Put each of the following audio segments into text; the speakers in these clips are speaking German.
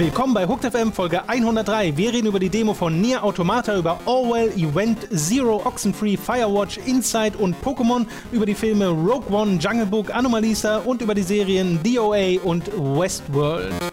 Willkommen bei Hooked FM Folge 103. Wir reden über die Demo von Nier Automata, über Orwell, Event, Zero, Oxenfree, Firewatch, Inside und Pokémon, über die Filme Rogue One, Jungle Book, Anomalisa und über die Serien DOA und Westworld.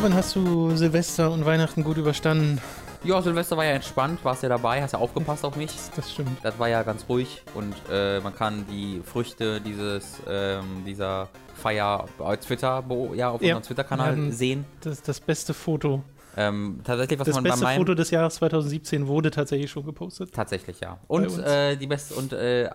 Robin, hast du Silvester und Weihnachten gut überstanden? Ja, Silvester war ja entspannt, warst ja dabei, hast ja aufgepasst auf mich. Das stimmt. Das war ja ganz ruhig und äh, man kann die Früchte dieses, ähm, dieser Feier auf Twitter, ja, auf Ja, unserem Twitter-Kanal sehen. Das ist das beste Foto. Ähm, tatsächlich, was Das man bei beste meinem... Foto des Jahres 2017 wurde tatsächlich schon gepostet. Tatsächlich, ja. Bei Und äh, die beste und äh,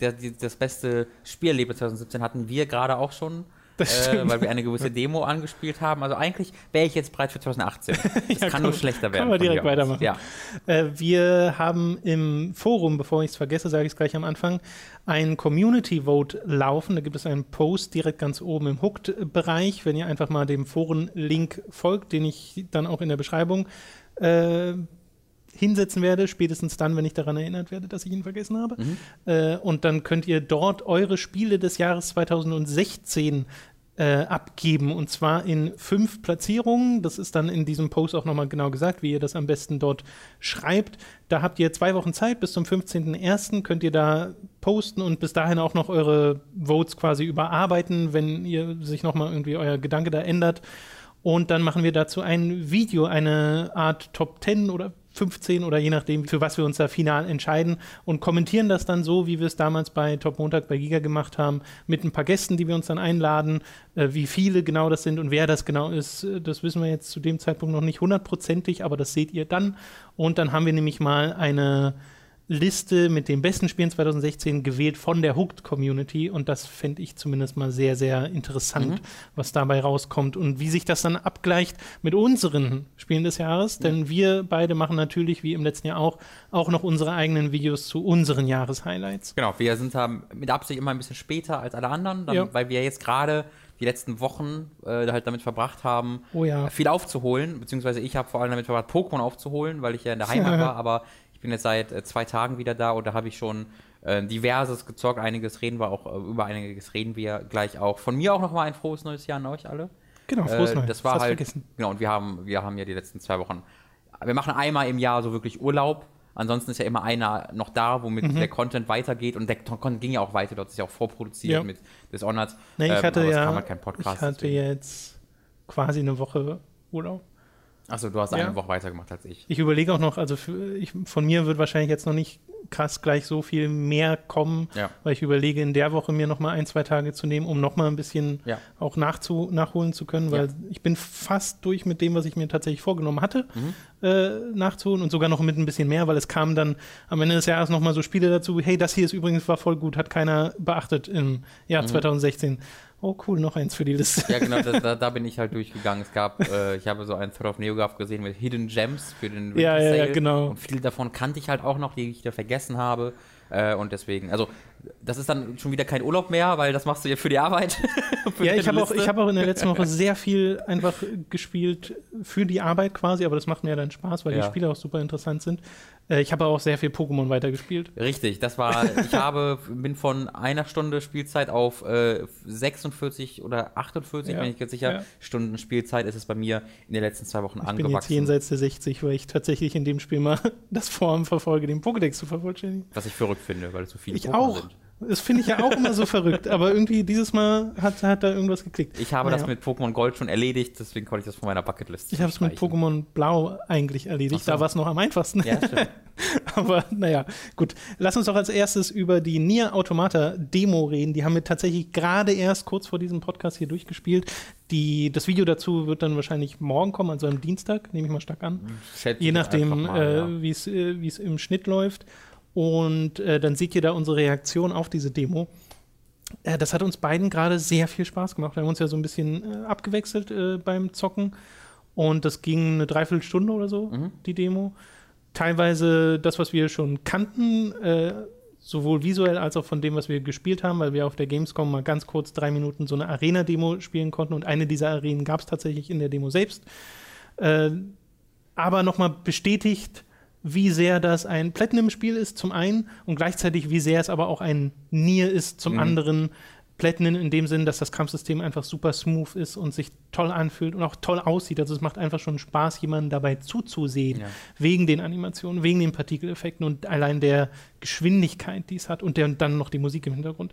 der, die, das beste Spielerlebnis 2017 hatten wir gerade auch schon. Das Äh, stimmt. weil wir eine gewisse Demo angespielt haben. Also eigentlich wäre ich jetzt bereit für 2018. Das Ja, kann nur komm, schlechter werden. können wir direkt weitermachen. Ja. Äh, wir haben im Forum, bevor ich es vergesse, sage ich es gleich am Anfang, ein Community Vote laufen. Da gibt es einen Post direkt ganz oben im Hooked-Bereich. Wenn ihr einfach mal dem Foren-Link folgt, den ich dann auch in der Beschreibung äh, hinsetzen werde, spätestens dann, wenn ich daran erinnert werde, dass ich ihn vergessen habe. Äh, und dann könnt ihr dort eure Spiele des Jahres 2016 äh, abgeben und zwar in fünf Platzierungen. Das ist dann in diesem Post auch nochmal genau gesagt, wie ihr das am besten dort schreibt. Da habt ihr zwei Wochen Zeit, bis zum 15.01. könnt ihr da posten und bis dahin auch noch eure Votes quasi überarbeiten, wenn ihr sich nochmal irgendwie euer Gedanke da ändert. Und dann machen wir dazu ein Video, eine Art Top 10 oder 15 oder je nachdem, für was wir uns da final entscheiden und kommentieren das dann so, wie wir es damals bei Top Montag bei Giga gemacht haben, mit ein paar Gästen, die wir uns dann einladen. Äh, wie viele genau das sind und wer das genau ist, äh, das wissen wir jetzt zu dem Zeitpunkt noch nicht hundertprozentig, aber das seht ihr dann. Und dann haben wir nämlich mal eine Liste mit den besten Spielen 2016 gewählt von der Hooked Community und das fände ich zumindest mal sehr, sehr interessant, was dabei rauskommt und wie sich das dann abgleicht mit unseren Spielen des Jahres, denn wir beide machen natürlich, wie im letzten Jahr auch, auch noch unsere eigenen Videos zu unseren Jahreshighlights. Genau, wir sind da mit Absicht immer ein bisschen später als alle anderen, dann, Ja. weil wir jetzt gerade die letzten Wochen äh, halt damit verbracht haben, Oh ja. viel aufzuholen, beziehungsweise ich habe vor allem damit verbracht, Pokémon aufzuholen, weil ich ja in der Heimat war, aber bin jetzt seit äh, zwei Tagen wieder da und da habe ich schon äh, diverses gezockt, einiges reden wir auch, äh, über einiges reden wir gleich auch. Von mir auch nochmal ein frohes neues Jahr an euch alle. Genau, frohes Äh, Neues. Das war Fast halt, vergessen. genau, und wir haben, wir haben ja die letzten zwei Wochen, wir machen einmal im Jahr so wirklich Urlaub. Ansonsten ist ja immer einer noch da, womit Mhm. der Content weitergeht. Und der Content ging ja auch weiter, dort ist ja auch vorproduziert Ja. mit Dishonored. Nee, ich Ähm, hatte es ja, kam halt kein Podcast. ich hatte jetzt quasi eine Woche Urlaub. Achso, du hast Ja. eine Woche weitergemacht als ich. Ich überlege auch noch, also für, ich, von mir wird wahrscheinlich jetzt noch nicht krass gleich so viel mehr kommen, Ja. weil ich überlege, in der Woche mir noch mal ein, zwei Tage zu nehmen, um noch mal ein bisschen Ja. auch nachzu, nachholen zu können, weil Ja. ich bin fast durch mit dem, was ich mir tatsächlich vorgenommen hatte, Mhm. äh, nachzuholen und sogar noch mit ein bisschen mehr, weil es kamen dann am Ende des Jahres noch mal so Spiele dazu, hey, das hier ist übrigens war voll gut, hat keiner beachtet im Jahr 2016. Oh cool, noch eins für die Liste. Ja, genau, da, da, da bin ich halt durchgegangen. Es gab, äh, ich habe so einen Thread of NeoGAF gesehen mit Hidden Gems für den Ja, Winter ja, ja, Sale. genau. Und viele davon kannte ich halt auch noch, die ich wieder vergessen habe. Äh, und deswegen, also, das ist dann schon wieder kein Urlaub mehr, weil das machst du ja für die Arbeit. Für Ja, ich habe auch, ich hab auch in der letzten Woche sehr viel einfach gespielt für die Arbeit quasi, aber das macht mir ja dann Spaß, weil die Ja. Spiele auch super interessant sind. Äh, ich habe auch sehr viel Pokémon weitergespielt. Richtig, das war, ich habe, bin von einer Stunde Spielzeit auf äh, 46 oder 48, Ja, bin ich jetzt sicher, ja. Stunden Spielzeit ist es bei mir in den letzten zwei Wochen Ich bin angewachsen. jetzt jenseits der 60, weil ich tatsächlich in dem Spiel mal das Vorhaben verfolge, den Pokédex zu vervollständigen. was ich verrückt finde, weil es so viele Ich Pokémon auch. sind. Das finde ich ja auch immer so verrückt, aber irgendwie dieses Mal hat, hat da irgendwas geklickt. Ich habe Naja. das mit Pokémon Gold schon erledigt, deswegen konnte ich das von meiner Bucketlist Ich habe es mit. Pokémon Blau eigentlich erledigt. So. Da war es noch am einfachsten. Ja, stimmt. Aber naja, gut. Lass uns doch als erstes über die Nier Automata Demo reden. Die haben wir tatsächlich gerade erst kurz vor diesem Podcast hier durchgespielt. Die, das Video dazu wird dann wahrscheinlich morgen kommen, also am Dienstag, nehme ich mal stark an. Schätze Je nachdem, ja. äh, wie es äh, wie es im Schnitt läuft. Und äh, dann seht ihr da unsere Reaktion auf diese Demo. Äh, das hat uns beiden gerade sehr viel Spaß gemacht. Wir haben uns ja so ein bisschen äh, abgewechselt äh, beim Zocken. Und das ging eine Dreiviertelstunde oder so, Mhm. die Demo. Teilweise das, was wir schon kannten, äh, sowohl visuell als auch von dem, was wir gespielt haben, weil wir auf der Gamescom mal ganz kurz drei Minuten so eine Arena-Demo spielen konnten. Und eine dieser Arenen gab es tatsächlich in der Demo selbst. Äh, aber nochmal bestätigt, wie sehr das ein Platinum-Spiel ist, zum einen, und gleichzeitig, wie sehr es aber auch ein Nier ist, zum Mhm. anderen. Platinum in dem Sinn, dass das Kampfsystem einfach super smooth ist und sich toll anfühlt und auch toll aussieht. Also es macht einfach schon Spaß, jemandem dabei zuzusehen, Ja. wegen den Animationen, wegen den Partikeleffekten und allein der Geschwindigkeit, die es hat und der, dann noch die Musik im Hintergrund.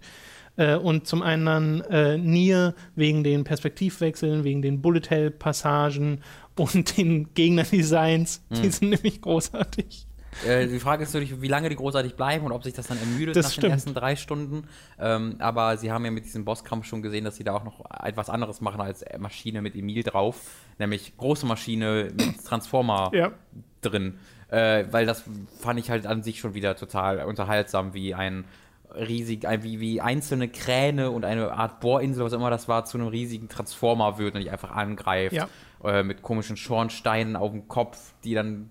Äh, und zum anderen äh, Nier wegen den Perspektivwechseln, wegen den Bullet Hell Passagen und den Gegnerdesigns. Die Mhm. sind nämlich großartig. Äh, die Frage ist natürlich, wie lange die großartig bleiben und ob sich das dann ermüdet Das nach stimmt. den ersten drei Stunden. Ähm, aber sie haben ja mit diesem Bosskampf schon gesehen, dass sie da auch noch etwas anderes machen als Maschine mit Emil drauf. Nämlich große Maschine mit Transformer Ja. drin. Äh, weil das fand ich halt an sich schon wieder total unterhaltsam, wie ein riesig, wie, wie einzelne Kräne und eine Art Bohrinsel, was immer das war, zu einem riesigen Transformer wird und dich einfach angreift. Ja. Äh, mit komischen Schornsteinen auf dem Kopf, die dann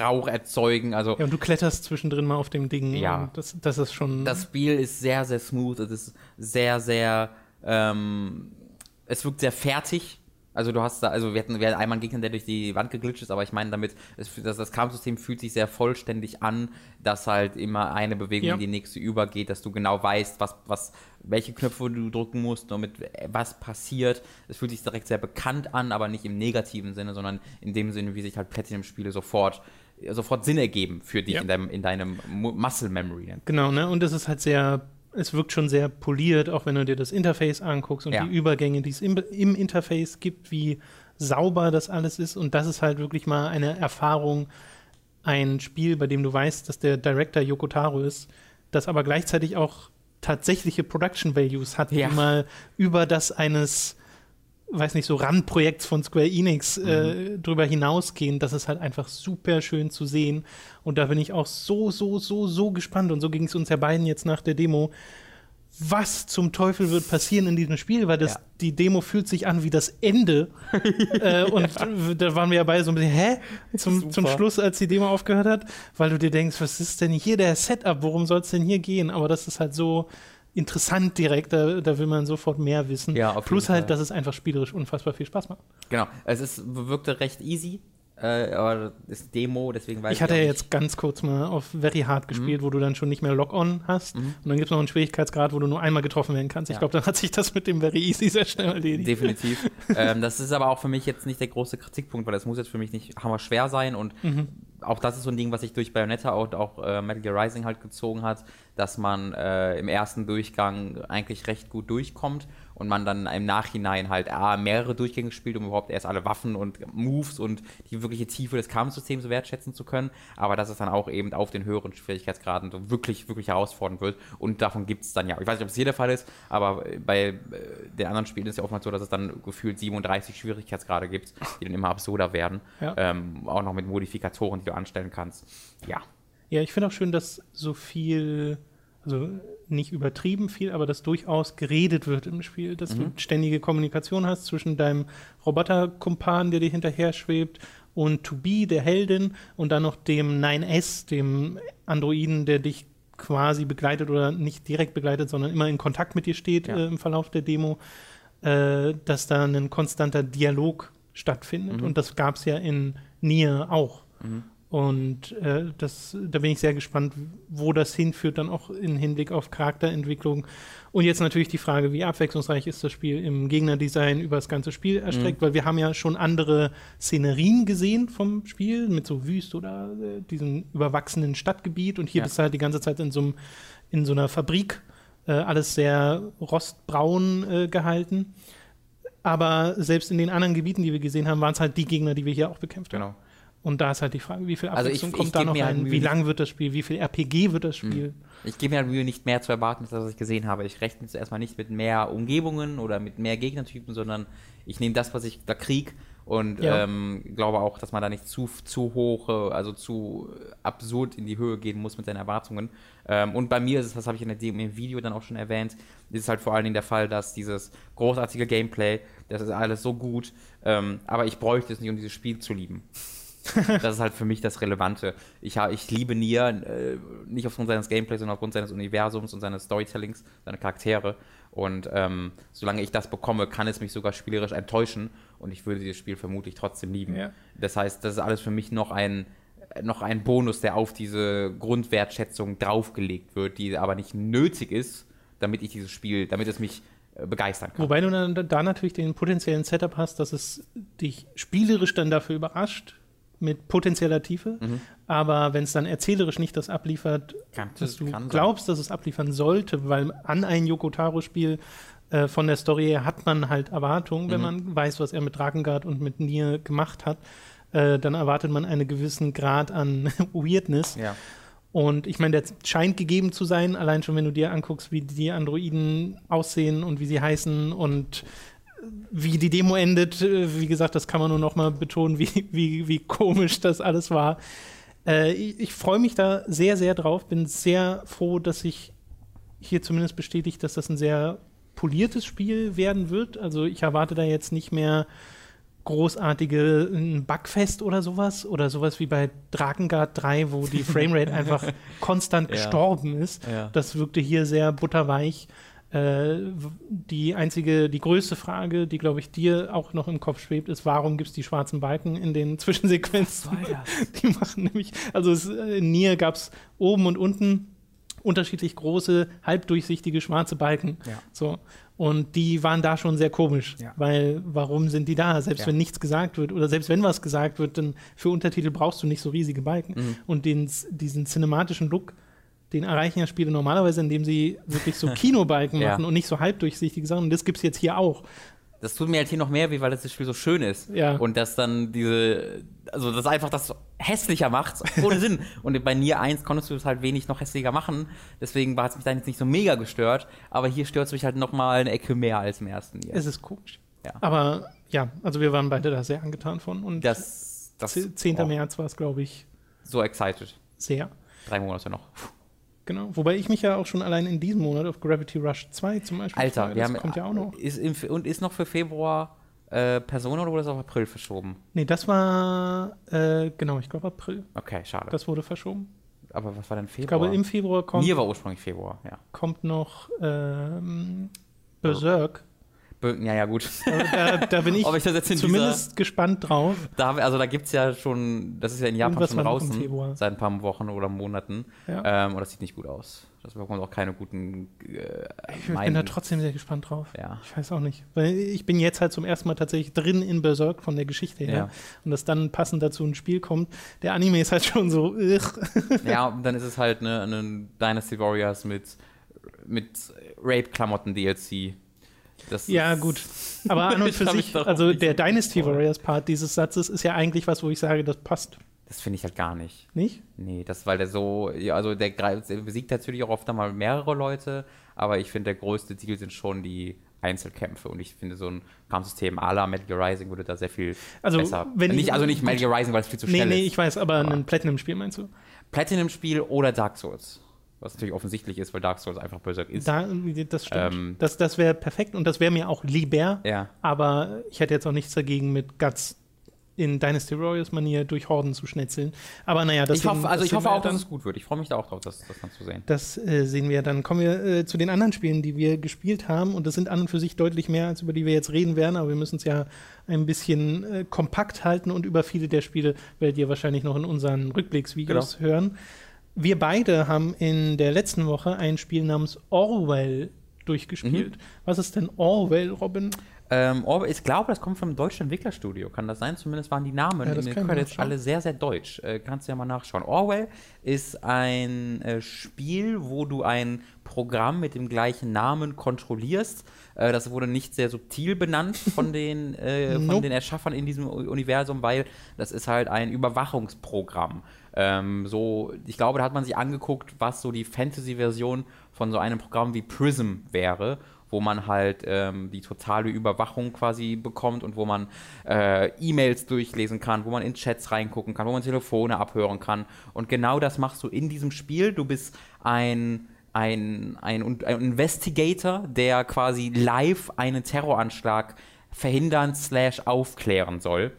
Rauch erzeugen. Also Ja, und du kletterst zwischendrin mal auf dem Ding. Ja. und Das, das ist schon. das Spiel ist sehr, sehr smooth. Es ist sehr, sehr. Ähm, es wirkt sehr fertig. Also du hast da, also wir hatten, wir hatten einmal einen Gegner, der durch die Wand geglitscht ist, aber ich meine damit, es, das, das Kampfsystem fühlt sich sehr vollständig an, dass halt immer eine Bewegung Ja. in die nächste übergeht, dass du genau weißt, was, was, welche Knöpfe du drücken musst und mit was passiert. Es fühlt sich direkt sehr bekannt an, aber nicht im negativen Sinne, sondern in dem Sinne, wie sich halt Platinum-Spiele sofort, sofort Sinn ergeben für dich Ja. in deinem, in deinem Mu- Muscle Memory. Genau, ne? Und es ist halt sehr, es wirkt schon sehr poliert, auch wenn du dir das Interface anguckst und Ja. die Übergänge, die es im, im Interface gibt, wie sauber das alles ist. Und das ist halt wirklich mal eine Erfahrung, ein Spiel, bei dem du weißt, dass der Director Yoko Taro ist, das aber gleichzeitig auch tatsächliche Production Values hat, Ja. die mal über das eines weiß nicht, so Randprojekts von Square Enix äh, drüber hinausgehen. Das ist halt einfach super schön zu sehen. Und da bin ich auch so, so, so, so gespannt. Und so ging es uns ja beiden jetzt nach der Demo. Was zum Teufel wird passieren in diesem Spiel? Weil das, Ja. die Demo fühlt sich an wie das Ende. äh, und da waren wir ja beide so ein bisschen, hä? Zum, Super. zum Schluss, als die Demo aufgehört hat, weil du dir denkst, was ist denn hier der Setup? Worum soll es denn hier gehen? Aber das ist halt so interessant direkt, da, da will man sofort mehr wissen. Ja, Plus halt, dass es einfach spielerisch unfassbar viel Spaß macht. Genau, es ist, wirkte recht easy, äh, aber das ist Demo, deswegen weiß Ich hatte auch ja Mhm. jetzt ganz kurz mal auf Very Hard gespielt, wo du dann schon nicht mehr Lock-On hast. Und dann gibt es noch einen Schwierigkeitsgrad, wo du nur einmal getroffen werden kannst. Ich Ja. glaube, dann hat sich das mit dem Very Easy sehr schnell erledigt. Definitiv. ähm, das ist aber auch für mich jetzt nicht der große Kritikpunkt, weil das muss jetzt für mich nicht hammer schwer sein und Mhm. auch das ist so ein Ding, was sich durch Bayonetta und auch äh, Metal Gear Rising halt gezogen hat, dass man äh, im ersten Durchgang eigentlich recht gut durchkommt und man dann im Nachhinein halt A, mehrere Durchgänge spielt, um überhaupt erst alle Waffen und Moves und die wirkliche Tiefe des Kampfsystems wertschätzen zu können, aber dass es dann auch eben auf den höheren Schwierigkeitsgraden so wirklich, wirklich herausfordernd wird und davon gibt es dann ja, ich weiß nicht, ob es hier der Fall ist, aber bei äh, den anderen Spielen ist es ja oftmals so, dass es dann gefühlt 37 Schwierigkeitsgrade gibt, die dann immer absurder werden, Ja. ähm, auch noch mit Modifikatoren, die du anstellen kannst. Ja, Ja, ich finde auch schön, dass so viel, also nicht übertrieben viel, aber dass durchaus geredet wird im Spiel, dass du ständige Kommunikation hast zwischen deinem Roboterkumpan, der dir hinterher schwebt, und To Be, der Heldin, und dann noch dem 9S, dem Androiden, der dich quasi begleitet oder nicht direkt begleitet, sondern immer in Kontakt mit dir steht Ja. äh, im Verlauf der Demo, äh, dass da ein konstanter Dialog stattfindet. Und das gab es ja in Nier auch. Und äh, das, da bin ich sehr gespannt, wo das hinführt, dann auch im Hinblick auf Charakterentwicklung. Und jetzt natürlich die Frage, wie abwechslungsreich ist das Spiel im Gegnerdesign über das ganze Spiel erstreckt, weil wir haben ja schon andere Szenerien gesehen vom Spiel, mit so Wüst oder äh, diesem überwachsenen Stadtgebiet. Und hier Ja. bist du halt die ganze Zeit in so, einem, in so einer Fabrik, äh, alles sehr rostbraun äh, gehalten. Aber selbst in den anderen Gebieten, die wir gesehen haben, waren es halt die Gegner, die wir hier auch bekämpft haben. genau. Und da ist halt die Frage, wie viel Also Abwechslung ich- kommt ich da noch halt rein? Wie lang wird das Spiel? Wie viel RPG wird das Spiel? Ich gebe mir halt Mühe, nicht mehr zu erwarten, als das, was ich gesehen habe. Ich rechne jetzt erstmal nicht mit mehr Umgebungen oder mit mehr Gegnertypen, sondern ich nehme das, was ich da krieg und Ja. ähm, glaube auch, dass man da nicht zu, zu hoch, also zu absurd in die Höhe gehen muss mit seinen Erwartungen. Ähm, und bei mir ist es, das habe ich in im Video dann auch schon erwähnt, ist es halt vor allen Dingen der Fall, dass dieses großartige Gameplay, das ist alles so gut, ähm, aber ich bräuchte es nicht, um dieses Spiel zu lieben. das ist halt für mich das Relevante. Ich, ich liebe Nier, äh, nicht aufgrund seines Gameplays, sondern aufgrund seines Universums und seines Storytellings, seiner Charaktere. Und ähm, solange ich das bekomme, kann es mich sogar spielerisch enttäuschen. und ich würde dieses Spiel vermutlich trotzdem lieben. Ja. Das heißt, das ist alles für mich noch ein, noch ein Bonus, der auf diese Grundwertschätzung draufgelegt wird, die aber nicht nötig ist, damit ich dieses Spiel, damit es mich äh, begeistern kann. Wobei du dann da natürlich den potenziellen Setup hast, dass es dich spielerisch dann dafür überrascht mit potenzieller Tiefe, Mhm. aber wenn es dann erzählerisch nicht das abliefert, dass du glaubst, dass es abliefern sollte, weil an ein Yoko Taro-Spiel äh, von der Story her hat man halt Erwartungen, Mhm. wenn man weiß, was er mit Drakengard und mit Nier gemacht hat, äh, dann erwartet man einen gewissen Grad an Weirdness. Ja. Und ich meine, der scheint gegeben zu sein, allein schon, wenn du dir anguckst, wie die Androiden aussehen und wie sie heißen und wie die Demo endet. Äh, Wie gesagt, das kann man nur noch mal betonen, wie, wie, wie komisch das alles war. Äh, ich ich freue mich da sehr, sehr drauf. Bin sehr froh, dass sich hier zumindest bestätigt, dass das ein sehr poliertes Spiel werden wird. Also ich erwarte da jetzt nicht mehr großartige ein Bugfest oder sowas oder sowas wie bei Drakengard 3, wo die Framerate einfach konstant Ja. gestorben ist. Ja. Das wirkte hier sehr butterweich. Äh, die einzige, die größte Frage, die glaube ich dir auch noch im Kopf schwebt, ist, warum gibt es die schwarzen Balken in den Zwischensequenzen? Die machen nämlich, also es, äh, in Nier gab es oben und unten unterschiedlich große, halbdurchsichtige schwarze Balken. Ja. So. Und die waren da schon sehr komisch, Ja. weil warum sind die da? Selbst Ja. wenn nichts gesagt wird oder selbst wenn was gesagt wird, dann für Untertitel brauchst du nicht so riesige Balken. Mhm. Und den, diesen cinematischen Look, den erreichen ja Spiele normalerweise, indem sie wirklich so Kinobalken Ja. machen und nicht so halbdurchsichtige Sachen. Und das gibt es jetzt hier auch. Das tut mir halt hier noch mehr weh, weil das Spiel so schön ist. Ja. Und das dann diese, also das einfach das hässlicher macht, ohne Sinn. Und bei Nier 1 konntest du es halt wenig noch hässlicher machen. Deswegen hat es mich dann jetzt nicht so mega gestört. Aber hier stört es mich halt noch mal eine Ecke mehr als im ersten Nier. Es ist komisch. Ja. Aber ja, also wir waren beide da sehr angetan von. Und Das, das 10. oh, März war es, glaube ich, So excited. sehr. Drei Monate noch. Genau. Wobei ich mich ja auch schon allein in diesem Monat auf Gravity Rush 2 zum Beispiel Alter, freue. wir das haben kommt ja auch noch. Ist im, und ist noch für Februar äh, Persona oder wurde das auf April verschoben? Nee, das war, äh, genau, ich glaube April. Okay, schade. Das wurde verschoben. Aber was war denn Ich Februar? glaube, im Februar kommt, Nier war ursprünglich Februar, ja. kommt noch ähm, Berserk. Ja, ja, gut. Da, da bin ich ich zumindest gespannt drauf. Da, also da gibt es ja schon, das ist ja in Japan Irgendwas schon draußen, seit ein paar Wochen oder Monaten. Ja. Ähm, und das sieht nicht gut aus. Das bekommt auch keine guten äh, Ich bin da trotzdem sehr gespannt drauf. Ja. Ich weiß auch nicht. Weil ich bin jetzt halt zum ersten Mal tatsächlich drin in Berserk von der Geschichte her. Ja. Und dass dann passend dazu ein Spiel kommt. Der Anime ist halt schon so. Ja, und dann ist es halt eine, eine Dynasty Warriors mit, mit Rape-Klamotten-DLC. Das Ja, gut. Aber an und für sich, also der Dynasty. Warriors Part dieses Satzes ist ja eigentlich was, wo ich sage, das passt. Das finde ich halt gar nicht. Nicht? Nee, das, weil der so, ja, also der, der besiegt natürlich auch oft einmal mehrere Leute, aber ich finde, der größte Ziel sind schon die Einzelkämpfe und ich finde, so ein Kampfsystem à la Metal Gear Rising würde da sehr viel Also, besser. wenn ich- nicht, also nicht Metal. Gear Rising, weil es viel zu Nee, schnell nee, ist. ich weiß, aber Aber- ein Platinum-Spiel meinst du? Platinum-Spiel oder Dark Souls. Was natürlich offensichtlich ist, weil Dark Souls einfach Berserk ist. Da, das stimmt. Ähm, das das wäre perfekt und das wäre mir auch lieber. ja. Aber ich hätte jetzt auch nichts dagegen, mit Guts in Dynasty Warriors Manier durch Horden zu schnetzeln. Aber naja, das Ich hoffe, also ich hoffe auch, dass dann. es gut wird. Ich freue mich da auch drauf, das, das dann zu sehen. Das äh, sehen wir. Dann kommen wir äh, zu den anderen Spielen, die wir gespielt haben. Und das sind an und für sich deutlich mehr, als über die wir jetzt reden werden. Aber wir müssen es ja ein bisschen äh, kompakt halten. Und über viele der Spiele werdet ihr wahrscheinlich noch in unseren Rückblicksvideos Genau. hören. Wir beide haben in der letzten Woche ein Spiel namens Orwell durchgespielt. Mhm. Was ist denn Orwell, Robin? Ähm, Orwell, ich glaube, das kommt vom deutschen Entwicklerstudio. Kann das sein? Zumindest waren die Namen Ja, in den Credits alle sehr, sehr deutsch. Äh, kannst du ja mal nachschauen. Orwell ist ein äh, Spiel, wo du ein Programm mit dem gleichen Namen kontrollierst. Äh, das wurde nicht sehr subtil benannt von den, äh, von Nope. den Erschaffern in diesem Universum, weil das ist halt ein Überwachungsprogramm. Ähm, so, ich glaube, da hat man sich angeguckt, was so die Fantasy-Version von so einem Programm wie Prism wäre, wo man halt ähm, die totale Überwachung quasi bekommt und wo man äh, E-Mails durchlesen kann, wo man in Chats reingucken kann, wo man Telefone abhören kann. Und genau das machst du in diesem Spiel. Du bist ein ein, ein, ein Investigator, der quasi live einen Terroranschlag verhindern slash aufklären soll.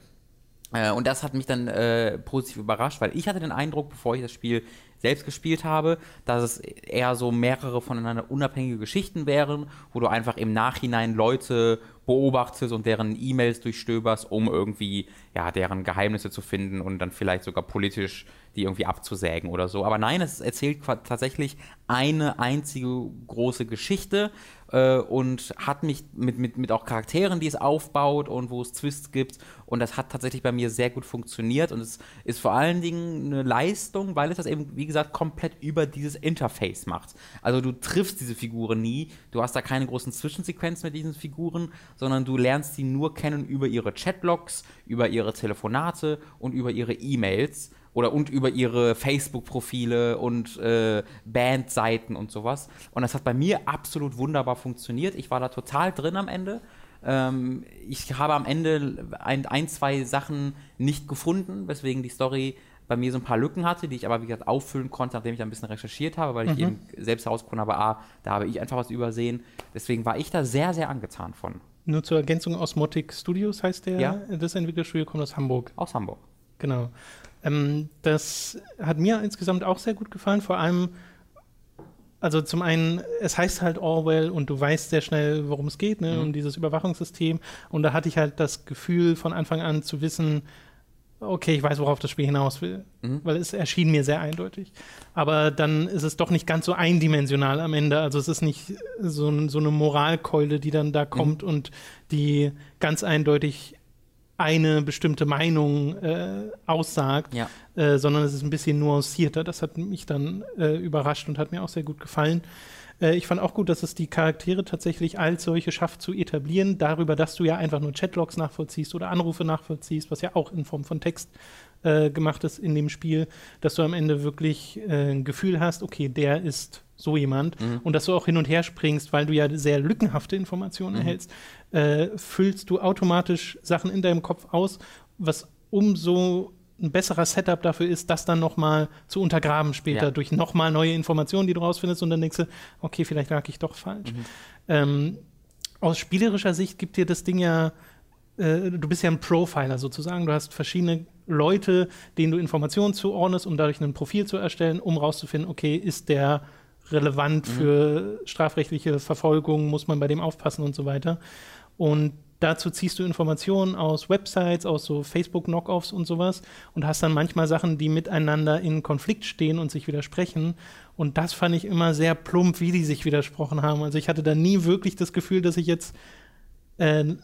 Äh, und das hat mich dann äh, positiv überrascht, weil ich hatte den Eindruck, bevor ich das Spiel selbst gespielt habe, dass es eher so mehrere voneinander unabhängige Geschichten wären, wo du einfach im Nachhinein Leute beobachtest und deren E-Mails durchstöberst, um irgendwie, ja, deren Geheimnisse zu finden und dann vielleicht sogar politisch die irgendwie abzusägen oder so. Aber nein, es erzählt tatsächlich eine einzige große Geschichte äh, und hat mich mit, mit, mit auch Charakteren, die es aufbaut und wo es Twists gibt. Und das hat tatsächlich bei mir sehr gut funktioniert. Und es ist vor allen Dingen eine Leistung, weil es das eben, wie gesagt, komplett über dieses Interface macht. Also du triffst diese Figuren nie, du hast da keine großen Zwischensequenzen mit diesen Figuren, sondern du lernst sie nur kennen über ihre Chatlogs, über ihre Telefonate und über ihre E-Mails oder und über ihre Facebook-Profile und äh, Bandseiten und sowas. Und das hat bei mir absolut wunderbar funktioniert. Ich war da total drin am Ende. Ähm, ich habe am Ende ein, ein, zwei Sachen nicht gefunden, weswegen die Story bei mir so ein paar Lücken hatte, die ich aber, wie gesagt, auffüllen konnte, nachdem ich ein bisschen recherchiert habe, weil ich mhm. eben selbst herausgefunden habe, ah, da habe ich einfach was übersehen. Deswegen war ich da sehr, sehr angetan von. Nur zur Ergänzung, Osmotic Studios heißt der, ja? das Entwicklerstudio kommt aus Hamburg. Aus Hamburg. Genau. Ähm, das hat mir insgesamt auch sehr gut gefallen, vor allem, also zum einen, es heißt halt Orwell und du weißt sehr schnell, worum es geht, ne, mhm. um dieses Überwachungssystem. Und da hatte ich halt das Gefühl von Anfang an zu wissen, okay, ich weiß, worauf das Spiel hinaus will, mhm. weil es erschien mir sehr eindeutig. Aber dann ist es doch nicht ganz so eindimensional am Ende. Also es ist nicht so, so eine Moralkeule, die dann da mhm. kommt mhm. und die ganz eindeutig eine bestimmte Meinung äh, aussagt, ja. äh, sondern es ist ein bisschen nuancierter. Das hat mich dann äh, überrascht und hat mir auch sehr gut gefallen. Äh, ich fand auch gut, dass es die Charaktere tatsächlich als solche schafft zu etablieren, darüber, dass du ja einfach nur Chatlogs nachvollziehst oder Anrufe nachvollziehst, was ja auch in Form von Text äh, gemacht ist in dem Spiel, dass du am Ende wirklich äh, ein Gefühl hast, okay, der ist so jemand mhm. und dass du auch hin und her springst, weil du ja sehr lückenhafte Informationen mhm. erhältst, äh, füllst du automatisch Sachen in deinem Kopf aus, was umso ein besserer Setup dafür ist, das dann nochmal zu untergraben später ja. durch nochmal neue Informationen, die du rausfindest und dann denkst du, okay, vielleicht lag ich doch falsch. Mhm. Ähm, aus spielerischer Sicht gibt dir das Ding ja, äh, du bist ja ein Profiler sozusagen, du hast verschiedene Leute, denen du Informationen zuordnest, um dadurch ein Profil zu erstellen, um rauszufinden, okay, ist der relevant mhm. für strafrechtliche Verfolgung, muss man bei dem aufpassen und so weiter. Und dazu ziehst du Informationen aus Websites, aus so Facebook-Knockoffs und sowas und hast dann manchmal Sachen, die miteinander in Konflikt stehen und sich widersprechen. Und das fand ich immer sehr plump, wie die sich widersprochen haben. Also ich hatte da nie wirklich das Gefühl, dass ich jetzt äh,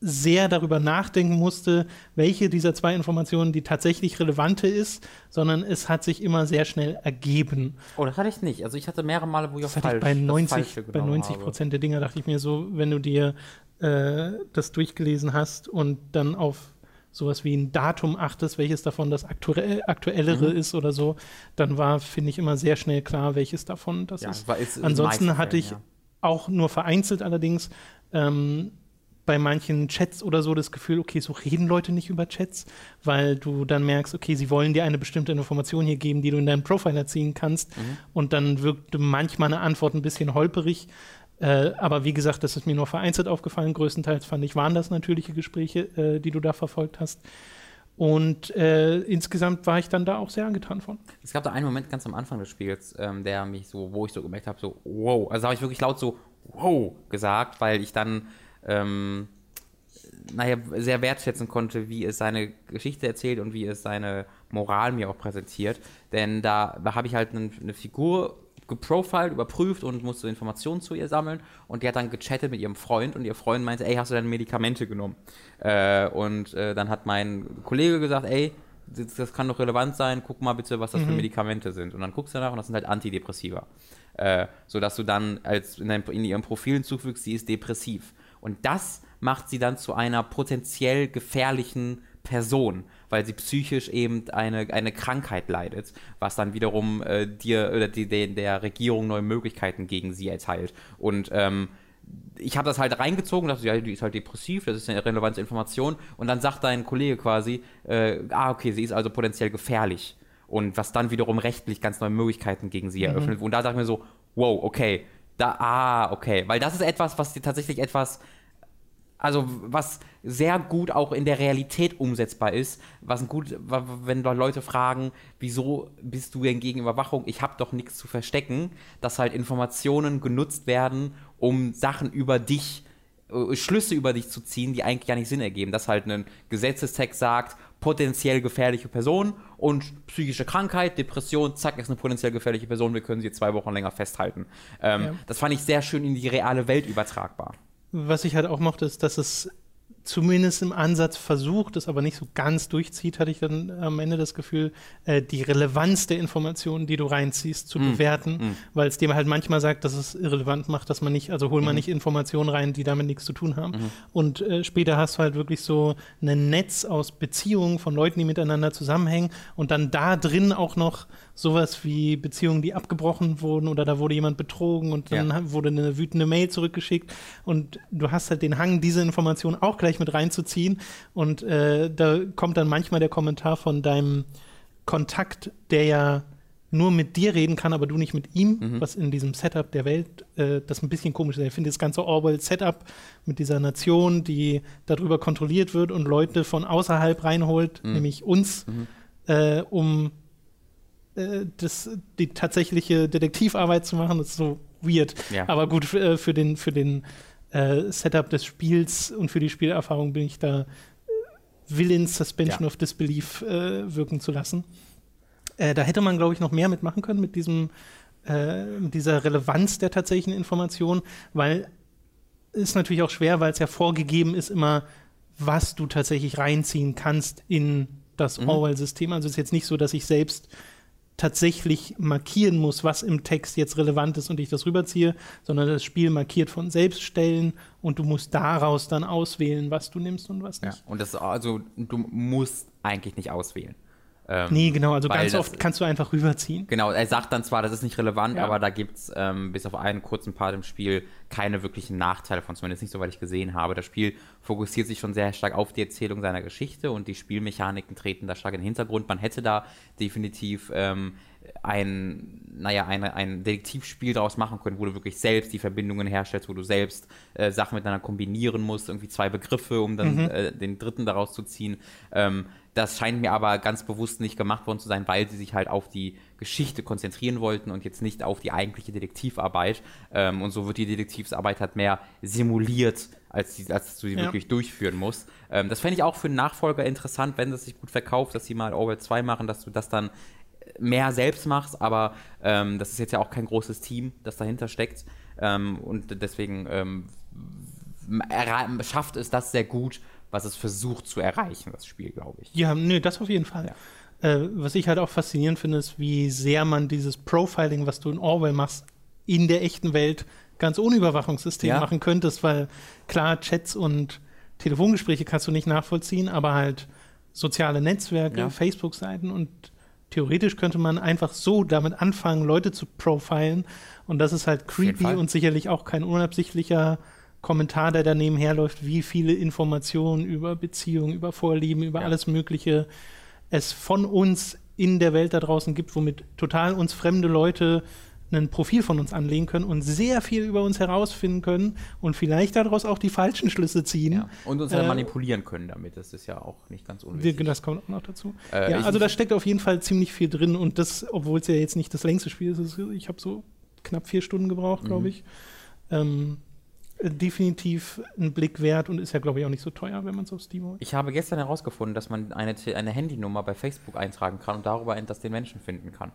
sehr darüber nachdenken musste, welche dieser zwei Informationen die tatsächlich relevante ist, sondern es hat sich immer sehr schnell ergeben. Oh, das hatte ich nicht. Also ich hatte mehrere Male, wo ich das auch falsch, bei 90, bei 90 Prozent der Dinge dachte ich mir so, wenn du dir äh, das durchgelesen hast und dann auf sowas wie ein Datum achtest, welches davon das aktuell, aktuellere mhm. ist oder so, dann war, finde ich, immer sehr schnell klar, welches davon das ja, ist Ansonsten hatte ich ja. auch nur vereinzelt allerdings ähm, bei manchen Chats oder so das Gefühl, okay, so reden Leute nicht über Chats, weil du dann merkst, okay, sie wollen dir eine bestimmte Information hier geben, die du in deinen Profiler ziehen kannst. Mhm. Und dann wirkt manchmal eine Antwort ein bisschen holperig. Äh, aber wie gesagt, das ist mir nur vereinzelt aufgefallen. Größtenteils fand ich, waren das natürliche Gespräche, äh, die du da verfolgt hast. Und äh, insgesamt war ich dann da auch sehr angetan von. Es gab da einen Moment ganz am Anfang des Spiels, ähm, der mich so, wo ich so gemerkt habe, so wow. Also habe ich wirklich laut so wow gesagt, weil ich dann ähm, naja, sehr wertschätzen konnte, wie es seine Geschichte erzählt und wie es seine Moral mir auch präsentiert. Denn da, da habe ich halt eine, eine Figur geprofiled, überprüft und musste Informationen zu ihr sammeln. Und die hat dann gechattet mit ihrem Freund und ihr Freund meinte, ey, hast du deine Medikamente genommen? Äh, und äh, dann hat mein Kollege gesagt, ey, das, das, kann doch relevant sein, guck mal bitte, was das mhm. für Medikamente sind. Und dann guckst du danach und das sind halt Antidepressiva. Äh, sodass du dann als in, dein, in ihrem Profil hinzufügst, sie ist depressiv. Und das macht sie dann zu einer potenziell gefährlichen Person, weil sie psychisch eben eine, eine Krankheit leidet, was dann wiederum äh, dir oder die, die, der Regierung neue Möglichkeiten gegen sie erteilt. Und ähm, ich habe das halt reingezogen, dachte, ja, die ist halt depressiv, das ist eine relevante Information. Und dann sagt dein Kollege quasi, äh, ah, okay, sie ist also potenziell gefährlich. Und was dann wiederum rechtlich ganz neue Möglichkeiten gegen sie mhm. eröffnet. Und da dachte ich mir so, wow, okay, da, ah, okay. Weil das ist etwas, was dir tatsächlich etwas also was sehr gut auch in der Realität umsetzbar ist, was gut, wenn Leute fragen, wieso bist du denn gegen Überwachung? Ich habe doch nichts zu verstecken, dass halt Informationen genutzt werden, um Sachen über dich äh, Schlüsse über dich zu ziehen, die eigentlich gar nicht Sinn ergeben. Dass halt ein Gesetzestext sagt, potenziell gefährliche Person und psychische Krankheit, Depression, zack, ist eine potenziell gefährliche Person, wir können sie zwei Wochen länger festhalten. Ähm, ja. Das fand ich sehr schön in die reale Welt übertragbar. Was ich halt auch mochte, ist, dass es zumindest im Ansatz versucht, es aber nicht so ganz durchzieht, hatte ich dann am Ende das Gefühl, äh, die Relevanz der Informationen, die du reinziehst, zu mm. bewerten, mm. weil es dem halt manchmal sagt, dass es irrelevant macht, dass man nicht, also hol mm. man mhm. nicht Informationen rein, die damit nichts zu tun haben. -hmm. Und äh, später hast du halt wirklich so ein Netz aus Beziehungen von Leuten, die miteinander zusammenhängen und dann da drin auch noch sowas wie Beziehungen, die abgebrochen wurden oder da wurde jemand betrogen und dann ja. wurde eine wütende Mail zurückgeschickt und du hast halt den Hang, diese Informationen auch gleich mit reinzuziehen und äh, da kommt dann manchmal der Kommentar von deinem Kontakt, der ja nur mit dir reden kann, aber du nicht mit ihm, mhm. was in diesem Setup der Welt äh, das ein bisschen komisch ist. Ich finde das ganze Orwell-Setup mit dieser Nation, die darüber kontrolliert wird und Leute von außerhalb reinholt, mhm. nämlich uns, mhm. äh, um äh, das, die tatsächliche Detektivarbeit zu machen, das ist so weird. Ja. Aber gut, für, äh, für den, für den äh, Setup des Spiels und für die Spielerfahrung bin ich da äh, willens, Suspension ja. of Disbelief äh, wirken zu lassen. Da hätte man, glaube ich, noch mehr mitmachen können mit diesem mit dieser Relevanz der tatsächlichen Information, weil es natürlich auch schwer, weil es ja vorgegeben ist immer, was du tatsächlich reinziehen kannst in das mhm. Orwell-System. Also es ist jetzt nicht so, dass ich selbst tatsächlich markieren muss, was im Text jetzt relevant ist und ich das rüberziehe, sondern das Spiel markiert von selbst Stellen und du musst daraus dann auswählen, was du nimmst und was nicht. Ja, und das also du musst eigentlich nicht auswählen. Ähm, nee, genau, also ganz das, oft kannst du einfach rüberziehen. Genau, er sagt dann zwar, das ist nicht relevant, ja. aber da gibt es ähm, bis auf einen kurzen Part im Spiel keine wirklichen Nachteile von, zumindest nicht soweit ich gesehen habe. Das Spiel fokussiert sich schon sehr stark auf die Erzählung seiner Geschichte und die Spielmechaniken treten da stark in den Hintergrund. Man hätte da definitiv ähm, ein, naja, ein, ein Detektivspiel daraus machen können, wo du wirklich selbst die Verbindungen herstellst, wo du selbst äh, Sachen miteinander kombinieren musst, irgendwie zwei Begriffe, um dann mhm. äh, den dritten daraus zu ziehen. Ähm, das scheint mir aber ganz bewusst nicht gemacht worden zu sein, weil sie sich halt auf die Geschichte konzentrieren wollten und jetzt nicht auf die eigentliche Detektivarbeit. Ähm, und so wird die Detektivsarbeit halt mehr simuliert, als, die, als du sie ja. wirklich durchführen musst. Ähm, das fände ich auch für einen Nachfolger interessant, wenn es sich gut verkauft, dass sie mal Orwell 2 machen, dass du das dann mehr selbst machst, aber ähm, das ist jetzt ja auch kein großes Team, das dahinter steckt. Ähm, und deswegen ähm, schafft es das sehr gut, was es versucht zu erreichen, das Spiel, glaube ich. Ja, nö, das auf jeden Fall. Ja. Äh, was ich halt auch faszinierend finde, ist, wie sehr man dieses Profiling, was du in Orwell machst, in der echten Welt ganz ohne Überwachungssystem ja. machen könntest, weil klar, Chats und Telefongespräche kannst du nicht nachvollziehen, aber halt soziale Netzwerke, ja. Facebook-Seiten und theoretisch könnte man einfach so damit anfangen, Leute zu profilen und das ist halt creepy und sicherlich auch kein unabsichtlicher Kommentar, der daneben herläuft, wie viele Informationen über Beziehungen, über Vorlieben, über ja. alles Mögliche es von uns in der Welt da draußen gibt, womit total uns fremde Leute ein Profil von uns anlegen können und sehr viel über uns herausfinden können und vielleicht daraus auch die falschen Schlüsse ziehen. Ja. Und uns äh, manipulieren können damit. Das ist ja auch nicht ganz unwichtig. Das kommt auch noch dazu. Äh, ja, also da steckt auf jeden Fall ziemlich viel drin und das, obwohl es ja jetzt nicht das längste Spiel ist, ich habe so knapp vier Stunden gebraucht, glaube mhm. ich. Ähm, definitiv ein Blick wert und ist ja, glaube ich, auch nicht so teuer, wenn man es auf Steam holt. Ich habe gestern herausgefunden, dass man eine, eine Handynummer bei Facebook eintragen kann und darüber das den Menschen finden kann.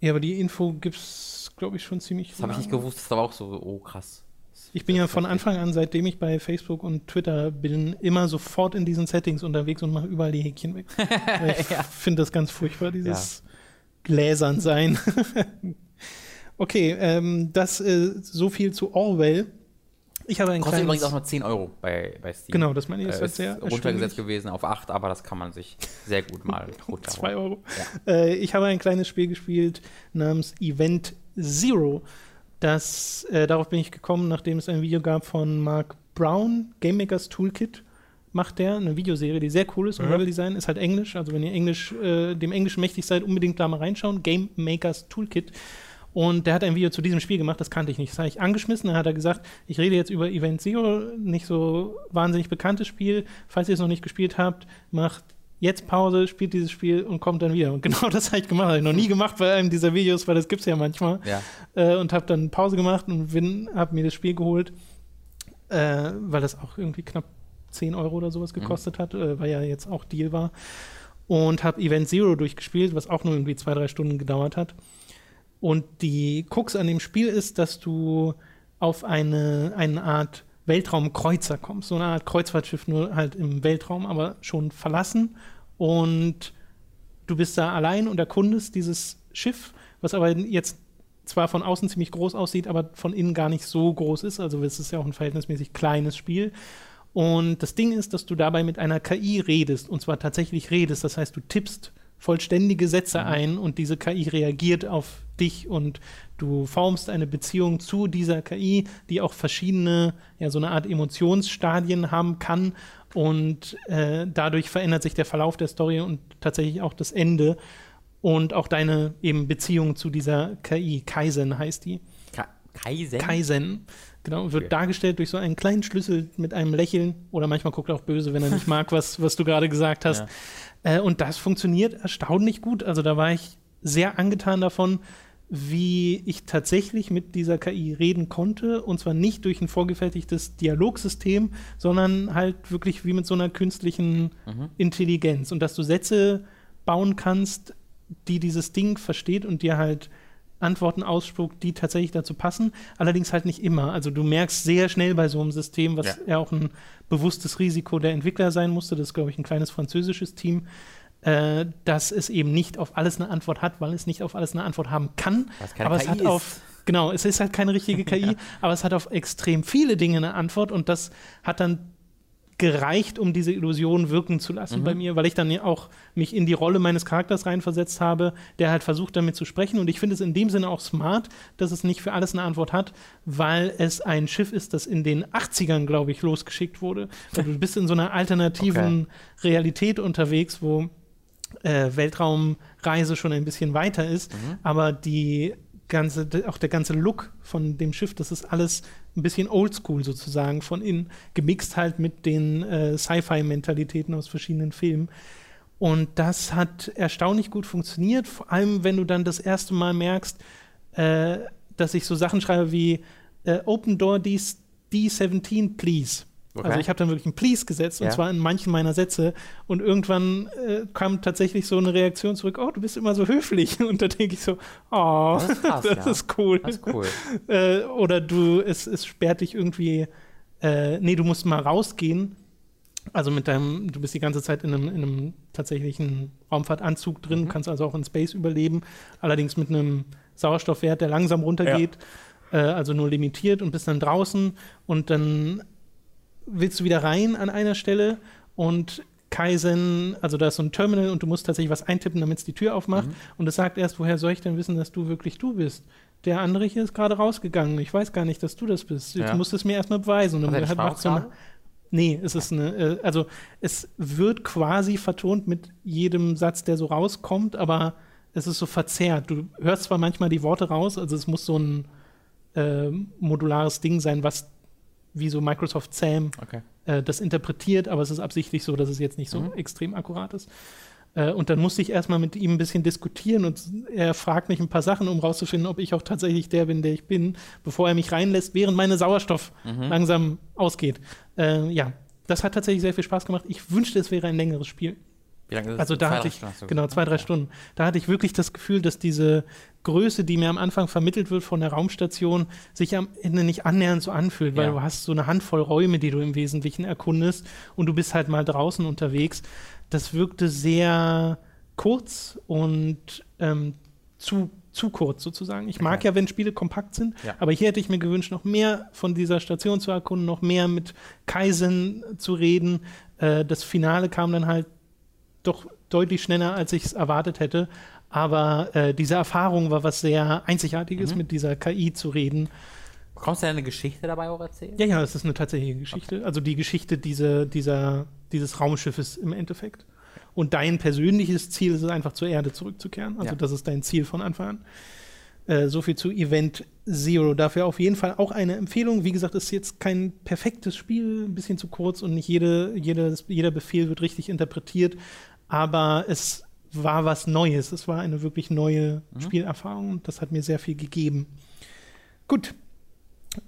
Ja, aber die Info gibt es, glaube ich, schon ziemlich. Das habe ich nicht gewusst, das ist aber auch so, oh krass. Ich bin ja von Anfang an, seitdem ich bei Facebook und Twitter bin, immer sofort in diesen Settings unterwegs und mache überall die Häkchen weg. ich ja. finde das ganz furchtbar, dieses ja. Gläsern sein. okay, ähm, das äh, so viel zu Orwell. Ich habe ein Kostet übrigens auch nur 10 Euro bei, bei Steam. Genau, das meine ich. Das äh, ist sehr runtergesetzt gewesen auf 8, aber das kann man sich sehr gut mal runterholen. 2 Euro. Ja. Äh, ich habe ein kleines Spiel gespielt namens Event Zero. Das, äh, darauf bin ich gekommen, nachdem es ein Video gab von Mark Brown, Game Makers Toolkit macht der, eine Videoserie, die sehr cool ist und mhm. Level Design ist halt Englisch. Also wenn ihr Englisch, äh, dem Englischen mächtig seid, unbedingt da mal reinschauen. Game Makers Toolkit. Und der hat ein Video zu diesem Spiel gemacht, das kannte ich nicht. Das habe ich angeschmissen. Dann hat er gesagt, ich rede jetzt über Event Zero, nicht so wahnsinnig bekanntes Spiel. Falls ihr es noch nicht gespielt habt, macht jetzt Pause, spielt dieses Spiel und kommt dann wieder. Und genau das habe ich gemacht. Habe ich noch nie gemacht bei einem dieser Videos, weil das gibt es ja manchmal. Ja. Äh, und habe dann Pause gemacht und habe mir das Spiel geholt. äh, weil das auch irgendwie knapp 10 Euro oder sowas gekostet mhm. hat, äh, weil ja jetzt auch Deal war. Und habe Event Zero durchgespielt, was auch nur irgendwie zwei, drei Stunden gedauert hat. Und die Krux an dem Spiel ist, dass du auf eine, eine Art Weltraumkreuzer kommst. So eine Art Kreuzfahrtschiff, nur halt im Weltraum, aber schon verlassen. Und du bist da allein und erkundest dieses Schiff, was aber jetzt zwar von außen ziemlich groß aussieht, aber von innen gar nicht so groß ist. Also es ist ja auch ein verhältnismäßig kleines Spiel. Und das Ding ist, dass du dabei mit einer KI redest und zwar tatsächlich redest. Das heißt, du tippst vollständige Sätze mhm. ein und diese KI reagiert auf dich und du formst eine Beziehung zu dieser KI, die auch verschiedene, ja, so eine Art Emotionsstadien haben kann und äh, dadurch verändert sich der Verlauf der Story und tatsächlich auch das Ende und auch deine eben Beziehung zu dieser KI. Kaizen heißt die. Ka Kaizen? Kaizen. Genau, wird okay. dargestellt durch so einen kleinen Schlüssel mit einem Lächeln oder manchmal guckt er auch böse, wenn er nicht mag, was, was du gerade gesagt hast. Ja. Äh, und das funktioniert erstaunlich gut. Also da war ich sehr angetan davon, wie ich tatsächlich mit dieser KI reden konnte. Und zwar nicht durch ein vorgefertigtes Dialogsystem, sondern halt wirklich wie mit so einer künstlichen mhm. Intelligenz. Und dass du Sätze bauen kannst, die dieses Ding versteht und dir halt Antworten ausspuckt, die tatsächlich dazu passen. Allerdings halt nicht immer. Also du merkst sehr schnell bei so einem System, was ja, ja auch ein bewusstes Risiko der Entwickler sein musste, das ist, glaube ich, ein kleines französisches Team, äh, dass es eben nicht auf alles eine Antwort hat, weil es nicht auf alles eine Antwort haben kann. aber KI es hat ist. auf Genau, es ist halt keine richtige KI, ja. aber es hat auf extrem viele Dinge eine Antwort und das hat dann gereicht, um diese Illusion wirken zu lassen mhm. bei mir, weil ich dann ja auch mich in die Rolle meines Charakters reinversetzt habe, der halt versucht, damit zu sprechen. Und ich finde es in dem Sinne auch smart, dass es nicht für alles eine Antwort hat, weil es ein Schiff ist, das in den 80ern, glaube ich, losgeschickt wurde. Also du bist in so einer alternativen okay. Realität unterwegs, wo äh, Weltraumreise schon ein bisschen weiter ist, mhm. aber die ganze, auch der ganze Look von dem Schiff, das ist alles ein bisschen oldschool sozusagen von innen, gemixt halt mit den äh, Sci-Fi-Mentalitäten aus verschiedenen Filmen. Und das hat erstaunlich gut funktioniert, vor allem wenn du dann das erste Mal merkst, äh, dass ich so Sachen schreibe wie äh, Open Door D D17, please. Okay. Also ich habe dann wirklich ein Please gesetzt ja. und zwar in manchen meiner Sätze und irgendwann äh, kam tatsächlich so eine Reaktion zurück, oh, du bist immer so höflich und da denke ich so, oh, das ist, krass, das ja. ist cool. Das ist cool. äh, oder du, es, es sperrt dich irgendwie, äh, nee, du musst mal rausgehen, also mit deinem, du bist die ganze Zeit in einem, in einem tatsächlichen Raumfahrtanzug drin, mhm. kannst also auch in Space überleben, allerdings mit einem Sauerstoffwert, der langsam runtergeht. Ja. Äh, also nur limitiert und bist dann draußen und dann willst du wieder rein an einer Stelle und Kaizen, also da ist so ein Terminal und du musst tatsächlich was eintippen, damit es die Tür aufmacht. Mhm. Und es sagt erst, woher soll ich denn wissen, dass du wirklich du bist? Der andere hier ist gerade rausgegangen. Ich weiß gar nicht, dass du das bist. Jetzt ja. musst du es mir erstmal beweisen. Und dann halt macht so eine, Nee, es ist eine, äh, also es wird quasi vertont mit jedem Satz, der so rauskommt, aber es ist so verzerrt. Du hörst zwar manchmal die Worte raus, also es muss so ein äh, modulares Ding sein, was wie so Microsoft SAM okay. äh, das interpretiert, aber es ist absichtlich so, dass es jetzt nicht so mhm. extrem akkurat ist. Äh, und dann musste ich erstmal mit ihm ein bisschen diskutieren und er fragt mich ein paar Sachen, um rauszufinden, ob ich auch tatsächlich der bin, der ich bin, bevor er mich reinlässt, während meine Sauerstoff mhm. langsam ausgeht. Äh, ja, das hat tatsächlich sehr viel Spaß gemacht. Ich wünschte, es wäre ein längeres Spiel. Wie lange ist also da hatte ich, genau, zwei, drei Stunden. Da hatte ich wirklich das Gefühl, dass diese Größe, die mir am Anfang vermittelt wird von der Raumstation, sich am Ende nicht annähernd so anfühlt, weil ja. du hast so eine Handvoll Räume, die du im Wesentlichen erkundest und du bist halt mal draußen unterwegs. Das wirkte sehr kurz und ähm, zu zu kurz sozusagen. Ich mag okay. ja, wenn Spiele kompakt sind, ja. aber hier hätte ich mir gewünscht, noch mehr von dieser Station zu erkunden, noch mehr mit Kaisen zu reden. Äh, das Finale kam dann halt doch deutlich schneller, als ich es erwartet hätte. Aber äh, diese Erfahrung war was sehr Einzigartiges, mhm. mit dieser KI zu reden. Kannst du eine Geschichte dabei auch erzählen? Ja, ja, es ist eine tatsächliche Geschichte. Okay. Also die Geschichte diese, dieser, dieses Raumschiffes im Endeffekt. Und dein persönliches Ziel ist es einfach zur Erde zurückzukehren. Also ja. das ist dein Ziel von Anfang an. Äh, so viel zu Event Zero. Dafür auf jeden Fall auch eine Empfehlung. Wie gesagt, ist jetzt kein perfektes Spiel, ein bisschen zu kurz und nicht jede, jede, jeder Befehl wird richtig interpretiert aber es war was Neues. Es war eine wirklich neue mhm. Spielerfahrung und das hat mir sehr viel gegeben. Gut.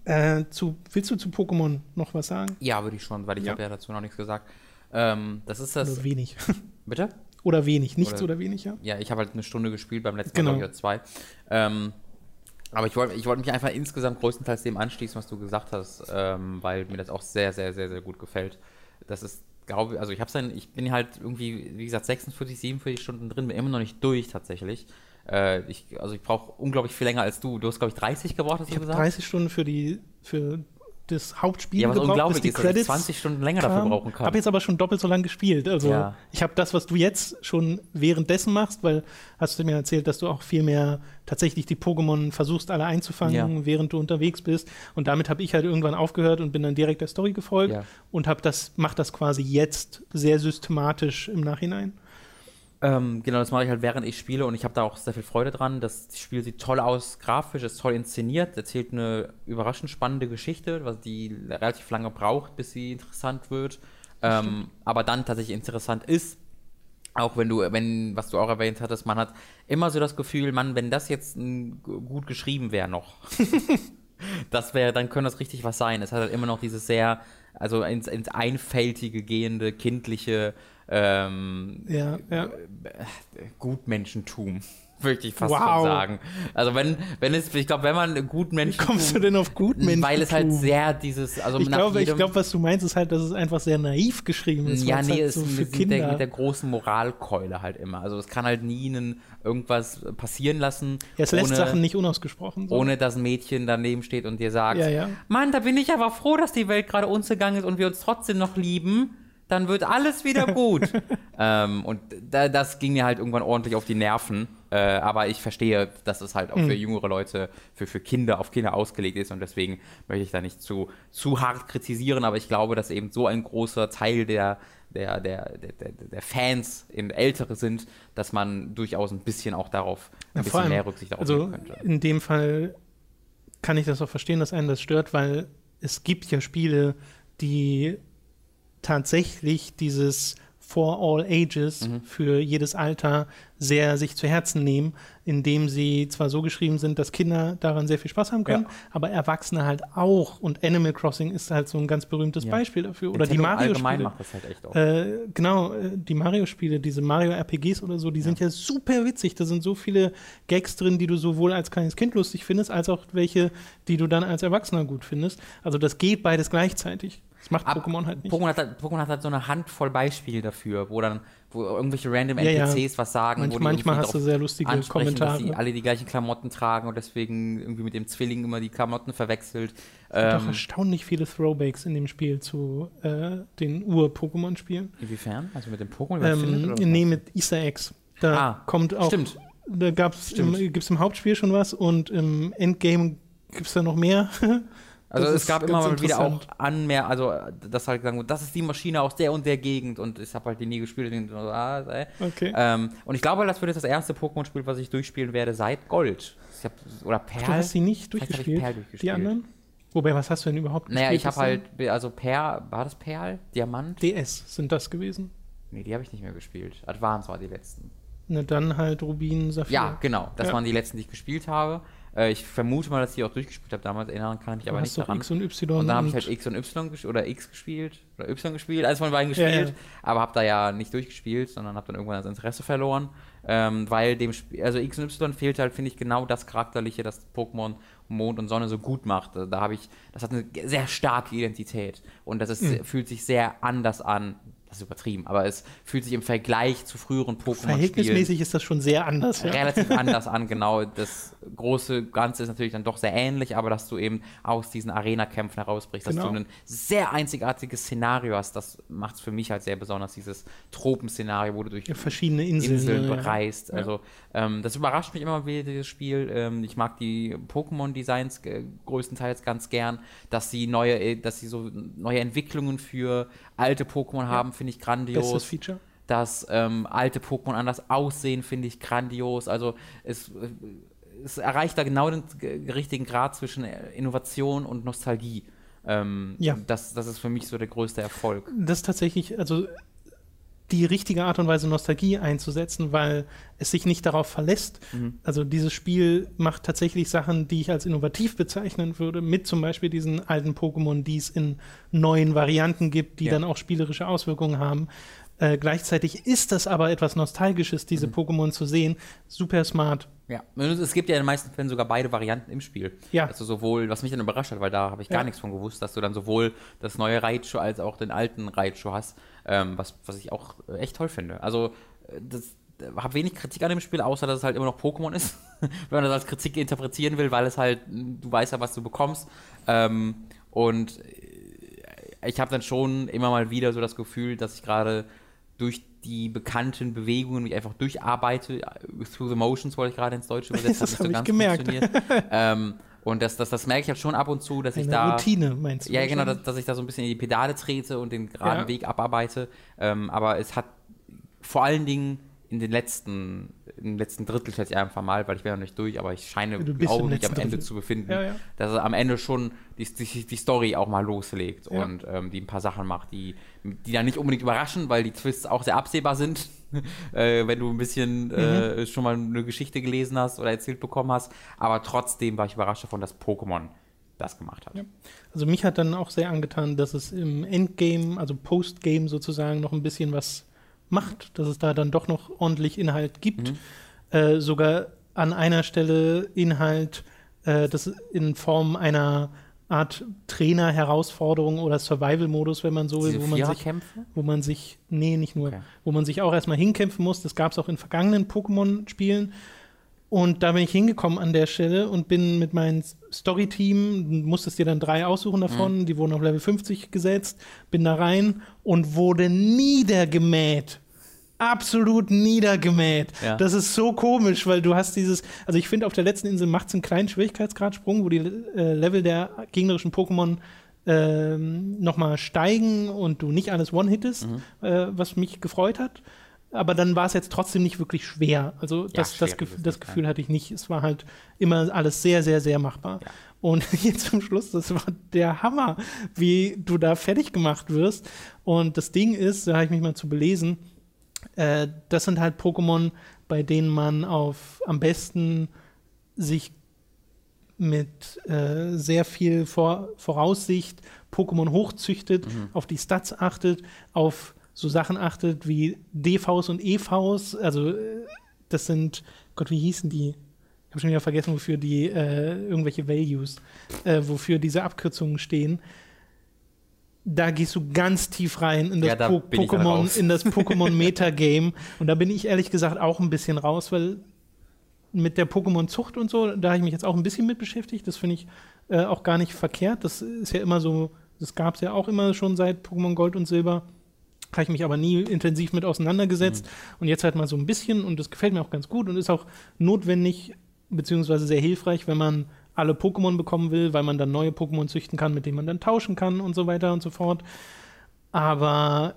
Äh, zu, willst du zu Pokémon noch was sagen? Ja, würde ich schon, weil ich Ja. habe ja dazu noch nichts gesagt. Ähm, das ist das. Oder wenig. Bitte? oder wenig. Nichts Oder- oder, wenig, ja. Ja, ich habe halt eine Stunde gespielt, beim letzten Genau. Mal glaube ich zwei. Ähm, aber ich wollte ich wollt mich einfach insgesamt größtenteils dem anschließen, was du gesagt hast, ähm, weil mir das auch sehr, sehr, sehr, sehr gut gefällt. Das ist, glaube ich, also ich habe dann, ich bin halt irgendwie, wie gesagt, 46, 47 Stunden drin, bin immer noch nicht durch tatsächlich. Äh, ich, also ich brauche unglaublich viel länger als du. Du hast, glaube ich, 30 gebraucht, hast Ich du habe gesagt? 30 Stunden für die für das Hauptspiel ja, gebraucht, unglaublich bis die ist, Credits 20 Stunden länger dafür kamen. brauchen kann. Habe jetzt aber schon doppelt so lange gespielt. Also Ja. ich habe das, was du jetzt schon währenddessen machst, weil hast du mir erzählt, dass du auch viel mehr tatsächlich die Pokémon versuchst alle einzufangen, Ja. während du unterwegs bist. Und damit habe ich halt irgendwann aufgehört und bin dann direkt der Story gefolgt Ja. und habe das mache das quasi jetzt sehr systematisch im Nachhinein. Ähm, genau, das mache ich halt während ich spiele und ich habe da auch sehr viel Freude dran. Das Spiel sieht toll aus, grafisch, ist toll inszeniert, erzählt eine überraschend spannende Geschichte, was die relativ lange braucht, bis sie interessant wird. Ähm, aber dann tatsächlich interessant ist. Auch wenn du, wenn, was du auch erwähnt hattest, man hat immer so das Gefühl, man, wenn das jetzt gut geschrieben wäre noch, das wäre, dann könnte das richtig was sein. Es hat halt immer noch dieses sehr, also ins, ins Einfältige gehende, kindliche, ähm, Ja, ja. Gutmenschentum, würde ich fast Wow. schon sagen. Also wenn, wenn es, ich glaube, wenn man Gutmenschentum, Kommst du denn auf Gutmenschentum? weil es halt sehr dieses, also ich glaube, ich glaube, was du meinst, ist halt, dass es einfach sehr naiv geschrieben ist. ja, nee, halt es so ist für mit, Kinder. der, mit der großen Moralkeule halt immer. Also es kann halt nie einen, irgendwas passieren lassen, ja, es lässt ohne, Sachen nicht unausgesprochen. So. ohne dass ein Mädchen daneben steht und dir sagt, Ja, ja. Mann, da bin ich aber froh, dass die Welt gerade untergegangen ist und wir uns trotzdem noch lieben. Dann wird alles wieder gut. ähm, und da, das ging mir halt irgendwann ordentlich auf die Nerven. Äh, aber ich verstehe, dass es halt auch Hm. für jüngere Leute, für, für Kinder, auf Kinder ausgelegt ist. Und deswegen möchte ich da nicht zu, zu hart kritisieren. Aber ich glaube, dass eben so ein großer Teil der, der, der, der, der, Fans in Ältere sind, dass man durchaus ein bisschen auch darauf, ein Ja, bisschen allem, mehr Rücksicht darauf Also nehmen könnte. in dem Fall kann ich das auch verstehen, dass einen das stört, weil es gibt ja Spiele, die tatsächlich dieses For All Ages Mhm. für jedes Alter sehr sich zu Herzen nehmen, indem sie zwar so geschrieben sind, dass Kinder daran sehr viel Spaß haben können, Ja. aber Erwachsene halt auch. Und Animal Crossing ist halt so ein ganz berühmtes Ja. Beispiel dafür. Oder die Nintendo allgemein Mario-Spiele. macht das halt echt auch. Äh, genau, äh, die Mario-Spiele, diese Mario-RPGs oder so, die sind ja super witzig. Da sind so viele Gags drin, die du sowohl als kleines Kind lustig findest, als auch welche, die du dann als Erwachsener gut findest. Also das geht beides gleichzeitig. Das macht Ab- Pokémon halt nicht. Pokémon hat, halt- Pokémon hat halt so eine Handvoll Beispiele dafür, wo dann wo irgendwelche random Ja, ja. NPCs was sagen. Manch, manchmal hast du sehr lustige Kommentare. dass die alle die gleichen Klamotten tragen und deswegen irgendwie mit dem Zwilling immer die Klamotten verwechselt. Es gibt auch Ähm, erstaunlich viele Throwbacks in dem Spiel zu äh, den Ur-Pokémon-Spielen. inwiefern? Also mit dem Pokémon Ähm, nee, mit Easter Eggs. Da Ah, kommt auch. Stimmt. Da im, Stimmt. gibt's im Hauptspiel schon was und im Endgame gibt es da noch mehr. Also Das es gab immer mal wieder auch. Anmer, also das halt gesagt, wurde, das ist die Maschine aus der und der Gegend und ich habe halt die nie gespielt. Und, so, ah. Okay. ähm, und ich glaube, das wird jetzt das erste Pokémon-Spiel, was ich durchspielen werde seit Gold. Ich hab, oder Du Perl. hast sie nicht hab ich durchgespielt, Perl die durchgespielt. anderen? Wobei, was hast du denn überhaupt Naja, ich gespielt habe bisher? halt, also Perl, war das Perl? Diamant? DS sind das gewesen. Nee, die habe ich nicht mehr gespielt. Advance war die letzten. Na dann halt Rubin, Saphir. Ja, genau. Das Ja. waren die letzten, die ich gespielt habe. Äh, ich vermute mal, dass ich die auch durchgespielt habe. Damals erinnern kann ich mich aber nicht daran. X und Y Und dann habe ich halt X und Y gespielt oder X gespielt oder Y gespielt, eins von beiden Ja, gespielt, ja. aber habe da ja nicht durchgespielt, sondern habe dann irgendwann das Interesse verloren, ähm, weil dem Spiel, also X und Y fehlt halt, finde ich, genau das charakterliche, das Pokémon Mond und Sonne so gut macht. Da habe ich, das hat eine sehr starke Identität und das ist, Mhm. fühlt sich sehr anders an. Das ist übertrieben, aber es fühlt sich im Vergleich zu früheren Pokémon-Spielen Verhältnismäßig ist das schon sehr anders. Ja. relativ anders an, genau. Das große Ganze ist natürlich dann doch sehr ähnlich, aber dass du eben aus diesen Arena-Kämpfen herausbrichst, dass Genau. du ein sehr einzigartiges Szenario hast, das macht es für mich halt sehr besonders, dieses Tropen-Szenario, wo du durch Ja, verschiedene Inseln. Inseln bereist. Ja. Also ähm, das überrascht mich immer wieder, dieses Spiel. Ähm, ich mag die Pokémon-Designs äh, größtenteils ganz gern, dass sie neue, äh, dass sie so neue Entwicklungen für alte Pokémon haben, finde ich grandios Bestes Feature. dass ähm, alte Pokémon anders aussehen, finde ich grandios. Also es, äh, es erreicht da genau den richtigen Grad zwischen äh, Innovation und Nostalgie. Ähm, Ja. das, das ist für mich so der größte Erfolg. Das ist tatsächlich, also die richtige Art und Weise Nostalgie einzusetzen, weil es sich nicht darauf verlässt. Mhm. Also dieses Spiel macht tatsächlich Sachen, die ich als innovativ bezeichnen würde, mit zum Beispiel diesen alten Pokémon, die es in neuen Varianten gibt, die Ja. dann auch spielerische Auswirkungen haben. Äh, gleichzeitig ist das aber etwas Nostalgisches, Mhm. diese Pokémon zu sehen. Super smart. Ja, es gibt ja in den meisten Fällen sogar beide Varianten im Spiel. Ja. Also sowohl, was mich dann überrascht hat, weil da habe ich gar Ja. nichts von gewusst, dass du dann sowohl das neue Raichu als auch den alten Raichu hast, ähm, was, was ich auch äh, echt toll finde. Also äh, das habe wenig Kritik an dem Spiel, außer dass es halt immer noch Pokémon ist, wenn man das als Kritik interpretieren will, weil es halt, mh, du weißt ja, was du bekommst. Ähm, und äh, ich habe dann schon immer mal wieder so das Gefühl, dass ich gerade durch die bekannten Bewegungen mich einfach durcharbeite. Through the motions wollte ich gerade ins Deutsche übersetzen. Das nicht hab ich gemerkt. funktioniert. ähm, und das, das, das merke ich halt schon ab und zu, dass ich Eine da. Routine, meinst du? Ja, genau, dass, dass ich da so ein bisschen in die Pedale trete und den geraden Ja. Weg abarbeite. Ähm, aber es hat vor allen Dingen in den letzten, im letzten Drittel schätze ich einfach mal, weil ich bin noch nicht durch, aber ich scheine auch nicht am Ende Drittel. zu befinden, Ja, ja. dass er am Ende schon die, die, die Story auch mal loslegt Ja. und ähm, die ein paar Sachen macht, die, die dann nicht unbedingt überraschen, weil die Twists auch sehr absehbar sind, äh, wenn du ein bisschen Mhm. äh, schon mal eine Geschichte gelesen hast oder erzählt bekommen hast. Aber trotzdem war ich überrascht davon, dass Pokémon das gemacht hat. Ja. Also mich hat dann auch sehr angetan, dass es im Endgame, also Postgame sozusagen, noch ein bisschen was macht, dass es da dann doch noch ordentlich Inhalt gibt. Mhm. Äh, sogar an einer Stelle Inhalt, äh, das in Form einer Art Trainer-Herausforderung oder Survival-Modus, wenn man so will, wo man sich wo man sich, nee, nicht nur, Okay. wo man sich auch erstmal hinkämpfen muss. Das gab es auch in vergangenen Pokémon-Spielen. Und da bin ich hingekommen an der Stelle und bin mit meinem Story-Team, du musstest dir dann drei aussuchen davon, Mhm. die wurden auf Level 50 gesetzt, bin da rein und wurde niedergemäht. Absolut niedergemäht. Ja. Das ist so komisch, weil du hast dieses, also ich finde auf der letzten Insel macht es einen kleinen Schwierigkeitsgradsprung, wo die äh, Level der gegnerischen Pokémon ähm, nochmal steigen und du nicht alles One-Hittest, Mhm. äh, was mich gefreut hat. Aber dann war es jetzt trotzdem nicht wirklich schwer. Also das, das, Gef ist es das Gefühl hatte ich nicht. Es war halt immer alles sehr, sehr, sehr machbar. Ja. Und jetzt zum Schluss, das war der Hammer, wie du da fertig gemacht wirst. Und das Ding ist, da habe ich mich mal zu belesen, äh, das sind halt Pokémon, bei denen man auf am besten sich mit äh, sehr viel Vor Voraussicht Pokémon hochzüchtet, auf die Stats achtet, auf so Sachen achtet wie DVs und EVs. Also äh, das sind, Gott, wie hießen die? Ich habe schon wieder vergessen, wofür die äh, irgendwelche Values, äh, wofür diese Abkürzungen stehen. Da gehst du ganz tief rein in das, Ja, da po Pokémon, in das Pokémon Metagame. Und da bin ich ehrlich gesagt auch ein bisschen raus, weil mit der Pokémon-Zucht und so, da habe ich mich jetzt auch ein bisschen mit beschäftigt. Das finde ich äh, auch gar nicht verkehrt. Das ist ja immer so, das gab es ja auch immer schon seit Pokémon Gold und Silber. Habe ich mich aber nie intensiv mit auseinandergesetzt. Mhm. Und jetzt halt mal so ein bisschen und das gefällt mir auch ganz gut und ist auch notwendig, beziehungsweise sehr hilfreich, wenn man alle Pokémon bekommen will, weil man dann neue Pokémon züchten kann, mit denen man dann tauschen kann und so weiter und so fort. Aber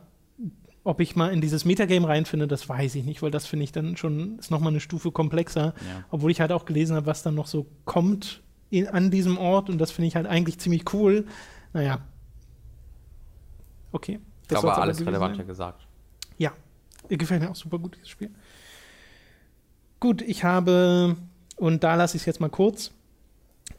ob ich mal in dieses Metagame reinfinde, das weiß ich nicht, weil das finde ich dann schon, ist nochmal eine Stufe komplexer. Ja. Obwohl ich halt auch gelesen habe, was dann noch so kommt in, an diesem Ort und das finde ich halt eigentlich ziemlich cool. Naja. Okay. Ich Das glaube, aber alles Relevante gesagt. Ja, gefällt mir auch super gut, dieses Spiel. Gut, ich habe, und da lasse ich es jetzt mal kurz,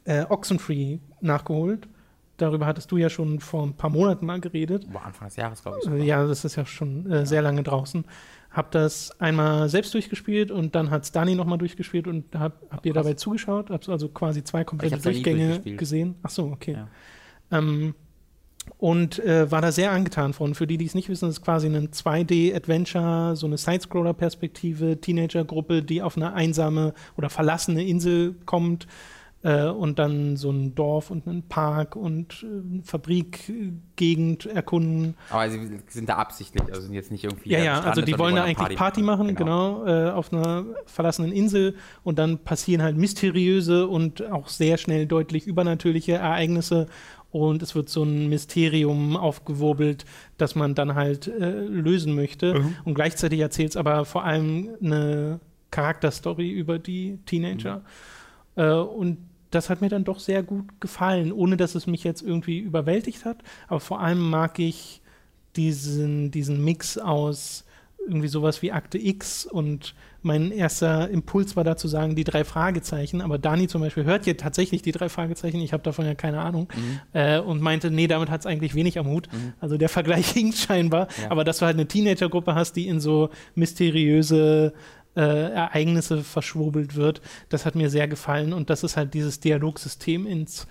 äh, Oxenfree nachgeholt. Darüber hattest du ja schon vor ein paar Monaten mal geredet. War Anfang des Jahres, glaube ich. Sogar. ja, das ist ja schon äh, sehr lange draußen. Hab das einmal selbst durchgespielt und dann hat es Dani nochmal durchgespielt und hab, habt ihr dabei zugeschaut? Habt also quasi zwei komplette Durchgänge gesehen? Ach so, okay. Ja. Ähm, und äh, war da sehr angetan von. Für die, die es nicht wissen, ist quasi ein 2D-Adventure, so eine Sidescroller-Perspektive, Teenager-Gruppe, die auf eine einsame oder verlassene Insel kommt äh, und dann so ein Dorf und einen Park und äh, Fabrikgegend erkunden. Aber sie sind da absichtlich, also sind jetzt nicht irgendwie. Ja, ja, also die wollen da eigentlich Party machen, genau, äh, auf einer verlassenen Insel und dann passieren halt mysteriöse und auch sehr schnell deutlich übernatürliche Ereignisse und es wird so ein Mysterium aufgewirbelt, das man dann halt äh, lösen möchte Mhm. und gleichzeitig erzählt es aber vor allem eine Charakterstory über die Teenager äh, und das hat mir dann doch sehr gut gefallen, ohne dass es mich jetzt irgendwie überwältigt hat. Aber vor allem mag ich diesen, diesen Mix aus irgendwie sowas wie Akte X und mein erster Impuls war da zu sagen, die drei Fragezeichen, aber Dani zum Beispiel hört ja tatsächlich die drei Fragezeichen, ich habe davon ja keine Ahnung. Mhm. äh, und meinte, nee, damit hat es eigentlich wenig am Hut. Also der Vergleich hinkt scheinbar, Ja. aber dass du halt eine Teenagergruppe hast, die in so mysteriöse äh, Ereignisse verschwurbelt wird, das hat mir sehr gefallen. Und dass es halt dieses Dialogsystem ins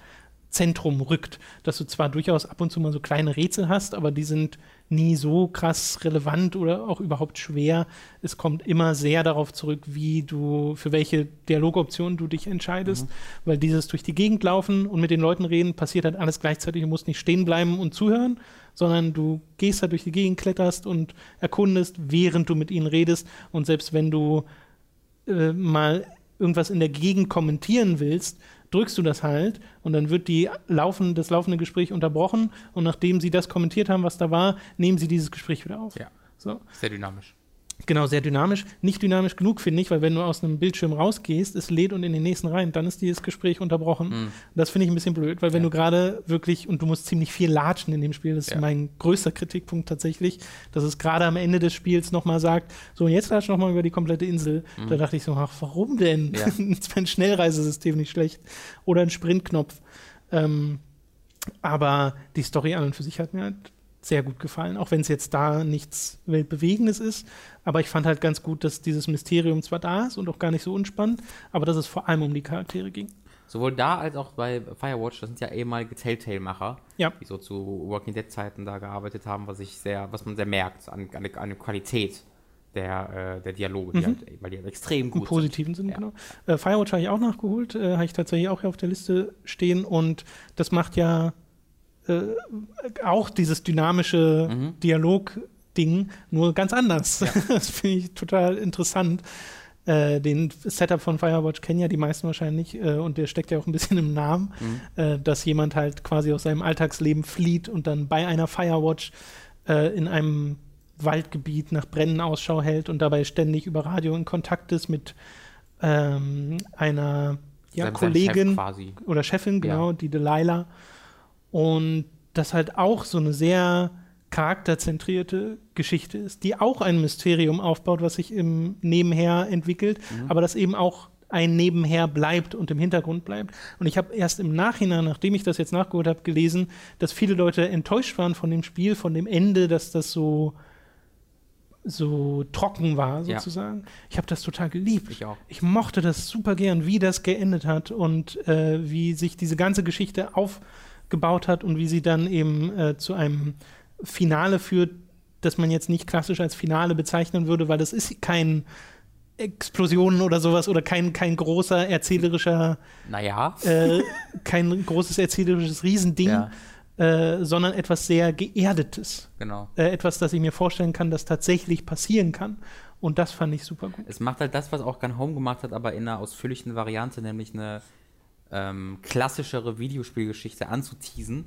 Zentrum rückt, dass du zwar durchaus ab und zu mal so kleine Rätsel hast, aber die sind nie so krass relevant oder auch überhaupt schwer. Es kommt immer sehr darauf zurück, wie du, für welche Dialogoption du dich entscheidest, weil dieses durch die Gegend laufen und mit den Leuten reden passiert halt alles gleichzeitig. Du musst nicht stehen bleiben und zuhören, sondern du gehst halt durch die Gegend, kletterst und erkundest, während du mit ihnen redest. Und selbst wenn du äh, mal irgendwas in der Gegend kommentieren willst, drückst du das halt und dann wird die laufen, das laufende Gespräch unterbrochen und nachdem sie das kommentiert haben, was da war, nehmen sie dieses Gespräch wieder auf. Ja. So. Sehr dynamisch. Genau, sehr dynamisch. Nicht dynamisch genug, finde ich, weil wenn du aus einem Bildschirm rausgehst, es lädt und in den nächsten rein, dann ist dieses Gespräch unterbrochen. Mhm. Das finde ich ein bisschen blöd, weil wenn Ja. du gerade wirklich, und du musst ziemlich viel latschen in dem Spiel, das ist Ja. mein größter Kritikpunkt tatsächlich, dass es gerade am Ende des Spiels nochmal sagt, so jetzt latsch nochmal über die komplette Insel. Da dachte ich so, ach, warum denn? Mhm. Ja. Jetzt wäre ein Schnellreisesystem nicht schlecht. Oder ein Sprintknopf. Ähm, aber die Story an und für sich hat mir halt sehr gut gefallen, auch wenn es jetzt da nichts Weltbewegendes ist. Aber ich fand halt ganz gut, dass dieses Mysterium zwar da ist und auch gar nicht so unspannend, aber dass es vor allem um die Charaktere ging. Sowohl da als auch bei Firewatch, das sind ja ehemalige Telltale-Macher, Ja. die so zu Walking Dead-Zeiten da gearbeitet haben, was ich sehr, was man sehr merkt an, an, der- an Qualität der, äh, der Dialoge, die Mhm. halt, weil die halt extrem Im gut positiven Sinne, Ja. genau. Äh, Firewatch habe ich auch nachgeholt, äh, habe ich tatsächlich auch hier auf der Liste stehen und das macht ja äh, auch dieses dynamische Mhm. Dialog-Ding nur ganz anders. Das finde ich total interessant. Äh, den Setup von Firewatch kennen ja die meisten wahrscheinlich äh, und der steckt ja auch ein bisschen im Namen, Mhm. äh, dass jemand halt quasi aus seinem Alltagsleben flieht und dann bei einer Firewatch äh, in einem Waldgebiet nach Brennen Ausschau hält und dabei ständig über Radio in Kontakt ist mit ähm, einer ja, Chef Kollegin quasi. oder Chefin, genau, die Delilah. Und das halt auch so eine sehr charakterzentrierte Geschichte ist, die auch ein Mysterium aufbaut, was sich im Nebenher entwickelt, aber das eben auch ein Nebenher bleibt und im Hintergrund bleibt. Und ich habe erst im Nachhinein, nachdem ich das jetzt nachgeholt habe, gelesen, dass viele Leute enttäuscht waren von dem Spiel, von dem Ende, dass das so so trocken war, Ja. sozusagen. Ich habe das total geliebt. Ich auch. Ich mochte das super gern, wie das geendet hat und äh, wie sich diese ganze Geschichte aufgebaut hat und wie sie dann eben äh, zu einem Finale führt, das man jetzt nicht klassisch als Finale bezeichnen würde, weil das ist kein Explosionen oder sowas oder kein, kein großer erzählerischer, Naja. äh, kein großes erzählerisches Riesending, Ja. äh, sondern etwas sehr Geerdetes. Genau. Äh, etwas, das ich mir vorstellen kann, das tatsächlich passieren kann. Und das fand ich super gut. Es macht halt das, was auch Gun Home gemacht hat, aber in einer ausführlichen Variante, nämlich eine ähm, klassischere Videospielgeschichte anzuteasen.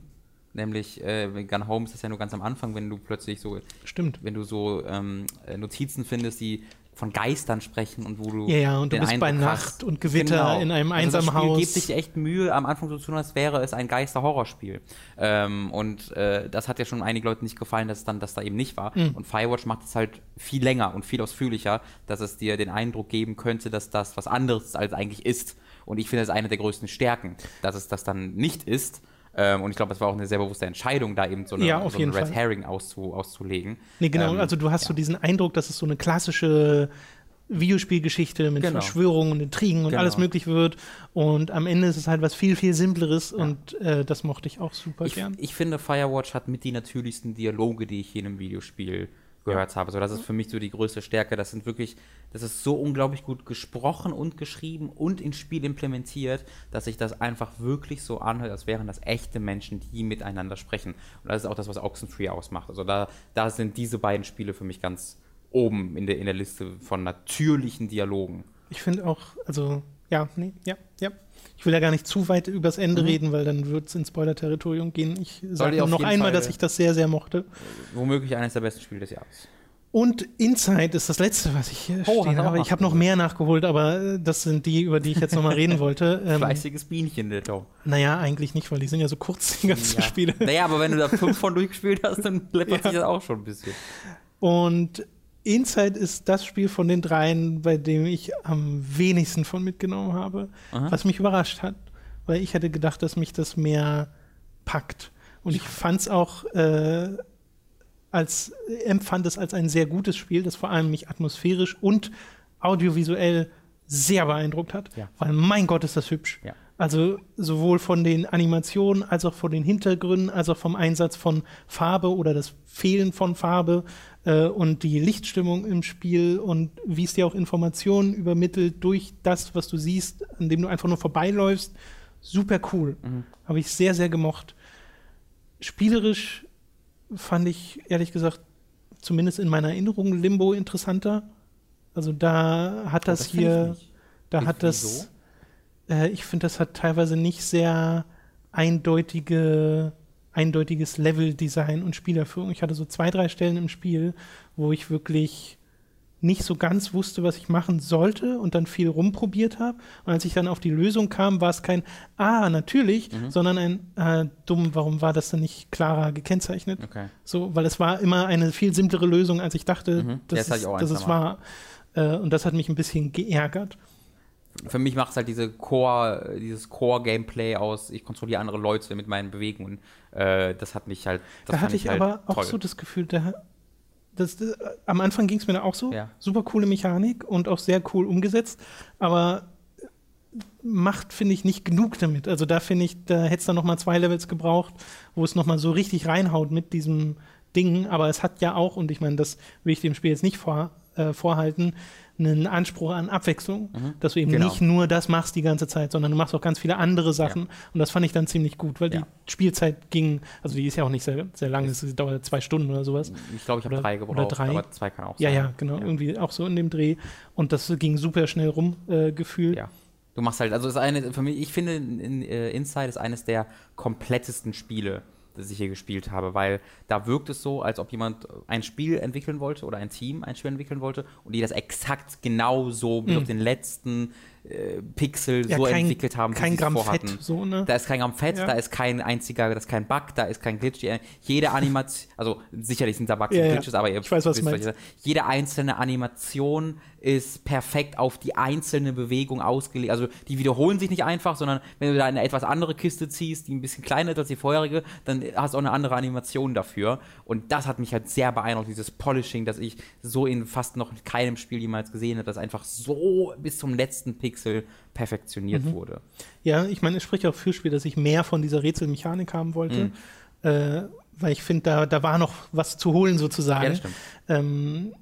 Nämlich, äh, bei Gun Home ist das ja nur ganz am Anfang, wenn du plötzlich so, Stimmt. wenn du so ähm, äh, Notizen findest, die von Geistern sprechen und wo du Ja, ja, und du bist bei Eindruck Nacht hast- und Gewitter in einem also einsamen das Spiel Haus. gibt sich echt Mühe, am Anfang so zu tun, als wäre es ein Geister-Horrorspiel. Ähm, und äh, das hat ja schon einigen Leuten nicht gefallen, dass es dann das da eben nicht war. Mhm. Und Firewatch macht es halt viel länger und viel ausführlicher, dass es dir den Eindruck geben könnte, dass das was anderes als eigentlich ist. Und ich finde, das ist eine der größten Stärken, dass es das dann nicht ist. Ähm, und ich glaube, das war auch eine sehr bewusste Entscheidung, da eben so eine, Ja, so jeden eine Red Fall. Herring auszu, auszulegen. Nee, genau. Ähm, also du hast so diesen Eindruck, dass es so eine klassische Videospielgeschichte mit Genau. Verschwörungen und Intrigen und Genau. alles möglich wird. Und am Ende ist es halt was viel, viel Simpleres und äh, das mochte ich auch super ich, gern. ich finde, Firewatch hat mit die natürlichsten Dialoge, die ich je in einem Videospiel gehört habe. So, das ist für mich so die größte Stärke. Das sind wirklich, das ist so unglaublich gut gesprochen und geschrieben und ins Spiel implementiert, dass sich das einfach wirklich so anhört, als wären das echte Menschen, die miteinander sprechen. Und das ist auch das, was Oxenfree ausmacht. Also da, da sind diese beiden Spiele für mich ganz oben in der, in der Liste von natürlichen Dialogen. Ich finde auch, also, ja, nee, ja, ja. Ich will ja gar nicht zu weit übers Ende Mhm. reden, weil dann wird es ins Spoiler-Territorium gehen. Ich sage noch einmal, Fall- dass ich das sehr, sehr mochte. Womöglich eines der besten Spiele des Jahres. Und Inside ist das letzte, was ich hier Oh, stehen habe. Ich habe noch mehr nachgeholt, aber äh, das sind die, über die ich jetzt nochmal reden wollte. Ähm, Fleißiges Bienchen, der Tom. naja, eigentlich nicht, weil die sind ja so kurz, die ganzen Ja. Spiele. Naja, aber wenn du da fünf von durchgespielt hast, dann läppert Ja. sich das auch schon ein bisschen. Und Inside ist das Spiel von den dreien, bei dem ich am wenigsten von mitgenommen habe, Aha. was mich überrascht hat, weil ich hätte gedacht, dass mich das mehr packt. Und ich fand es auch äh, als, empfand es als ein sehr gutes Spiel, das vor allem mich atmosphärisch und audiovisuell sehr beeindruckt hat, Ja. weil mein Gott ist das hübsch. Ja. Also sowohl von den Animationen als auch von den Hintergründen, als auch vom Einsatz von Farbe oder das Fehlen von Farbe äh, und die Lichtstimmung im Spiel und wie es dir auch Informationen übermittelt durch das, was du siehst, an dem du einfach nur vorbeiläufst. Super cool. Habe ich sehr, sehr gemocht. Spielerisch fand ich ehrlich gesagt, zumindest in meiner Erinnerung, Limbo interessanter. Also da hat das, das find ich hier, da Wie- hat das, wieso? äh, ich finde, das hat teilweise nicht sehr eindeutige, eindeutiges Leveldesign und Spielerführung. Ich hatte so zwei, drei Stellen im Spiel, wo ich wirklich nicht so ganz wusste, was ich machen sollte und dann viel rumprobiert habe. Und als ich dann auf die Lösung kam, war es kein Ah, natürlich, Mhm. sondern ein Ah, dumm, warum war das denn nicht klarer gekennzeichnet? Okay. So, weil es war immer eine viel simplere Lösung, als ich dachte, Mhm. Dass, das es, dass es war. Äh, und das hat mich ein bisschen geärgert. Für mich macht es halt diese Core, dieses Core-Gameplay aus, ich kontrolliere andere Leute mit meinen Bewegungen. Äh, das hat mich halt. Da hatte ich halt aber auch toll. so das Gefühl, da, das, das, am Anfang ging es mir da auch so. Ja. Super coole Mechanik und auch sehr cool umgesetzt, aber macht, finde ich, nicht genug damit. Also da finde ich, da hätte es dann noch mal zwei Levels gebraucht, wo es noch mal so richtig reinhaut mit diesem Ding. Aber es hat ja auch, und ich meine, das will ich dem Spiel jetzt nicht vor, äh, vorhalten, einen Anspruch an Abwechslung, dass du eben Genau. nicht nur das machst die ganze Zeit, sondern du machst auch ganz viele andere Sachen. Und das fand ich dann ziemlich gut, weil Ja. die Spielzeit ging, also die ist ja auch nicht sehr, sehr lang, es dauert zwei Stunden oder sowas. Ich glaube, ich habe Oder- drei oder gebraucht, drei. aber zwei kann auch Ja, sein. ja, genau, irgendwie auch so in dem Dreh. Und das ging super schnell rum, äh, gefühlt. Ja. Du machst halt, also ist eine, für mich, ich finde, in, in, äh, Inside ist eines der komplettesten Spiele, das ich hier gespielt habe, weil da wirkt es so, als ob jemand ein Spiel entwickeln wollte oder ein Team ein Spiel entwickeln wollte und die das exakt genau so bis auf den letzten äh, Pixel Mhm. Ja, so kein- entwickelt haben, wie kein sie es Gramm vorhatten. Fett, so, ne? Da ist kein Gramm Fett, Ja. da ist kein einziger, da ist kein Bug, da ist kein Glitch. Die- Jede Animation, also sicherlich sind da Bugs Ja, und. Glitches, aber ihr Ich weiß, was wisst, sage. Jede einzelne Animation ist perfekt auf die einzelne Bewegung ausgelegt. Also die wiederholen sich nicht einfach, sondern wenn du da eine etwas andere Kiste ziehst, die ein bisschen kleiner ist als die vorherige, dann hast du auch eine andere Animation dafür. Und das hat mich halt sehr beeindruckt, dieses Polishing, das ich so in fast noch keinem Spiel jemals gesehen habe, das einfach so bis zum letzten Pixel perfektioniert Mhm. wurde. Ja, ich meine, es spricht auch fürs Spiel, dass ich mehr von dieser Rätselmechanik haben wollte. Mhm. Äh, weil ich finde, da, da war noch was zu holen sozusagen. Ja. Ähm,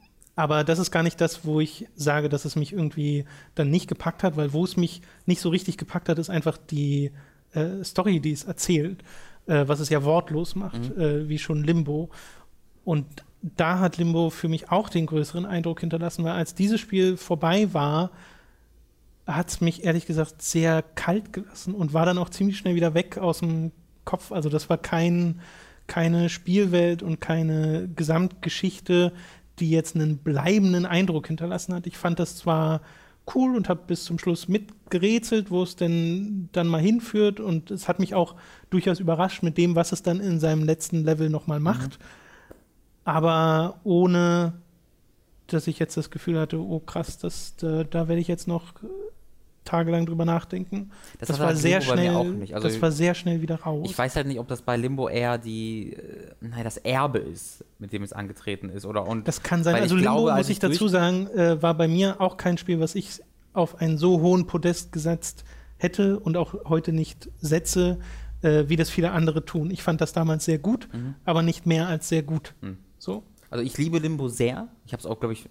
aber das ist gar nicht das, wo ich sage, dass es mich irgendwie dann nicht gepackt hat, weil wo es mich nicht so richtig gepackt hat, ist einfach die äh, Story, die es erzählt, äh, was es ja wortlos macht, Mhm. äh, wie schon Limbo. Und da hat Limbo für mich auch den größeren Eindruck hinterlassen, weil als dieses Spiel vorbei war, hat es mich ehrlich gesagt sehr kalt gelassen und war dann auch ziemlich schnell wieder weg aus dem Kopf. Also das war kein, keine Spielwelt und keine Gesamtgeschichte, die jetzt einen bleibenden Eindruck hinterlassen hat. Ich fand das zwar cool und habe bis zum Schluss mitgerätselt, wo es denn dann mal hinführt und es hat mich auch durchaus überrascht mit dem, was es dann in seinem letzten Level nochmal macht. Aber ohne, dass ich jetzt das Gefühl hatte, oh krass, das, da, da werde ich jetzt noch tagelang drüber nachdenken. Das Das, war halt sehr schnell, auch nicht. Also das war sehr schnell wieder raus. Ich weiß halt nicht, ob das bei Limbo eher die, äh, nein, das Erbe ist, mit dem es angetreten ist, oder? Und Das kann sein. Also Limbo, glaube, muss ich dazu sagen, äh, war bei mir auch kein Spiel, was ich auf einen so hohen Podest gesetzt hätte und auch heute nicht setze, äh, wie das viele andere tun. Ich fand das damals sehr gut, Mhm. aber nicht mehr als sehr gut. Hm. So. Also ich liebe Limbo sehr. Ich habe es auch, glaube ich,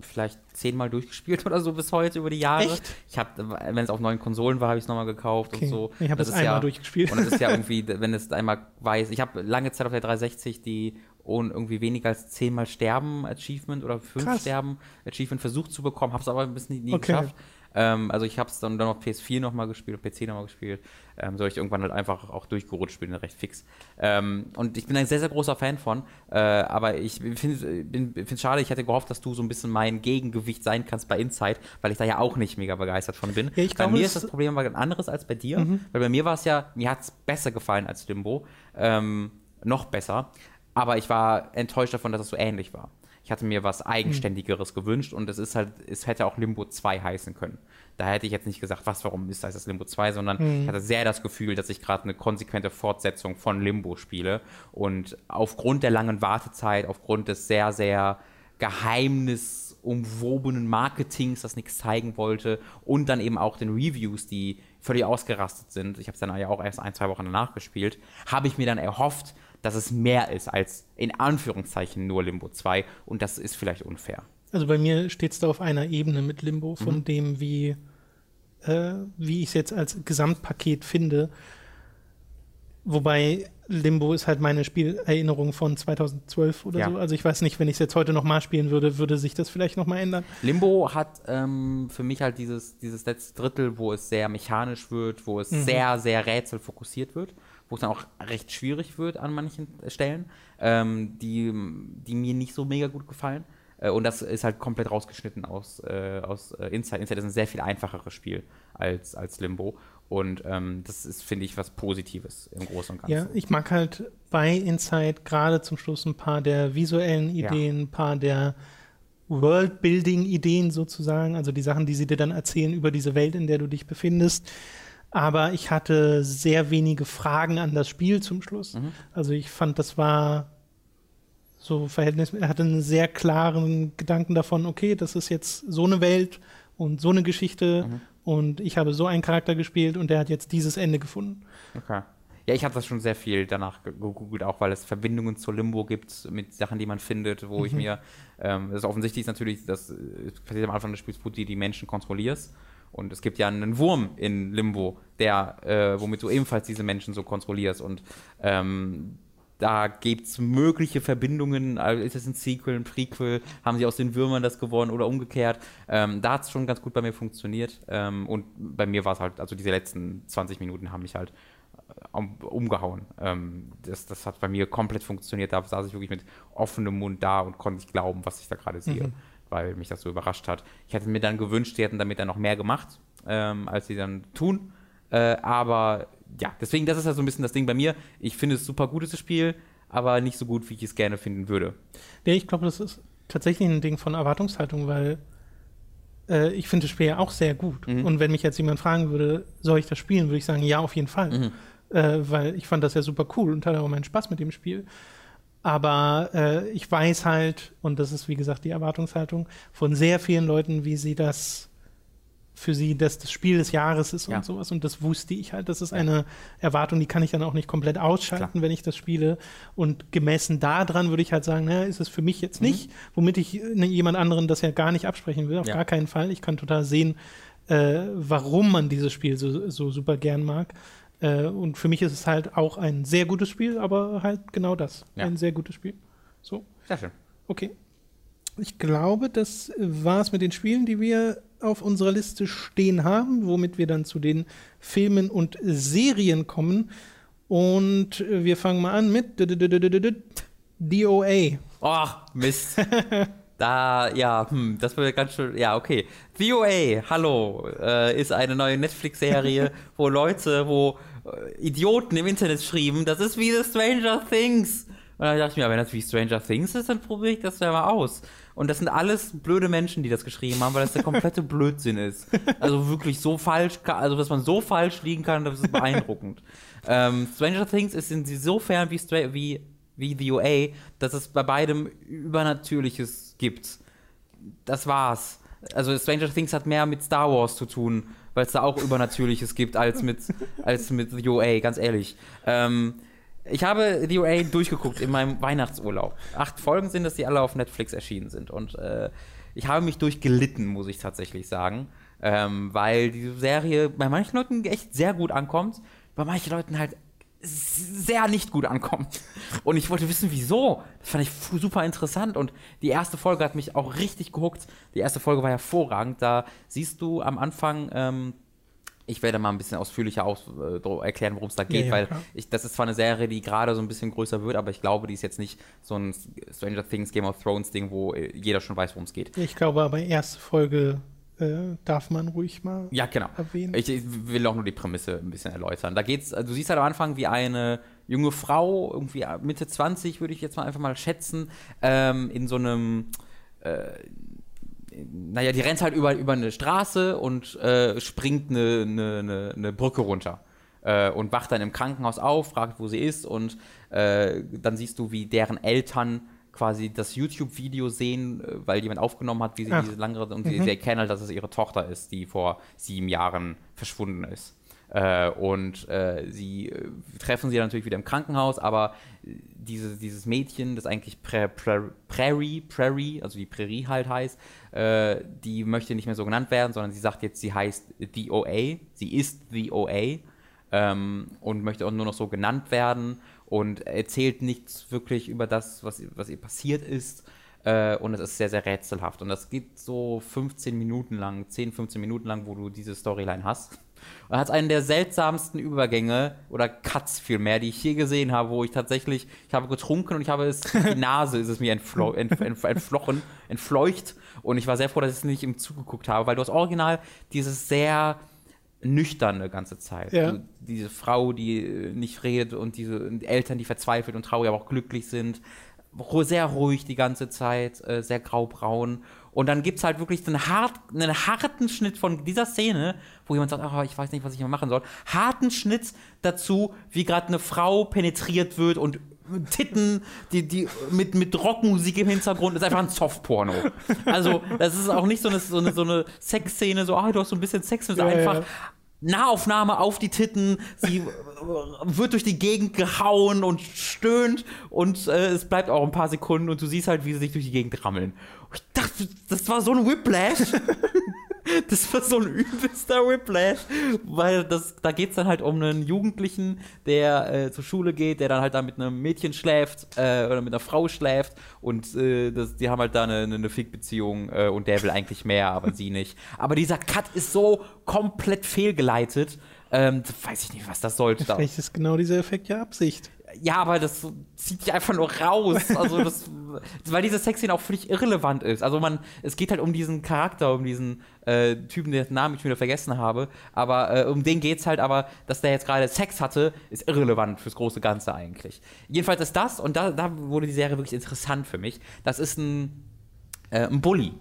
vielleicht zehnmal durchgespielt oder so bis heute über die Jahre. Echt? Ich habe, wenn es auf neuen Konsolen war, habe ich es nochmal gekauft Okay. und so. Ich habe Das es einmal ja, durchgespielt. Und es ist ja irgendwie, wenn es einmal weiß, ich habe lange Zeit auf der 360 die ohne irgendwie weniger als zehnmal sterben Achievement oder fünf Krass. sterben Achievement versucht zu bekommen, habe es aber ein bisschen nie, nie Okay. geschafft. Ähm, also ich habe es dann, dann auf PS4 nochmal gespielt, auf PC nochmal gespielt. Ähm, so ich irgendwann halt einfach auch durchgerutscht bin, recht fix. Ähm, und ich bin ein sehr, sehr großer Fan von. Äh, aber ich finde es schade, ich hätte gehofft, dass du so ein bisschen mein Gegengewicht sein kannst bei Inside, weil ich da ja auch nicht mega begeistert von bin. Ja, ich bei mir ist das Problem aber ein anderes als bei dir. Mhm. Weil bei mir war es ja, mir hat es besser gefallen als Limbo. Ähm, noch besser. Aber ich war enttäuscht davon, dass es so ähnlich war. Ich hatte mir was Eigenständigeres mhm. gewünscht und es ist halt, es hätte auch Limbo 2 heißen können. Da hätte ich jetzt nicht gesagt, was, warum ist das Limbo 2, sondern mhm. ich hatte sehr das Gefühl, dass ich gerade eine konsequente Fortsetzung von Limbo spiele. Und aufgrund der langen Wartezeit, aufgrund des sehr, sehr geheimnisumwobenen Marketings, das nichts zeigen wollte, und dann eben auch den Reviews, die völlig ausgerastet sind. Ich habe es dann ja auch erst ein, zwei Wochen danach gespielt. Habe ich mir dann erhofft, dass es mehr ist als in Anführungszeichen nur Limbo 2 und das ist vielleicht unfair. Also bei mir steht es da auf einer Ebene mit Limbo, von mhm. dem, wie, äh, wie ich es jetzt als Gesamtpaket finde. Wobei Limbo ist halt meine Spielerinnerung von 2012 oder ja. so. Also ich weiß nicht, wenn ich es jetzt heute nochmal spielen würde, würde sich das vielleicht nochmal ändern. Limbo hat ähm, für mich halt dieses, dieses letzte Drittel, wo es sehr mechanisch wird, wo es mhm. sehr, sehr rätselfokussiert wird, wo es dann auch recht schwierig wird an manchen Stellen, ähm, die, die mir nicht so mega gut gefallen. Äh, und das ist halt komplett rausgeschnitten aus, äh, aus äh, Inside. Inside ist ein sehr viel einfacheres Spiel als, als Limbo. Und ähm, das ist, finde ich, was Positives im Großen und Ganzen. Ja, ich mag halt bei Inside gerade zum Schluss ein paar der visuellen Ideen, ja. ein paar der Worldbuilding-Ideen sozusagen, also die Sachen, die sie dir dann erzählen über diese Welt, in der du dich befindest. Aber ich hatte sehr wenige Fragen an das Spiel zum Schluss. Mhm. Also ich fand, das war so Verhältnis, er hatte einen sehr klaren Gedanken davon, okay, das ist jetzt so eine Welt und so eine Geschichte mhm. und ich habe so einen Charakter gespielt und der hat jetzt dieses Ende gefunden. Okay. Ja, ich habe das schon sehr viel danach gegoogelt, auch weil es Verbindungen zur Limbo gibt mit Sachen, die man findet, wo mhm. ich mir, ähm, das offensichtlich ist natürlich, das äh, passiert am Anfang des Spiels, wo du die Menschen kontrollierst. Und es gibt ja einen Wurm in Limbo, der, äh, womit du ebenfalls diese Menschen so kontrollierst. Und ähm, da gibt es mögliche Verbindungen. Also ist es ein Sequel, ein Prequel? Haben sie aus den Würmern das gewonnen oder umgekehrt? Ähm, da hat es schon ganz gut bei mir funktioniert. Ähm, und bei mir war es halt, also diese letzten 20 Minuten haben mich halt äh, umgehauen. Ähm, das, das hat bei mir komplett funktioniert. Da saß ich wirklich mit offenem Mund da und konnte nicht glauben, was ich da gerade sehe, mhm. Weil mich das so überrascht hat. Ich hätte mir dann gewünscht, die hätten damit dann noch mehr gemacht, ähm, als sie dann tun. Äh, aber ja, deswegen, das ist ja so ein bisschen das Ding bei mir. Ich finde es super gut, dieses Spiel, aber nicht so gut, wie ich es gerne finden würde. Ja, ich glaube, das ist tatsächlich ein Ding von Erwartungshaltung, weil äh, ich finde das Spiel ja auch sehr gut. Mhm. Und wenn mich jetzt jemand fragen würde, soll ich das spielen, würde ich sagen, ja, auf jeden Fall. Mhm. Äh, weil ich fand das ja super cool und hatte auch meinen Spaß mit dem Spiel. Aber äh, ich weiß halt, und das ist wie gesagt die Erwartungshaltung, von sehr vielen Leuten, wie sie das für sie das, das Spiel des Jahres ist ja. und sowas. Und das wusste ich halt. Das ist eine Erwartung, die kann ich dann auch nicht komplett ausschalten, Klar. wenn ich das spiele. Und gemessen daran würde ich halt sagen, naja, ist es für mich jetzt mhm. nicht, womit ich ne, jemand anderen das ja gar nicht absprechen will, auf ja. gar keinen Fall. Ich kann total sehen, äh, warum man dieses Spiel so, so super gern mag. Äh, und für mich ist es halt auch ein sehr gutes Spiel, aber halt genau das. Ja. Ein sehr gutes Spiel. So. Sehr schön. Okay. Ich glaube, das war es mit den Spielen, die wir auf unserer Liste stehen haben, womit wir dann zu den Filmen und Serien kommen. Und wir fangen mal an mit DOA. Ach, Mist. Da, ja, hm, das wird ganz schön, ja, okay. VOA, hallo, äh, ist eine neue Netflix-Serie, wo Leute, wo äh, Idioten im Internet schrieben, das ist wie The Stranger Things. Und dann dachte ich mir, wenn das wie Stranger Things ist, dann probiere ich das ja mal aus. Und das sind alles blöde Menschen, die das geschrieben haben, weil das der komplette Blödsinn ist. Also wirklich so falsch, also dass man so falsch liegen kann, das ist beeindruckend. ähm, Stranger Things ist insofern wie, wie, wie The OA, dass es bei beidem Übernatürliches gibt. Das war's. Also Stranger Things hat mehr mit Star Wars zu tun, weil es da auch Übernatürliches gibt als mit, als mit The OA, ganz ehrlich. Ähm, ich habe The OA durchgeguckt in meinem Weihnachtsurlaub. Acht Folgen sind es, die alle auf Netflix erschienen sind. Und äh, ich habe mich durchgelitten, muss ich tatsächlich sagen. Ähm, weil diese Serie bei manchen Leuten echt sehr gut ankommt, bei manchen Leuten halt sehr nicht gut ankommt. Und ich wollte wissen, wieso. Das fand ich super interessant. Und die erste Folge hat mich auch richtig gehuckt. Die erste Folge war hervorragend. Da siehst du am Anfang ähm, ich werde mal ein bisschen ausführlicher aus, äh, erklären, worum es da geht, ja, ja, weil ich, das ist zwar eine Serie, die gerade so ein bisschen größer wird, aber ich glaube, die ist jetzt nicht so ein Stranger Things, Game of Thrones Ding, wo äh, jeder schon weiß, worum es geht. Ich glaube aber, erste Folge äh, darf man ruhig mal ja, genau. erwähnen. Ich, ich, will auch nur die Prämisse ein bisschen erläutern. Da geht's, also du siehst halt am Anfang, wie eine junge Frau, irgendwie Mitte 20 würde ich jetzt mal einfach mal schätzen, ähm, in so einem äh, naja, die rennt halt über, über eine Straße und äh, springt eine, eine, eine, Brücke runter. Äh, und wacht dann im Krankenhaus auf, fragt, wo sie ist und äh, dann siehst du, wie deren Eltern quasi das YouTube-Video sehen, äh, weil jemand aufgenommen hat, wie sie Ach. diese langere und mhm. sie, sie erkennen halt, dass es ihre Tochter ist, die vor sieben Jahren verschwunden ist. Äh, und äh, sie äh, treffen sie dann natürlich wieder im Krankenhaus, aber diese, dieses Mädchen, das eigentlich Prä, Prä, Prairie, Prairie, also die Prärie halt heißt, äh, die möchte nicht mehr so genannt werden, sondern sie sagt jetzt, sie heißt The OA, sie ist The OA ähm, und möchte auch nur noch so genannt werden und erzählt nichts wirklich über das, was, was ihr passiert ist. Äh, und es ist sehr, sehr rätselhaft. Und das geht so 15 Minuten lang, 10, 15 Minuten lang, wo du diese Storyline hast. Und hat einen der seltsamsten Übergänge oder Cuts vielmehr, die ich je gesehen habe, wo ich tatsächlich, ich habe getrunken und ich habe es, die Nase ist es mir entflo entf entf entflochen, entfleucht. Und ich war sehr froh, dass ich es nicht im Zug geguckt habe, weil du hast original dieses sehr nüchterne ganze Zeit. Ja. Du, diese Frau, die äh, nicht redet und diese Eltern, die verzweifelt und traurig, aber auch glücklich sind. Sehr ruhig die ganze Zeit, äh, sehr graubraun. Und dann gibt es halt wirklich einen, hart, einen harten Schnitt von dieser Szene, wo jemand sagt, oh, ich weiß nicht, was ich mehr machen soll. Harten Schnitt dazu, wie gerade eine Frau penetriert wird und Titten, die, die mit, mit Rockmusik im Hintergrund, ist einfach ein Softporno. Also, das ist auch nicht so eine, so eine, so eine Sexszene, so, ah, du hast so ein bisschen Sex, ist ja, einfach ja. Nahaufnahme auf die Titten, sie wird durch die Gegend gehauen und stöhnt und äh, es bleibt auch ein paar Sekunden und du siehst halt, wie sie sich durch die Gegend rammeln. Ich dachte, das war so ein Whiplash. das war so ein übelster Whiplash, weil das, da geht es dann halt um einen Jugendlichen, der äh, zur Schule geht, der dann halt da mit einem Mädchen schläft äh, oder mit einer Frau schläft und äh, das, die haben halt da eine, eine Fick-Beziehung äh, und der will eigentlich mehr, aber sie nicht. Aber dieser Cut ist so komplett fehlgeleitet. Ähm, weiß ich nicht, was das sollte. Vielleicht ist genau dieser Effekt ja Absicht ja, aber das zieht sich einfach nur raus. Also das, weil diese Sexszene auch völlig irrelevant ist. Also man, es geht halt um diesen Charakter, um diesen äh, Typen, den Namen ich wieder vergessen habe. Aber äh, um den geht's halt, aber dass der jetzt gerade Sex hatte, ist irrelevant fürs große Ganze eigentlich. Jedenfalls ist das, und da, da wurde die Serie wirklich interessant für mich, das ist ein, äh, ein Bully.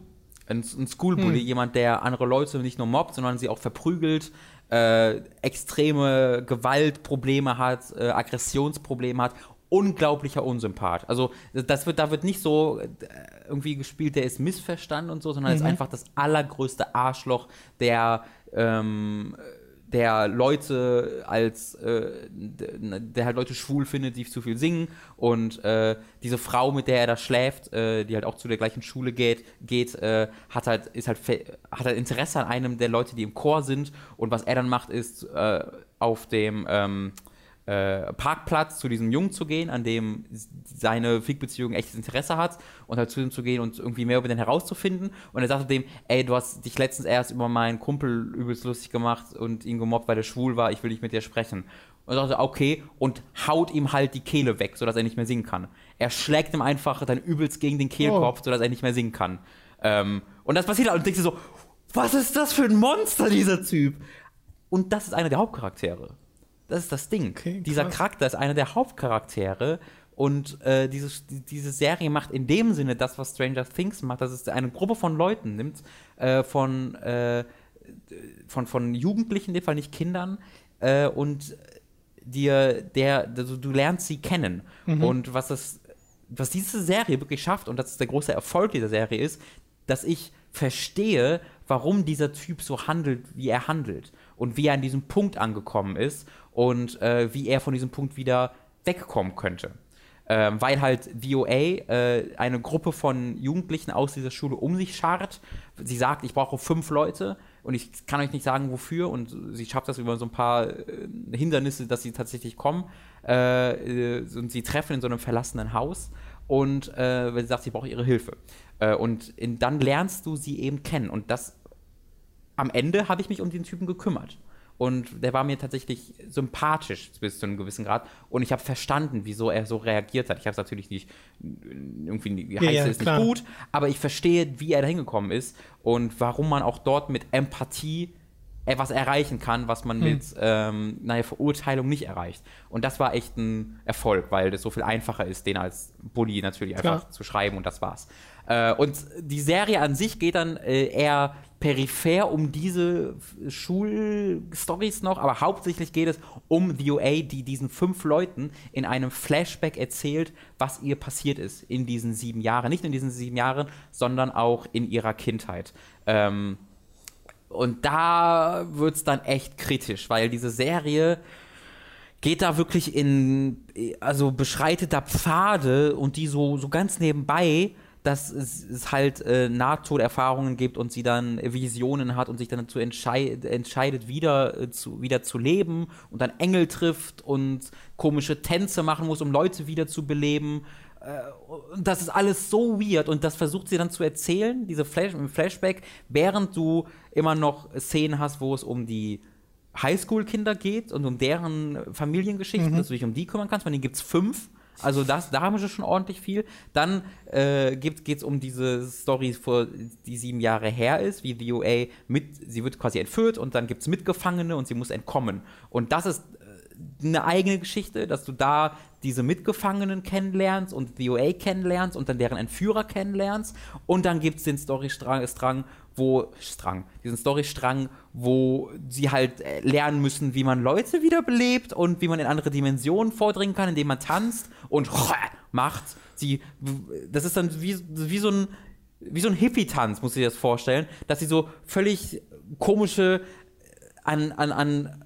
Ein, ein Schoolbully, hm. jemand, der andere Leute nicht nur mobbt, sondern sie auch verprügelt, äh, extreme Gewaltprobleme hat, äh, Aggressionsprobleme hat, unglaublicher Unsympath. Also das wird, da wird nicht so äh, irgendwie gespielt, der ist missverstanden und so, sondern mhm. ist einfach das allergrößte Arschloch, der ähm, der Leute als, äh, der halt Leute schwul findet, die zu viel singen und äh, diese Frau, mit der er da schläft, äh, die halt auch zu der gleichen Schule geht, geht äh, hat halt, ist halt, hat halt Interesse an einem der Leute, die im Chor sind und was er dann macht, ist äh, auf dem, ähm, äh, Parkplatz zu diesem Jungen zu gehen, an dem seine Fickbeziehung echtes Interesse hat und halt zu ihm zu gehen und irgendwie mehr über den herauszufinden. Und er sagte dem, ey, du hast dich letztens erst über meinen Kumpel übelst lustig gemacht und ihn gemobbt, weil er schwul war, ich will nicht mit dir sprechen. Und er sagte, okay, und haut ihm halt die Kehle weg, sodass er nicht mehr singen kann. Er schlägt ihm einfach dann übelst gegen den Kehlkopf, oh. sodass er nicht mehr singen kann. Ähm, und das passiert halt und denkst du so, was ist das für ein Monster, dieser Typ? Und das ist einer der Hauptcharaktere. Das ist das Ding. Okay, Dieser Charakter ist einer der Hauptcharaktere und äh, dieses, die, diese Serie macht in dem Sinne das, was Stranger Things macht, dass es eine Gruppe von Leuten nimmt, äh, von, äh, von, von Jugendlichen, in dem Fall nicht Kindern, äh, und dir, der, also du lernst sie kennen. Mhm. Und was das, was diese Serie wirklich schafft, und das ist der große Erfolg dieser Serie, ist, dass ich verstehe, warum dieser Typ so handelt, wie er handelt und wie er an diesem Punkt angekommen ist und äh, wie er von diesem Punkt wieder wegkommen könnte. Ähm, weil halt VOA äh, eine Gruppe von Jugendlichen aus dieser Schule um sich scharrt. Sie sagt, ich brauche fünf Leute und ich kann euch nicht sagen, wofür. Und sie schafft das über so ein paar äh, Hindernisse, dass sie tatsächlich kommen. Äh, äh und sie treffen in so einem verlassenen Haus und äh, sie sagt, sie braucht ihre Hilfe. Äh, und in, dann lernst du sie eben kennen. Und das am Ende habe ich mich um den Typen gekümmert. Und der war mir tatsächlich sympathisch bis zu einem gewissen Grad. Und ich habe verstanden, wieso er so reagiert hat. Ich habe es natürlich nicht, irgendwie heißt ja, ist klar. nicht gut, aber ich verstehe, wie er da hingekommen ist und warum man auch dort mit Empathie etwas erreichen kann, was man hm. mit ähm, naja, Verurteilung nicht erreicht. Und das war echt ein Erfolg, weil das so viel einfacher ist, den als Bully natürlich einfach Klar. zu schreiben und das war's. Äh, und die Serie an sich geht dann äh, eher peripher um diese Schulstories noch, aber hauptsächlich geht es um The OA, die diesen fünf Leuten in einem Flashback erzählt, was ihr passiert ist in diesen sieben Jahren. Nicht in diesen sieben Jahren, sondern auch in ihrer Kindheit. Ähm, und da wird es dann echt kritisch, weil diese Serie geht da wirklich in, also beschreitet da Pfade und die so, so ganz nebenbei dass es, halt äh, Nahtoderfahrungen gibt und sie dann Visionen hat und sich dann dazu entscheid, entscheidet, wieder, äh, zu, wieder zu leben und dann Engel trifft und komische Tänze machen muss, um Leute wieder zu beleben. Äh, das ist alles so weird und das versucht sie dann zu erzählen, diese Flash, Flashback, während du immer noch Szenen hast, wo es um die Highschool-Kinder geht und um deren Familiengeschichten, mhm. dass du dich um die kümmern kannst. Von denen gibt es fünf also das, da haben wir schon ordentlich viel. Dann äh, geht es um diese Story, vor, die sieben Jahre her ist, wie die UA mit, sie wird quasi entführt und dann gibt es Mitgefangene und sie muss entkommen. Und das ist äh, eine eigene Geschichte, dass du da diese Mitgefangenen kennenlernst und UA kennenlernst und dann deren Entführer kennenlernst. Und dann gibt es den Storystrang, wo Strang, diesen Storystrang, wo sie halt äh, lernen müssen, wie man Leute wiederbelebt und wie man in andere Dimensionen vordringen kann, indem man tanzt und macht. Sie, das ist dann wie, wie so ein wie so ein Hippie-Tanz, muss ich das vorstellen, dass sie so völlig komische an, an, an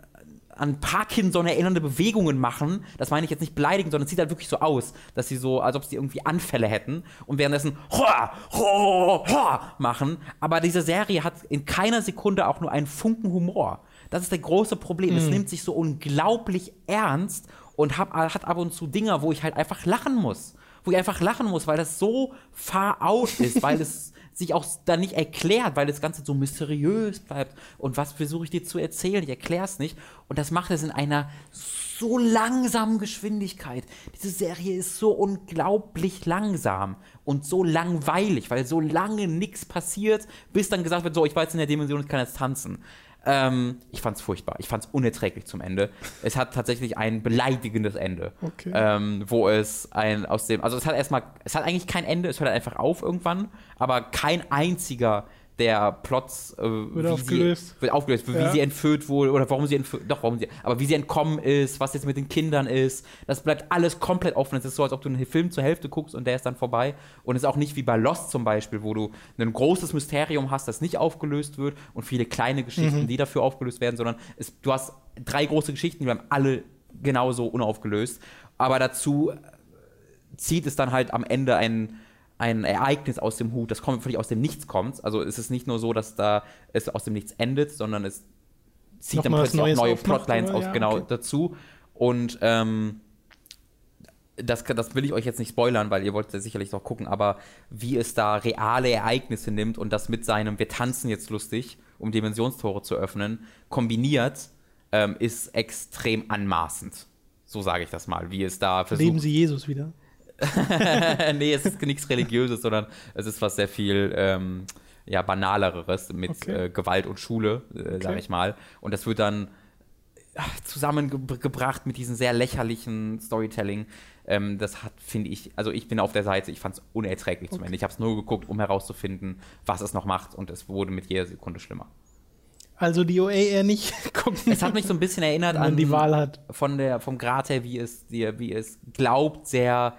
an Parkinson erinnernde Bewegungen machen. Das meine ich jetzt nicht beleidigend, sondern es sieht halt wirklich so aus, dass sie so, als ob sie irgendwie Anfälle hätten und währenddessen hoa, hoa, hoa machen. Aber diese Serie hat in keiner Sekunde auch nur einen Funken Humor. Das ist das große Problem. Mhm. Es nimmt sich so unglaublich ernst und hab, hat ab und zu Dinge, wo ich halt einfach lachen muss. Wo ich einfach lachen muss, weil das so far out ist, weil es sich auch dann nicht erklärt, weil das Ganze so mysteriös bleibt. Und was versuche ich dir zu erzählen? Ich erkläre es nicht. Und das macht es in einer so langsamen Geschwindigkeit. Diese Serie ist so unglaublich langsam und so langweilig, weil so lange nichts passiert, bis dann gesagt wird, so, ich war jetzt in der Dimension, ich kann jetzt tanzen. Ähm, ich fand es furchtbar. Ich fand es unerträglich zum Ende. Es hat tatsächlich ein beleidigendes Ende. Okay. Ähm, wo es ein aus dem, also es hat erstmal, es hat eigentlich kein Ende, es hört einfach auf irgendwann, aber kein einziger der Plots äh, wird aufgelöst. Sie, wird aufgelöst, ja. wie sie entführt wurde oder warum sie entführt, doch warum sie, aber wie sie entkommen ist, was jetzt mit den Kindern ist, das bleibt alles komplett offen. Es ist so, als ob du einen Film zur Hälfte guckst und der ist dann vorbei. Und es ist auch nicht wie bei Lost zum Beispiel, wo du ein großes Mysterium hast, das nicht aufgelöst wird und viele kleine Geschichten, mhm. die dafür aufgelöst werden, sondern es, du hast drei große Geschichten, die bleiben alle genauso unaufgelöst. Aber dazu zieht es dann halt am Ende einen ein Ereignis aus dem Hut, das kommt völlig aus dem Nichts kommt. Also es ist nicht nur so, dass da es aus dem Nichts endet, sondern es zieht dann plötzlich auch neue Plotlines aus, ja, genau okay. dazu. Und ähm, das, das will ich euch jetzt nicht spoilern, weil ihr wollt ja sicherlich noch gucken, aber wie es da reale Ereignisse nimmt und das mit seinem Wir tanzen jetzt lustig, um Dimensionstore zu öffnen, kombiniert, ähm, ist extrem anmaßend. So sage ich das mal, wie es da versucht. Leben Sie Jesus wieder? nee, es ist nichts Religiöses, sondern es ist was sehr viel ähm, ja, banaleres mit okay. äh, Gewalt und Schule, äh, okay. sage ich mal. Und das wird dann zusammengebracht mit diesem sehr lächerlichen Storytelling. Ähm, das hat, finde ich, also ich bin auf der Seite, ich fand es unerträglich okay. zum Ende. Ich habe es nur geguckt, um herauszufinden, was es noch macht und es wurde mit jeder Sekunde schlimmer. Also die OA eher nicht gucken. Es hat mich so ein bisschen erinnert an die Wahl hat. Von der, vom Grad her, wie es, wie es glaubt, sehr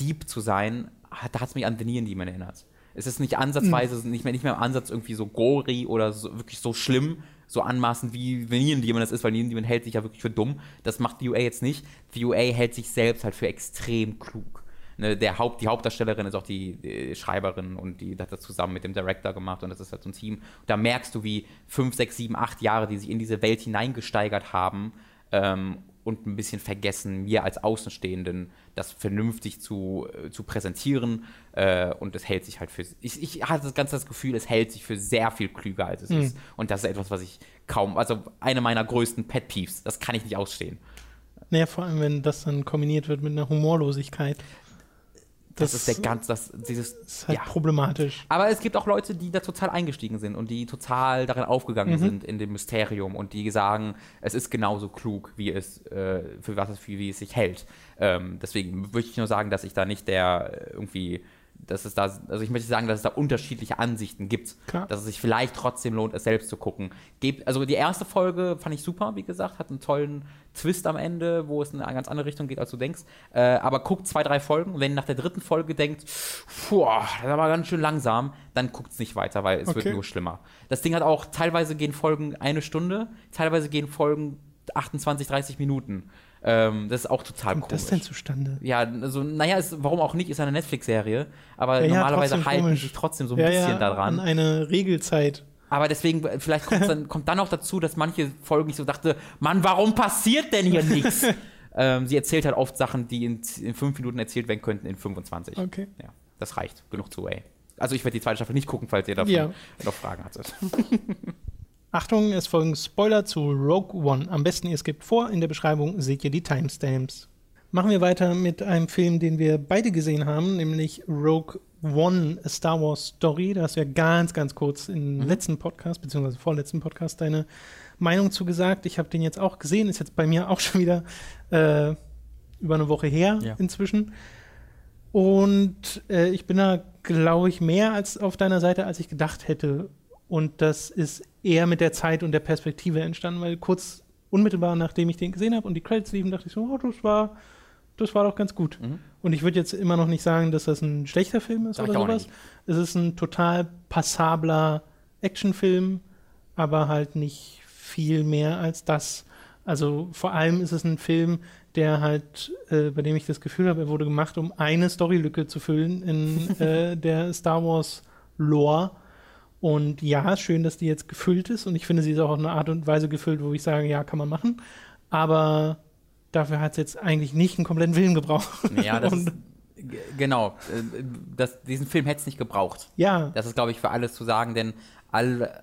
deep zu sein, da hat es mich an The Neon Demon erinnert. Es ist nicht ansatzweise, mhm. nicht, mehr, nicht mehr im Ansatz irgendwie so gory oder so, wirklich so schlimm, so anmaßend wie Neon Demon das ist, weil Neon Demon hält sich ja wirklich für dumm. Das macht die UA jetzt nicht. Die UA hält sich selbst halt für extrem klug. Ne, der Haupt, die Hauptdarstellerin ist auch die, die, Schreiberin und die hat das zusammen mit dem Director gemacht und das ist halt so ein Team. Da merkst du, wie fünf, sechs, sieben, acht Jahre, die sich in diese Welt hineingesteigert haben ähm, und ein bisschen vergessen, mir als Außenstehenden das vernünftig zu, äh, zu präsentieren. Äh, und es hält sich halt für. Ich, ich hatte das ganze das Gefühl, es hält sich für sehr viel klüger, als es mhm. ist. Und das ist etwas, was ich kaum. Also eine meiner größten Pet Peeves. Das kann ich nicht ausstehen. Naja, vor allem, wenn das dann kombiniert wird mit einer Humorlosigkeit. Das, ist der ganz, das, dieses, ist halt ja. problematisch. Aber es gibt auch Leute, die da total eingestiegen sind und die total darin aufgegangen Mhm. sind in dem Mysterium und die sagen, es ist genauso klug, wie es, äh, für was es, wie, wie es sich hält. Ähm, deswegen würde ich nur sagen, dass ich da nicht der äh, irgendwie, dass es da, also ich möchte sagen, dass es da unterschiedliche Ansichten gibt. Klar. Dass es sich vielleicht trotzdem lohnt, es selbst zu gucken. Gebt, also die erste Folge fand ich super, wie gesagt, hat einen tollen Twist am Ende, wo es in eine ganz andere Richtung geht, als du denkst. Äh, aber guckt zwei, drei Folgen und wenn ihr nach der dritten Folge denkt, puh, das war ganz schön langsam, dann guckt es nicht weiter, weil es Okay. wird nur schlimmer. Das Ding hat auch, teilweise gehen Folgen eine Stunde, teilweise gehen Folgen 28, 30 Minuten. Ähm, das ist auch total Wie komisch. kommt das denn zustande? ja, also, naja, ist, warum auch nicht, ist eine Netflix-Serie, aber Ja, ja, normalerweise trotzdem halten komisch. sich trotzdem so ein ja, bisschen ja, daran. an eine Regelzeit. Aber deswegen, vielleicht dann, kommt dann noch dazu, dass manche Folgen ich so dachte, Mann, warum passiert denn hier nichts? ähm, sie erzählt halt oft Sachen, die in, in fünf Minuten erzählt werden könnten, in 25. Okay. Ja, das reicht. Genug zu Way. Also ich werde die zweite Staffel nicht gucken, falls ihr davon Ja. noch Fragen hattet. Achtung, es folgen Spoiler zu Rogue One. Am besten ihr skippt vor, in der Beschreibung seht ihr die Timestamps. Machen wir weiter mit einem Film, den wir beide gesehen haben, nämlich Rogue One, A Star Wars Story. Da hast du ja ganz, ganz kurz im letzten Podcast, beziehungsweise vorletzten Podcast, deine Meinung zugesagt. Ich habe den jetzt auch gesehen, ist jetzt bei mir auch schon wieder äh, über eine Woche her Ja. inzwischen. Und äh, ich bin da, glaube ich, mehr als auf deiner Seite, als ich gedacht hätte. Und das ist eher mit der Zeit und der Perspektive entstanden, weil kurz unmittelbar nachdem ich den gesehen habe und die Credits liefen, dachte ich so, oh, das war, das war doch ganz gut. Mhm. Und ich würde jetzt immer noch nicht sagen, dass das ein schlechter Film ist Sag oder sowas. Es ist ein total passabler Actionfilm, aber halt nicht viel mehr als das. Also vor allem ist es ein Film, der halt, äh, bei dem ich das Gefühl habe, er wurde gemacht, um eine Storylücke zu füllen in äh, der Star Wars Lore. Und ja, schön, dass die jetzt gefüllt ist. Und ich finde, sie ist auch auf eine Art und Weise gefüllt, wo ich sage, ja, kann man machen. Aber dafür hat es jetzt eigentlich nicht einen kompletten Film gebraucht. Ja, das ist, genau. äh, Das, diesen Film hätte es nicht gebraucht. Ja, Das ist, glaube ich, für alles zu sagen, denn all,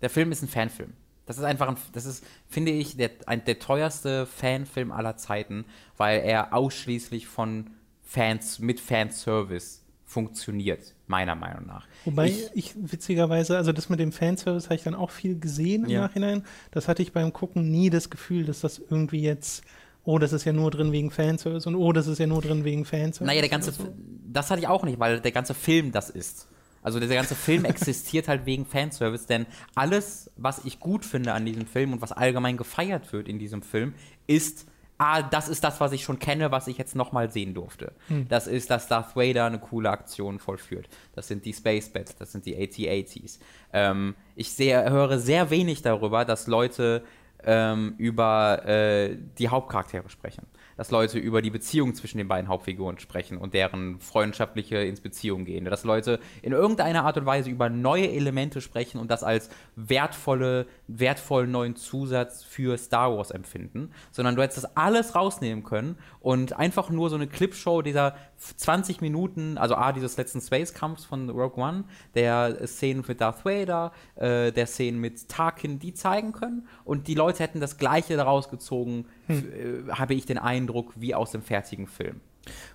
der Film ist ein Fanfilm. Das ist einfach ein, das ist, finde ich, der, ein, der teuerste Fanfilm aller Zeiten, weil er ausschließlich von Fans mit Fanservice funktioniert, meiner Meinung nach. Wobei ich, ich, witzigerweise, also das mit dem Fanservice habe ich dann auch viel gesehen im Ja. Nachhinein. Das hatte ich beim Gucken nie das Gefühl, dass das irgendwie jetzt, oh, das ist ja nur drin wegen Fanservice und oh, das ist ja nur drin wegen Fanservice. naja, der ganze, so. das hatte ich auch nicht, weil der ganze Film das ist. Also der ganze Film existiert halt wegen Fanservice, denn alles, was ich gut finde an diesem Film und was allgemein gefeiert wird in diesem Film, ist, ah, das ist das, was ich schon kenne, was ich jetzt nochmal sehen durfte. Das ist, dass Darth Vader eine coole Aktion vollführt. Das sind die Space Bats, das sind die AT-ATs. Ähm, ich sehe, höre sehr wenig darüber, dass Leute ähm, über äh, die Hauptcharaktere sprechen. Dass Leute über die Beziehung zwischen den beiden Hauptfiguren sprechen und deren freundschaftliche ins Beziehung gehen. Dass Leute in irgendeiner Art und Weise über neue Elemente sprechen und das als wertvolle, wertvollen neuen Zusatz für Star Wars empfinden. Sondern du hättest das alles rausnehmen können und einfach nur so eine Clipshow dieser 20 Minuten, also A, dieses letzten Space-Kampfs von Rogue One, der Szenen mit Darth Vader, äh, der Szenen mit Tarkin, die zeigen können. Und die Leute hätten das Gleiche daraus gezogen, f- äh, habe ich den Eindruck, wie aus dem fertigen Film.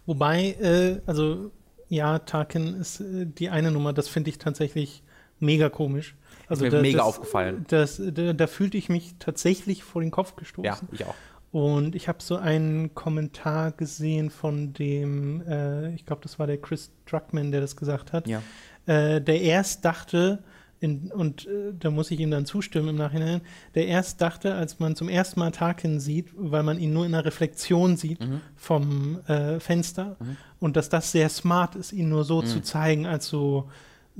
Wobei, äh, also ja, Tarkin ist äh, die eine Nummer, das finde ich tatsächlich mega komisch. Also mir da- mega das, aufgefallen. Das, da, da fühlte ich mich tatsächlich vor den Kopf gestoßen. Ja, ich auch. Und ich habe so einen Kommentar gesehen von dem, äh, ich glaube, das war der Chris Druckmann, der das gesagt hat, Ja. äh, der erst dachte, in, und äh, da muss ich ihm dann zustimmen im Nachhinein, der erst dachte, als man zum ersten Mal Tarkin sieht, weil man ihn nur in einer Reflexion sieht Mhm. vom äh, Fenster, und dass das sehr smart ist, ihn nur so zu zeigen, als so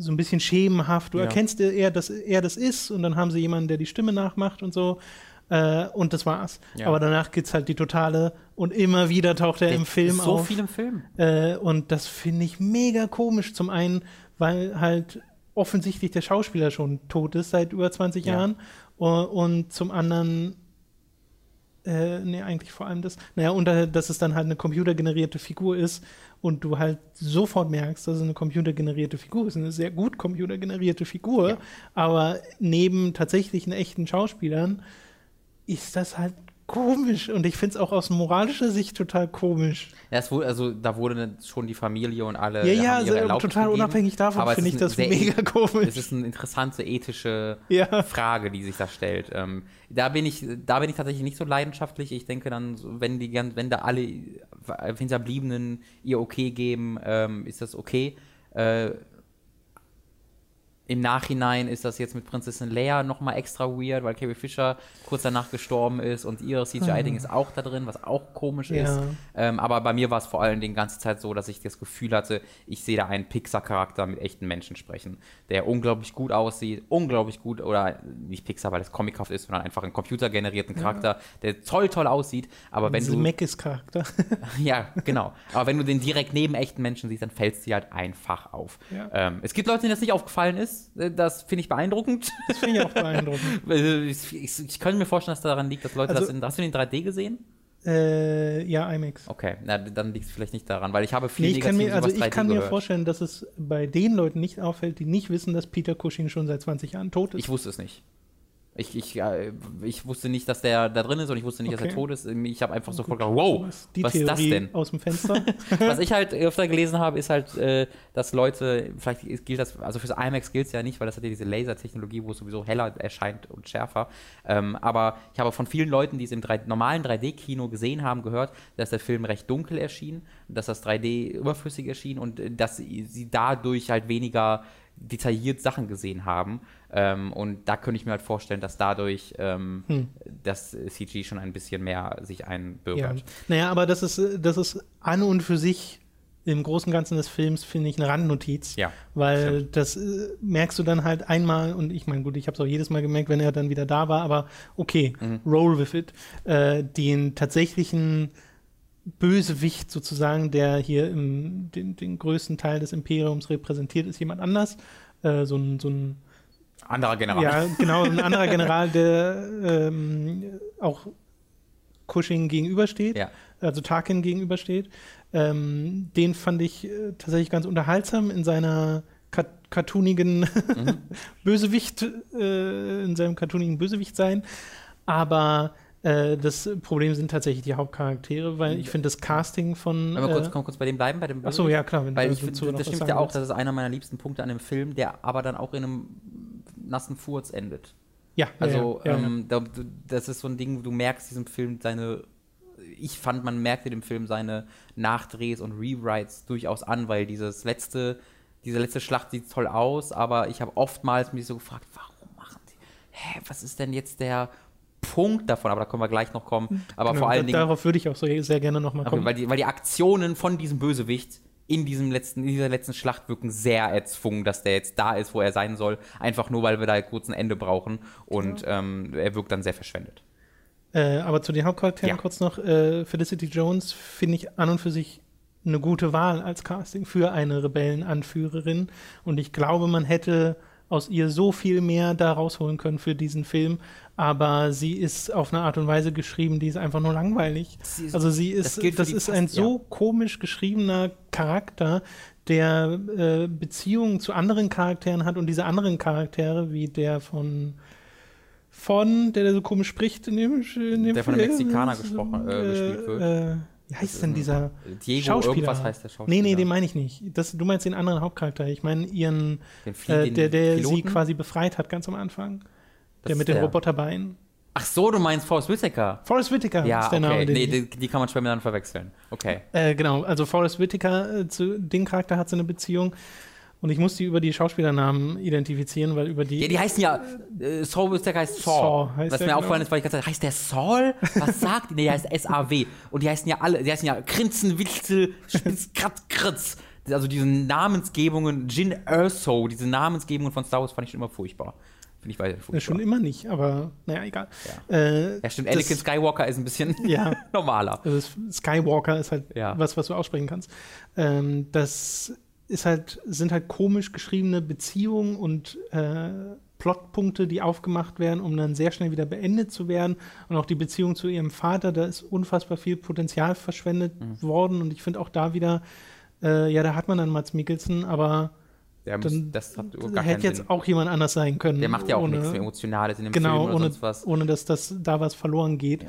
so ein bisschen schemenhaft. Du Mhm. Ja. erkennst eher, dass er das ist und dann haben sie jemanden, der die Stimme nachmacht und so. Äh, und das war's. Ja. Aber danach geht's halt die totale und immer wieder taucht er im Film so auf. viel im Film. Äh, und das finde ich mega komisch. Zum einen, weil halt offensichtlich der Schauspieler schon tot ist seit über 20 Ja. Jahren. Und zum anderen, äh, nee, eigentlich vor allem das, naja, und dass es dann halt eine computergenerierte Figur ist und du halt sofort merkst, dass es eine computergenerierte Figur ist, eine sehr gut computergenerierte Figur, Ja. aber neben tatsächlichen echten Schauspielern ist das halt komisch und ich finde es auch aus moralischer Sicht total komisch. Ja, es wurde, also da wurde schon die Familie und alle. Ja, ja, also, total gegeben. unabhängig davon finde ich das mega komisch. Es ist eine interessante ethische Ja. Frage, die sich da stellt. Ähm, da bin ich, da bin ich tatsächlich nicht so leidenschaftlich. Ich denke dann, wenn die, wenn da alle äh, Hinterbliebenen ihr Okay geben, ähm, ist das okay. Äh, im Nachhinein ist das jetzt mit Prinzessin Leia nochmal extra weird, weil Carrie Fisher kurz danach gestorben ist und ihr CGI-Ding ist auch da drin, was auch komisch ist. Ja. Ähm, aber bei mir war es vor allem die ganze Zeit so, dass ich das Gefühl hatte, ich sehe da einen Pixar-Charakter mit echten Menschen sprechen, der unglaublich gut aussieht, unglaublich gut, oder nicht Pixar, weil es comichaft ist, sondern einfach einen computergenerierten Charakter, der toll, toll aussieht. Aber wenn du. Zemeckis-Charakter. Ja, genau. Aber wenn du den direkt neben echten Menschen siehst, dann fällt es dir halt einfach auf. Ja. Ähm, es gibt Leute, denen das nicht aufgefallen ist. Äh, Das finde ich beeindruckend. Das finde ich auch beeindruckend. Äh, ich, ich, ich könnte mir vorstellen, dass daran liegt, dass Leute Also- das in. Hast du den in 3D gesehen? Äh, ja, IMAX. Okay, na, dann liegt es vielleicht nicht daran, weil ich habe viel Nee, ich kann mir, also ich 3D kann mir vorstellen, dass es bei den Leuten nicht auffällt, die nicht wissen, dass Peter Cushing schon seit 20 Jahren tot ist. Ich wusste es nicht. Ich, ich, äh, ich wusste nicht, dass der da drin ist und ich wusste nicht, dass Okay. er tot ist. Ich habe einfach sofort gedacht, wow, die was ist das Theorie denn? aus dem Fenster. Was ich halt öfter gelesen habe, ist halt, äh, dass Leute, vielleicht gilt das, also fürs IMAX gilt es ja nicht, weil das hat ja diese Lasertechnologie, wo es sowieso heller erscheint und schärfer. Ähm, aber ich habe von vielen Leuten, die es im 3, normalen 3D-Kino gesehen haben, gehört, dass der Film recht dunkel erschien, dass das 3D überflüssig erschien und äh, dass sie sie dadurch halt weniger detailliert Sachen gesehen haben. Ähm, und da könnte ich mir halt vorstellen, dass dadurch ähm, das CG schon ein bisschen mehr sich ja. einbürgert. Naja, aber das ist, das ist an und für sich im Großen Ganzen des Films, finde ich, eine Randnotiz. Ja, Weil das äh, merkst du dann halt einmal, und ich meine, gut, ich habe es auch jedes Mal gemerkt, wenn er dann wieder da war, aber okay, Mhm. roll with it. Äh, den tatsächlichen Bösewicht sozusagen, der hier im, den, den größten Teil des Imperiums repräsentiert, ist jemand anders. Äh, so ein, so ein Anderer General. ja, genau, ein anderer General, der ähm, auch Cushing gegenübersteht, Ja. also Tarkin gegenübersteht. Ähm, den fand ich äh, tatsächlich ganz unterhaltsam in seiner car cartoonigen Mhm. Bösewicht, äh, in seinem cartoonigen Bösewicht sein. Aber äh, das Problem sind tatsächlich die Hauptcharaktere, weil ich finde das Casting von. Wenn wir kurz, äh, kurz bei dem bleiben, bei dem Achso, ja, klar. Wenn Weil ich finde, das stimmt ja auch, das ist einer meiner liebsten Punkte an dem Film, der aber dann auch in einem nassen Furz endet. Ja, Also, ja, ja, ja. ähm, du- das ist so ein Ding, du merkst diesem Film seine, ich fand, man merkte dem Film seine Nachdrehs und Rewrites durchaus an, weil dieses letzte, diese letzte Schlacht sieht toll aus, aber ich habe oftmals mich so gefragt, warum machen die, hä, was ist denn jetzt der Punkt davon? Aber da können wir gleich noch kommen. Aber Genau, vor allen Dingen, Darauf würde ich auch so sehr gerne nochmal kommen. weil, die, weil die Aktionen von diesem Bösewicht in diesem letzten, in dieser letzten Schlacht wirken sehr erzwungen, dass der jetzt da ist, wo er sein soll. Einfach nur, weil wir da kurz ein Ende brauchen. Und ähm, er wirkt dann sehr verschwendet. Äh, aber zu den Hauptcharakteren Ja. kurz noch. Äh, Felicity Jones finde ich an und für sich eine gute Wahl als Casting für eine Rebellenanführerin. Und ich glaube, man hätte aus ihr so viel mehr da rausholen können für diesen Film. Aber sie ist auf eine Art und Weise geschrieben, die ist einfach nur langweilig. Sie ist- also sie das ist, das, die ist fast- ein so komisch geschriebener Charakter, der äh, Beziehungen zu anderen Charakteren hat und diese anderen Charaktere, wie der von von, der, der so komisch spricht, in dem, in dem Der von einem Film, Mexikaner äh, gesprochen- äh, gespielt wird. Äh, wie heißt denn dieser Diego Schauspieler? irgendwas heißt der Schauspieler. Nee, nee, den meine ich nicht. Das, du meinst den anderen Hauptcharakter. Ich meine ihren, äh, der, der sie Piloten? quasi befreit hat ganz am Anfang. Das der mit der. Roboterbeinen. Ach so, du meinst Forrest Whitaker. Forrest Whitaker Ja, ist der Name. okay. den Nee, die, die kann man schwer miteinander verwechseln. Okay. Äh, genau, also Forrest Whitaker, äh, zu dem Charakter hat sie eine Beziehung. Und ich muss die über die Schauspielernamen identifizieren, weil über die. Ja, die heißen ja, äh, Saul Whitaker heißt Saul. Saul heißt Was mir genau. aufgefallen ist, weil ich gerade heißt der Saul? Was sagt die? Nee, der heißt S-A-W. Und die heißen ja alle, die heißen ja Grinzen, Witzel, Spitz, Kratz, Kritz. Also diese Namensgebungen, Jin Erso, diese Namensgebungen von Star Wars fand ich schon immer furchtbar. Finde ich weiter furchtbar. schon immer nicht, aber naja, egal. Äh, ja, stimmt, Anakin Skywalker ist ein bisschen Ja. normaler. Also Skywalker ist halt Ja. was, was du aussprechen kannst. Ähm, das ist halt, sind halt komisch geschriebene Beziehungen und äh, Plotpunkte, die aufgemacht werden, um dann sehr schnell wieder beendet zu werden. Und auch die Beziehung zu ihrem Vater, da ist unfassbar viel Potenzial verschwendet Mhm. worden. Und ich finde auch da wieder, äh, ja, da hat man dann Mats Mikkelsen, aber Der muss, dann das hat gar hätte jetzt Sinn. auch jemand anders sein können. Der macht ja auch ohne- nichts mehr Emotionales in dem Genau, Film oder ohne, sonst was. ohne dass das da was verloren geht.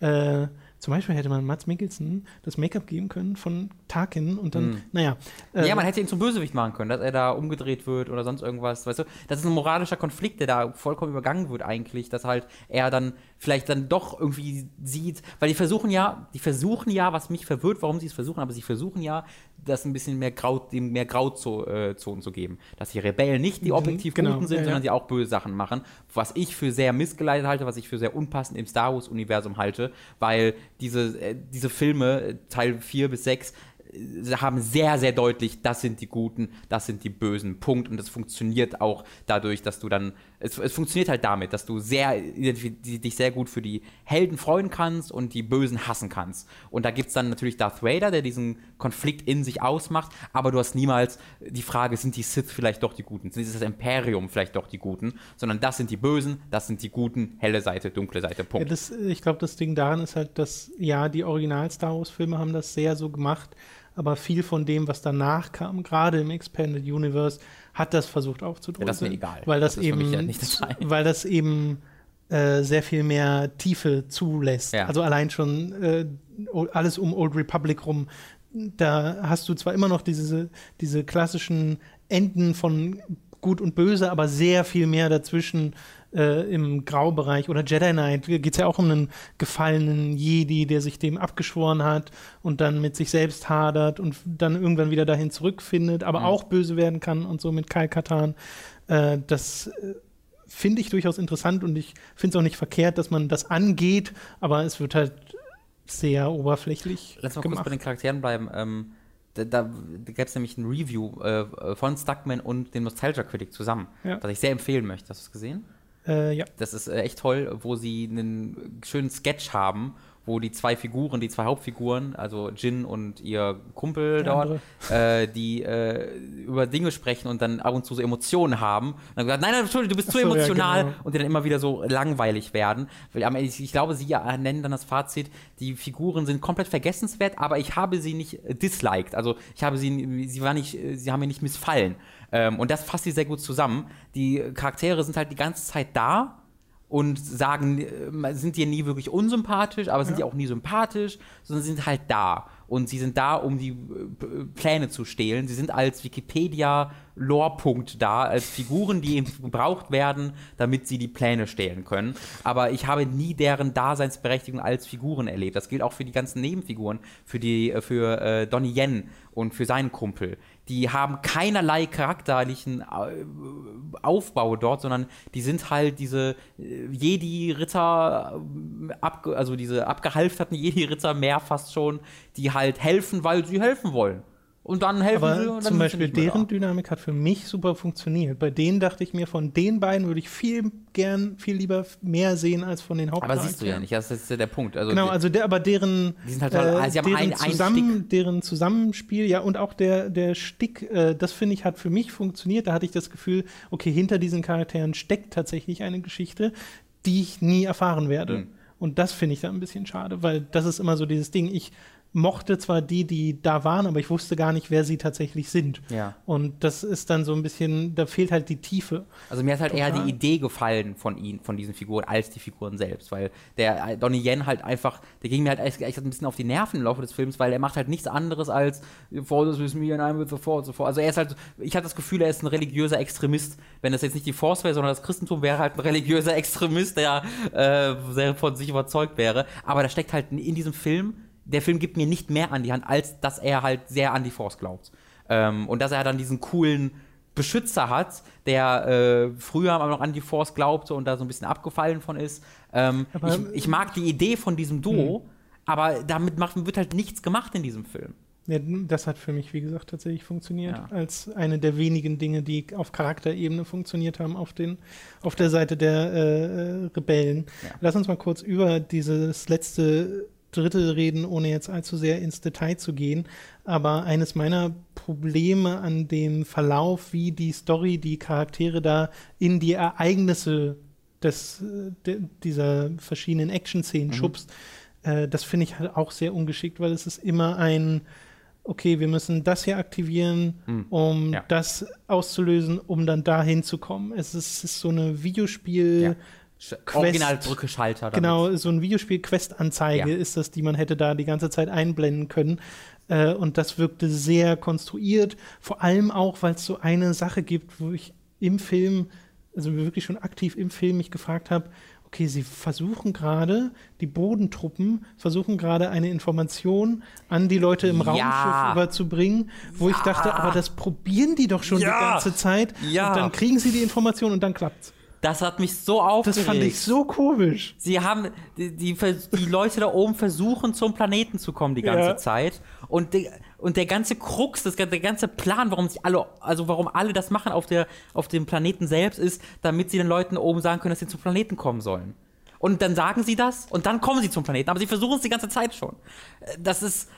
Ja. Äh, zum Beispiel hätte man Mats Mikkelsen das Make-up geben können von Tarkin und dann, Mhm. naja. ja, äh, man hätte ihn zum Bösewicht machen können, dass er da umgedreht wird oder sonst irgendwas. Weißt du, das ist ein moralischer Konflikt, der da vollkommen übergangen wird eigentlich, dass halt er dann vielleicht dann doch irgendwie sieht, weil die versuchen ja, die versuchen ja, was mich verwirrt, warum sie es versuchen, aber sie versuchen ja, das ein bisschen mehr Grau, dem mehr Grauzonen zu geben. Dass die Rebellen nicht die Mhm, objektiv genau, Guten sind, ja, sondern die auch böse Sachen machen, was ich für sehr missgeleitet halte, was ich für sehr unpassend im Star Wars-Universum halte, weil diese, äh, diese Filme, äh, Teil 4 bis 6, sie haben sehr, sehr deutlich, das sind die Guten, das sind die Bösen, Punkt. Und das funktioniert auch dadurch, dass du dann, es, es funktioniert halt damit, dass du sehr, dich sehr gut für die Helden freuen kannst und die Bösen hassen kannst. Und da gibt es dann natürlich Darth Vader, der diesen Konflikt in sich ausmacht, aber du hast niemals die Frage, sind die Sith vielleicht doch die Guten? Sind das Imperium vielleicht doch die Guten? Sondern das sind die Bösen, das sind die Guten, helle Seite, dunkle Seite, Ja, Punkt. das, ich glaube, das Ding daran ist halt, dass ja, die Original-Star Wars-Filme haben das sehr so gemacht, aber viel von dem, was danach kam, gerade im Expanded Universe, hat das versucht aufzudröseln. Ja, das ist mir egal. Weil das, Das eben, ja entscheidend. weil das eben äh, sehr viel mehr Tiefe zulässt. Ja. Also allein schon äh, alles um Old Republic rum. Da hast du zwar immer noch diese, diese klassischen Enden von Gut und Böse, aber sehr viel mehr dazwischen äh, im Graubereich. Oder Jedi Knight geht es ja auch um einen gefallenen Jedi, der sich dem abgeschworen hat und dann mit sich selbst hadert und dann irgendwann wieder dahin zurückfindet, aber Mhm. auch böse werden kann und so mit Kyle Katan. Äh, das äh, finde ich durchaus interessant und ich finde es auch nicht verkehrt, dass man das angeht, aber es wird halt sehr oberflächlich Lass mal gemacht. kurz bei den Charakteren bleiben. Ähm, da da, da gab es nämlich ein Review äh, von Stuckman und dem Nostalgia Critic zusammen, Ja. was ich sehr empfehlen möchte. Hast du es gesehen? Äh, ja. Das ist äh, echt toll, wo sie einen schönen Sketch haben, wo die zwei Figuren, die zwei Hauptfiguren, also Jin und ihr Kumpel Der dort, äh, die äh, über Dinge sprechen und dann ab und zu so Emotionen haben. Und dann gesagt, nein, nein, Entschuldigung, du bist Ach zu so, ja, emotional genau. und die dann immer wieder so langweilig werden. Ich glaube, sie ja nennen dann das Fazit, die Figuren sind komplett vergessenswert, aber ich habe sie nicht disliked. Also ich habe sie, sie war nicht, sie haben mir nicht missfallen. Ähm, und das fasst sie sehr gut zusammen. Die Charaktere sind halt die ganze Zeit da und sagen, äh, sind dir nie wirklich unsympathisch, aber sind dir auch nie sympathisch, sondern sind halt da. Und sie sind da, um die äh, P- Pläne zu stehlen. Sie sind als Wikipedia-Lore-Punkt da, als Figuren, die gebraucht werden, damit sie die Pläne stehlen können. Aber ich habe nie deren Daseinsberechtigung als Figuren erlebt. Das gilt auch für die ganzen Nebenfiguren, für, die, äh, für äh, Donnie Yen und für seinen Kumpel. Die haben keinerlei charakterlichen äh, Aufbau dort, sondern die sind halt diese äh, Jedi-Ritter, äh, also diese abgehalfterten Jedi-Ritter mehr fast schon, die halt helfen, weil sie helfen wollen. Und dann helfen sie Aber und dann zum sie Beispiel deren da. Dynamik hat für mich super funktioniert. Bei denen dachte ich mir, von den beiden würde ich viel gern, viel lieber mehr sehen als von den Aber Hauptcharakteren. siehst du ja nicht, das ist ja der Punkt. Also Genau, also der, aber deren, Die sind halt toll. Ah, sie haben deren, ein- ein zusammen, deren Zusammenspiel, ja, und auch der, der Stick, äh, das finde ich, hat für mich funktioniert. Da hatte ich das Gefühl, okay, hinter diesen Charakteren steckt tatsächlich eine Geschichte, die ich nie erfahren werde. Mhm. Und das finde ich da ein bisschen schade, weil das ist immer so dieses Ding. Ich mochte zwar die, die da waren, aber ich wusste gar nicht, wer sie tatsächlich sind. Ja. Und das ist dann so ein bisschen, da fehlt halt die Tiefe. Also mir hat halt eher Total. die Idee gefallen von ihnen, von diesen Figuren, als die Figuren selbst, weil der äh, Donnie Yen halt einfach, der ging mir halt echt, echt ein bisschen auf die Nerven im Laufe des Films, weil er macht halt nichts anderes als Force is with me and I'm with the Force. the Force. Also er ist halt, ich hatte das Gefühl, er ist ein religiöser Extremist. Wenn das jetzt nicht die Force wäre, sondern das Christentum wäre halt ein religiöser Extremist, der äh, sehr von sich überzeugt wäre. Aber da steckt halt in diesem Film, der Film gibt mir nicht mehr an die Hand, als dass er halt sehr an die Force glaubt. Ähm, und dass er dann diesen coolen Beschützer hat, der äh, früher aber noch an die Force glaubte und da so ein bisschen abgefallen von ist. Ähm, ich, ich mag die Idee von diesem Duo, aber damit macht, wird halt nichts gemacht in diesem Film. Ja, das hat für mich, wie gesagt, tatsächlich funktioniert. Ja. Als eine der wenigen Dinge, die auf Charakterebene funktioniert haben auf, den, auf der Seite der äh, Rebellen. Ja. Lass uns mal kurz über dieses letzte Drittel reden, ohne jetzt allzu sehr ins Detail zu gehen. Aber eines meiner Probleme an dem Verlauf, wie die Story, die Charaktere da in die Ereignisse des, äh, de, dieser verschiedenen Action-Szenen Mhm. schubst, äh, das finde ich halt auch sehr ungeschickt, weil es ist immer ein, okay, wir müssen das hier aktivieren, Mhm. um Ja. das auszulösen, um dann dahin zu kommen. Es ist, es ist so eine Videospiel. Ja. Quest- Originalbrücke-Schalter. damit. Genau, so ein Videospiel-Quest-Anzeige Ja. ist das, die man hätte da die ganze Zeit einblenden können. Äh, und das wirkte sehr konstruiert. Vor allem auch, weil es so eine Sache gibt, wo ich im Film, also wirklich schon aktiv im Film mich gefragt habe, okay, sie versuchen gerade, die Bodentruppen versuchen gerade eine Information an die Leute im Ja. Raumschiff überzubringen, wo ich dachte, aber das probieren die doch schon Ja. die ganze Zeit. Ja. Und dann kriegen sie die Information und dann klappt's. Das hat mich so Das aufgeregt. fand ich so komisch. Sie haben, die, die, die Leute da oben versuchen zum Planeten zu kommen die ganze Ja. Zeit. Und, die, und der ganze Krux, das, der ganze Plan, warum sich alle, also warum alle das machen auf, der, auf dem Planeten selbst, ist, damit sie den Leuten oben sagen können, dass sie zum Planeten kommen sollen. Und dann sagen sie das und dann kommen sie zum Planeten. Aber sie versuchen es die ganze Zeit schon. Äh, Das ist.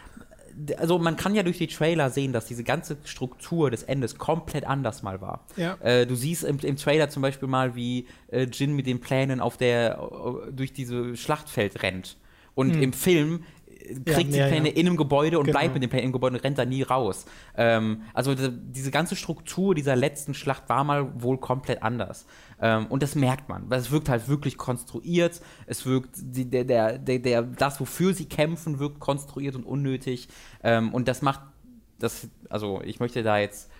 Also man kann ja durch die Trailer sehen, dass diese ganze Struktur des Endes komplett anders mal war. Ja. Äh, du siehst im, im Trailer zum Beispiel mal, wie äh, Jin mit den Plänen auf der äh, durch diese Schlachtfeld rennt. Und im Film äh, kriegt sie Hm. ja, Pläne ja. in einem Gebäude und Genau. bleibt mit den Plänen im Gebäude und rennt da nie raus. Ähm, also die, diese ganze Struktur dieser letzten Schlacht war mal wohl komplett anders. Ähm, und das merkt man. weil Es wirkt halt wirklich konstruiert. Es wirkt, die, der, der, der, das, wofür sie kämpfen, wirkt konstruiert und unnötig. Ähm, und das macht das, also ich möchte da jetzt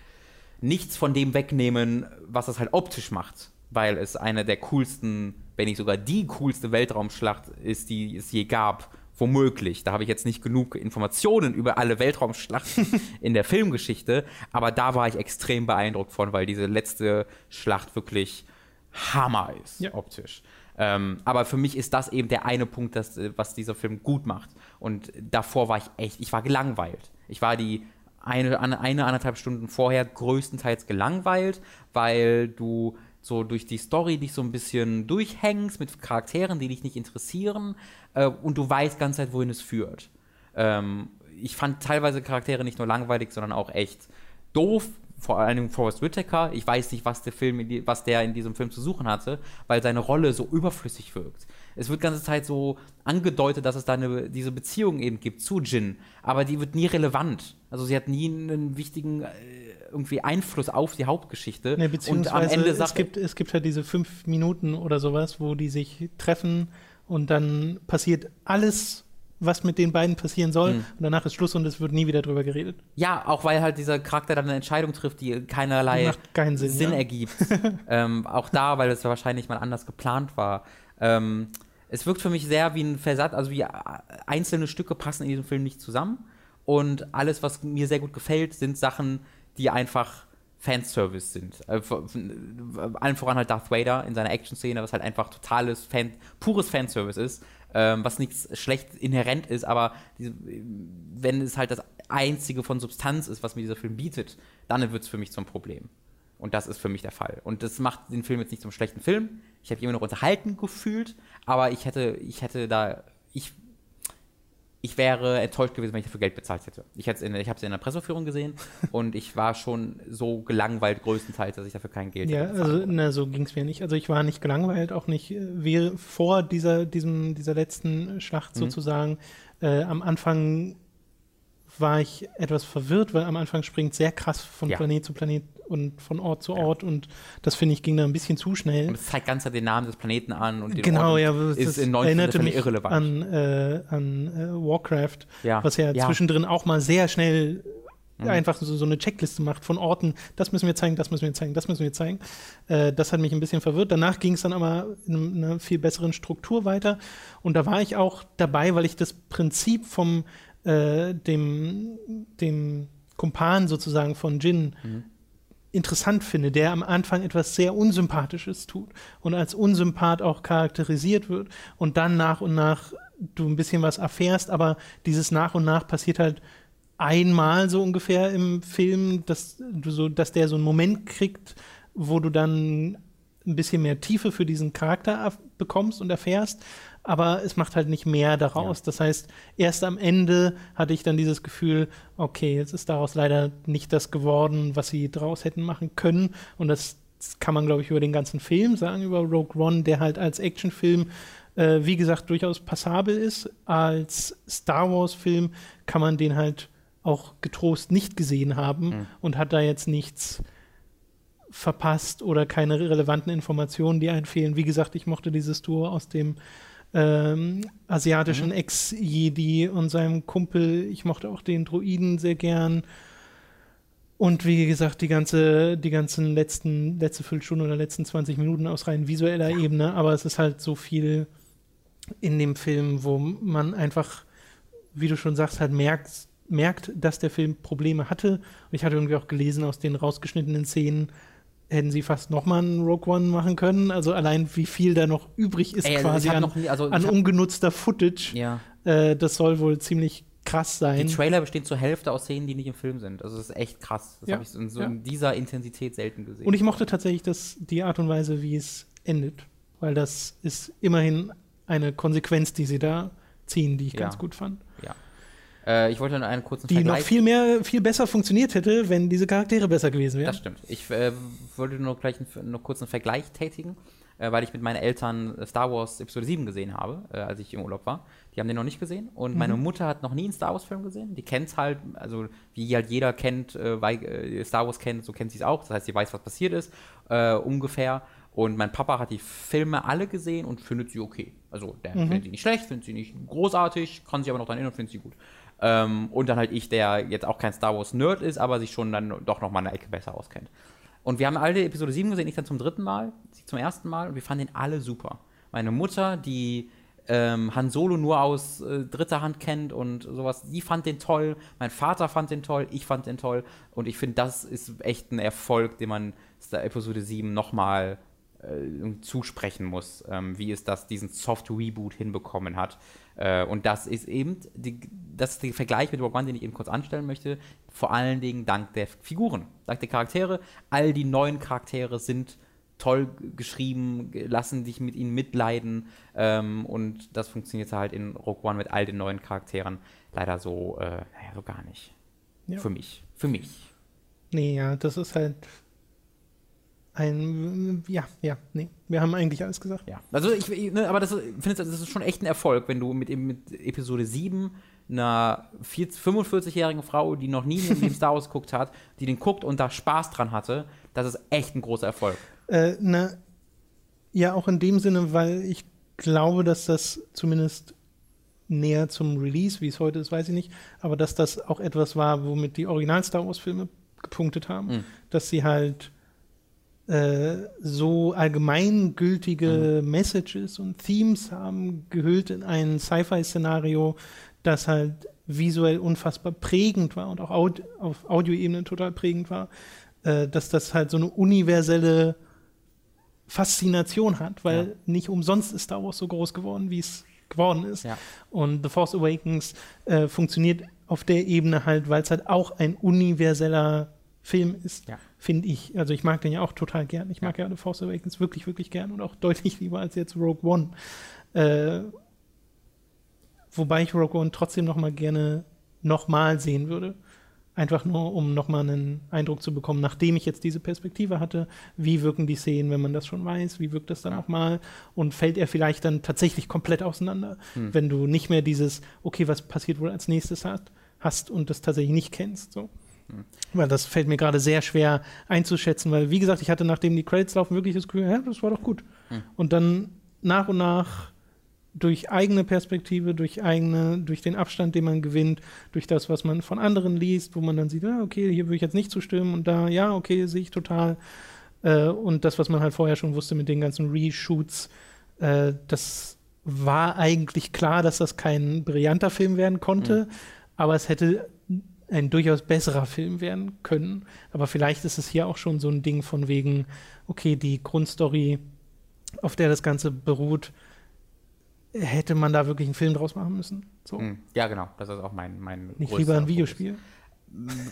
nichts von dem wegnehmen, was das halt optisch macht, weil es eine der coolsten, wenn nicht sogar die coolste Weltraumschlacht ist, die es je gab. Womöglich. Da habe ich jetzt nicht genug Informationen über alle Weltraumschlachten in der Filmgeschichte, aber da war ich extrem beeindruckt von, weil diese letzte Schlacht wirklich Hammer ist, Ja. optisch. Ähm, aber für mich ist das eben der eine Punkt, das, äh, was dieser Film gut macht. Und davor war ich echt, ich war gelangweilt. Ich war die eine, eine, eine anderthalb Stunden vorher größtenteils gelangweilt, weil du so durch die Story dich so ein bisschen durchhängst mit Charakteren, die dich nicht interessieren äh, und du weißt ganz Zeit, wohin es führt. Ähm, ich fand teilweise Charaktere nicht nur langweilig, sondern auch echt doof. Vor allem Forrest Whitaker. Ich weiß nicht, was der Film, in die, was der in diesem Film zu suchen hatte, weil seine Rolle so überflüssig wirkt. Es wird die ganze Zeit so angedeutet, dass es da eine, diese Beziehung eben gibt zu Jin, aber die wird nie relevant. Also sie hat nie einen wichtigen äh, irgendwie Einfluss auf die Hauptgeschichte. Ne, und am Ende es, sagt gibt, es gibt halt diese fünf Minuten oder sowas, wo die sich treffen und dann passiert alles, was mit den beiden passieren soll. Hm. Und danach ist Schluss und es wird nie wieder drüber geredet. Ja, auch weil halt dieser Charakter dann eine Entscheidung trifft, die keinerlei keinen Sinn, ja. ergibt. ähm, auch da, weil es ja wahrscheinlich mal anders geplant war. Ähm, es wirkt für mich sehr wie ein Versatz, also wie äh, einzelne Stücke passen in diesem Film nicht zusammen. Und alles, was mir sehr gut gefällt, sind Sachen, die einfach Fanservice sind. Äh, v- allen voran halt Darth Vader in seiner Action-Szene, was halt einfach totales Fan, pures Fanservice ist, ähm, was nichts schlecht inhärent ist, aber diese, wenn es halt das einzige von Substanz ist, was mir dieser Film bietet, dann wird es für mich zum Problem. Und das ist für mich der Fall. Und das macht den Film jetzt nicht zum schlechten Film. Ich habe immer noch unterhalten gefühlt, aber ich hätte, ich hätte da, ich, ich wäre enttäuscht gewesen, wenn ich dafür Geld bezahlt hätte. Ich, in- ich habe es in der Presseführung gesehen und ich war schon so gelangweilt größtenteils, dass ich dafür kein Geld Ja, hätte bezahlen also na, so ging es mir nicht. Also ich war nicht gelangweilt, auch nicht äh, wie vor dieser, diesem, dieser letzten Schlacht Mhm. sozusagen. Äh, am Anfang war ich etwas verwirrt, weil am Anfang springt sehr krass von Ja. Planet zu Planet und von Ort zu Ja. Ort und das finde ich ging da ein bisschen zu schnell. Und es zeigt ganz den Namen des Planeten an und den Genau, Ort ja, das ist in 90 erinnerte mich irrelevant. an, äh, an äh, Warcraft, Ja, was ja, ja. zwischendrin auch mal sehr schnell Mhm. einfach so, so eine Checkliste macht von Orten, das müssen wir zeigen, das müssen wir zeigen, das müssen wir zeigen. Äh, das hat mich ein bisschen verwirrt. Danach ging es dann aber in einer viel besseren Struktur weiter und da war ich auch dabei, weil ich das Prinzip vom äh, dem, dem Kumpan sozusagen von Jin Mhm. Interessant finde, der am Anfang etwas sehr Unsympathisches tut und als Unsympath auch charakterisiert wird und dann nach und nach du ein bisschen was erfährst, aber dieses nach und nach passiert halt einmal so ungefähr im Film, dass du so, dass der so einen Moment kriegt, wo du dann ein bisschen mehr Tiefe für diesen Charakter bekommst und erfährst, aber es macht halt nicht mehr daraus. Das heißt, erst am Ende hatte ich dann dieses Gefühl, okay, jetzt ist daraus leider nicht das geworden, was sie daraus hätten machen können. Und das kann man, glaube ich, über den ganzen Film sagen, über Rogue One, der halt als Actionfilm, äh, wie gesagt, durchaus passabel ist. Als Star Wars-Film kann man den halt auch getrost nicht gesehen haben Mhm. und hat da jetzt nichts verpasst oder keine relevanten Informationen, die einem fehlen. Wie gesagt, ich mochte dieses Duo aus dem ähm, asiatischen mhm. Ex-Jedi und seinem Kumpel. Ich mochte auch den Druiden sehr gern. Und wie gesagt, die ganze, die ganzen letzten, letzte Viertelstunde oder letzten 20 Minuten aus rein visueller ja. Ebene, aber es ist halt so viel in dem Film, wo man einfach, wie du schon sagst, halt merkt, merkt, dass der Film Probleme hatte. Und ich hatte irgendwie auch gelesen aus den rausgeschnittenen Szenen, hätten sie fast nochmal einen Rogue One machen können. Also allein wie viel da noch übrig ist Ey, also quasi an, nie, also an ungenutzter Footage. Ja. Äh, das soll wohl ziemlich krass sein. Die Trailer bestehen zur Hälfte aus Szenen, die nicht im Film sind. Also das ist echt krass. Das ja. habe ich in, so ja. in dieser Intensität selten gesehen. Und ich mochte tatsächlich das, die Art und Weise, wie es endet. Weil das ist immerhin eine Konsequenz, die sie da ziehen, die ich ja. ganz gut fand. Äh, ich wollte noch einen kurzen die Vergleich. Die noch viel mehr, viel besser funktioniert hätte, wenn diese Charaktere besser gewesen wären. Das stimmt. Ich äh, wollte nur gleich einen, noch kurz einen Vergleich tätigen, äh, weil ich mit meinen Eltern Star Wars Episode 7 gesehen habe, äh, als ich im Urlaub war. Die haben den noch nicht gesehen und mhm. meine Mutter hat noch nie einen Star Wars Film gesehen. Die kennt es halt, also wie halt jeder kennt, äh, weil äh, Star Wars kennt, so kennt sie es auch. Das heißt, sie weiß, was passiert ist, ungefähr. Und mein Papa hat die Filme alle gesehen und findet sie okay. Also der mhm. findet sie nicht schlecht, findet sie nicht großartig, kann sich aber noch daran erinnern und findet sie gut. Ähm, und dann halt ich, der jetzt auch kein Star Wars-Nerd ist, aber sich schon dann doch noch mal eine Ecke besser auskennt. Und wir haben alle Episode 7 gesehen, ich dann zum dritten Mal, sie zum ersten Mal, und wir fanden den alle super. Meine Mutter, die ähm, Han Solo nur aus äh, dritter Hand kennt und sowas, die fand den toll. Mein Vater fand den toll, ich fand den toll. Und ich finde, das ist echt ein Erfolg, den man Star Episode 7 nochmal äh, zusprechen muss, ähm, wie es das diesen Soft Reboot hinbekommen hat. Äh, und das ist eben die, das ist der Vergleich mit Rogue One, den ich eben kurz anstellen möchte. Vor allen Dingen dank der Figuren, dank der Charaktere. All die neuen Charaktere sind toll geschrieben, lassen dich mit ihnen mitleiden. Ähm, und das funktioniert halt in Rogue One mit all den neuen Charakteren leider so, äh, naja, so gar nicht. Ja. Für mich. Für mich. Nee, ja, das ist halt ein, ja, ja, nee, wir haben eigentlich alles gesagt. Ja, also ich, ne, aber das, findest, das ist schon echt ein Erfolg, wenn du mit, mit Episode 7 einer 45-jährigen Frau, die noch nie in dem Star Wars geguckt hat, die den guckt und da Spaß dran hatte, das ist echt ein großer Erfolg. Äh, na, ja, auch in dem Sinne, weil ich glaube, dass das zumindest näher zum Release, wie es heute ist, weiß ich nicht, aber dass das auch etwas war, womit die Original-Star Wars-Filme gepunktet haben, mhm. dass sie halt äh, so allgemeingültige mhm. Messages und Themes haben, gehüllt in ein Sci-Fi-Szenario, das halt visuell unfassbar prägend war und auch Aud auf Audioebene total prägend war, äh, dass das halt so eine universelle Faszination hat, weil ja. nicht umsonst ist Star Wars so groß geworden, wie es geworden ist. Ja. Und The Force Awakens äh, funktioniert auf der Ebene halt, weil es halt auch ein universeller Film ist. Ja finde ich. Also ich mag den ja auch total gern. Ich mag ja The Force Awakens wirklich, wirklich gern und auch deutlich lieber als jetzt Rogue One. Äh, wobei ich Rogue One trotzdem noch mal gerne nochmal sehen würde. Einfach nur, um nochmal einen Eindruck zu bekommen, nachdem ich jetzt diese Perspektive hatte, wie wirken die Szenen, wenn man das schon weiß, wie wirkt das dann auch mal und fällt er vielleicht dann tatsächlich komplett auseinander, hm. wenn du nicht mehr dieses, okay, was passiert wohl als nächstes hast, hast und das tatsächlich nicht kennst. So. Weil das fällt mir gerade sehr schwer einzuschätzen, weil, wie gesagt, ich hatte, nachdem die Credits laufen, wirklich das Gefühl, ja, das war doch gut. Mhm. Und dann nach und nach durch eigene Perspektive, durch eigene, durch den Abstand, den man gewinnt, durch das, was man von anderen liest, wo man dann sieht, ja, okay, hier würde ich jetzt nicht zustimmen und da, ja, okay, sehe ich total. Äh, und das, was man halt vorher schon wusste mit den ganzen Reshoots, äh, das war eigentlich klar, dass das kein brillanter Film werden konnte, mhm. aber es hätte ein durchaus besserer Film werden können. Aber vielleicht ist es hier auch schon so ein Ding von wegen, okay, die Grundstory, auf der das Ganze beruht, hätte man da wirklich einen Film draus machen müssen. So. Hm. Ja, genau. Das ist auch mein. mein Nicht lieber ein Videospiel.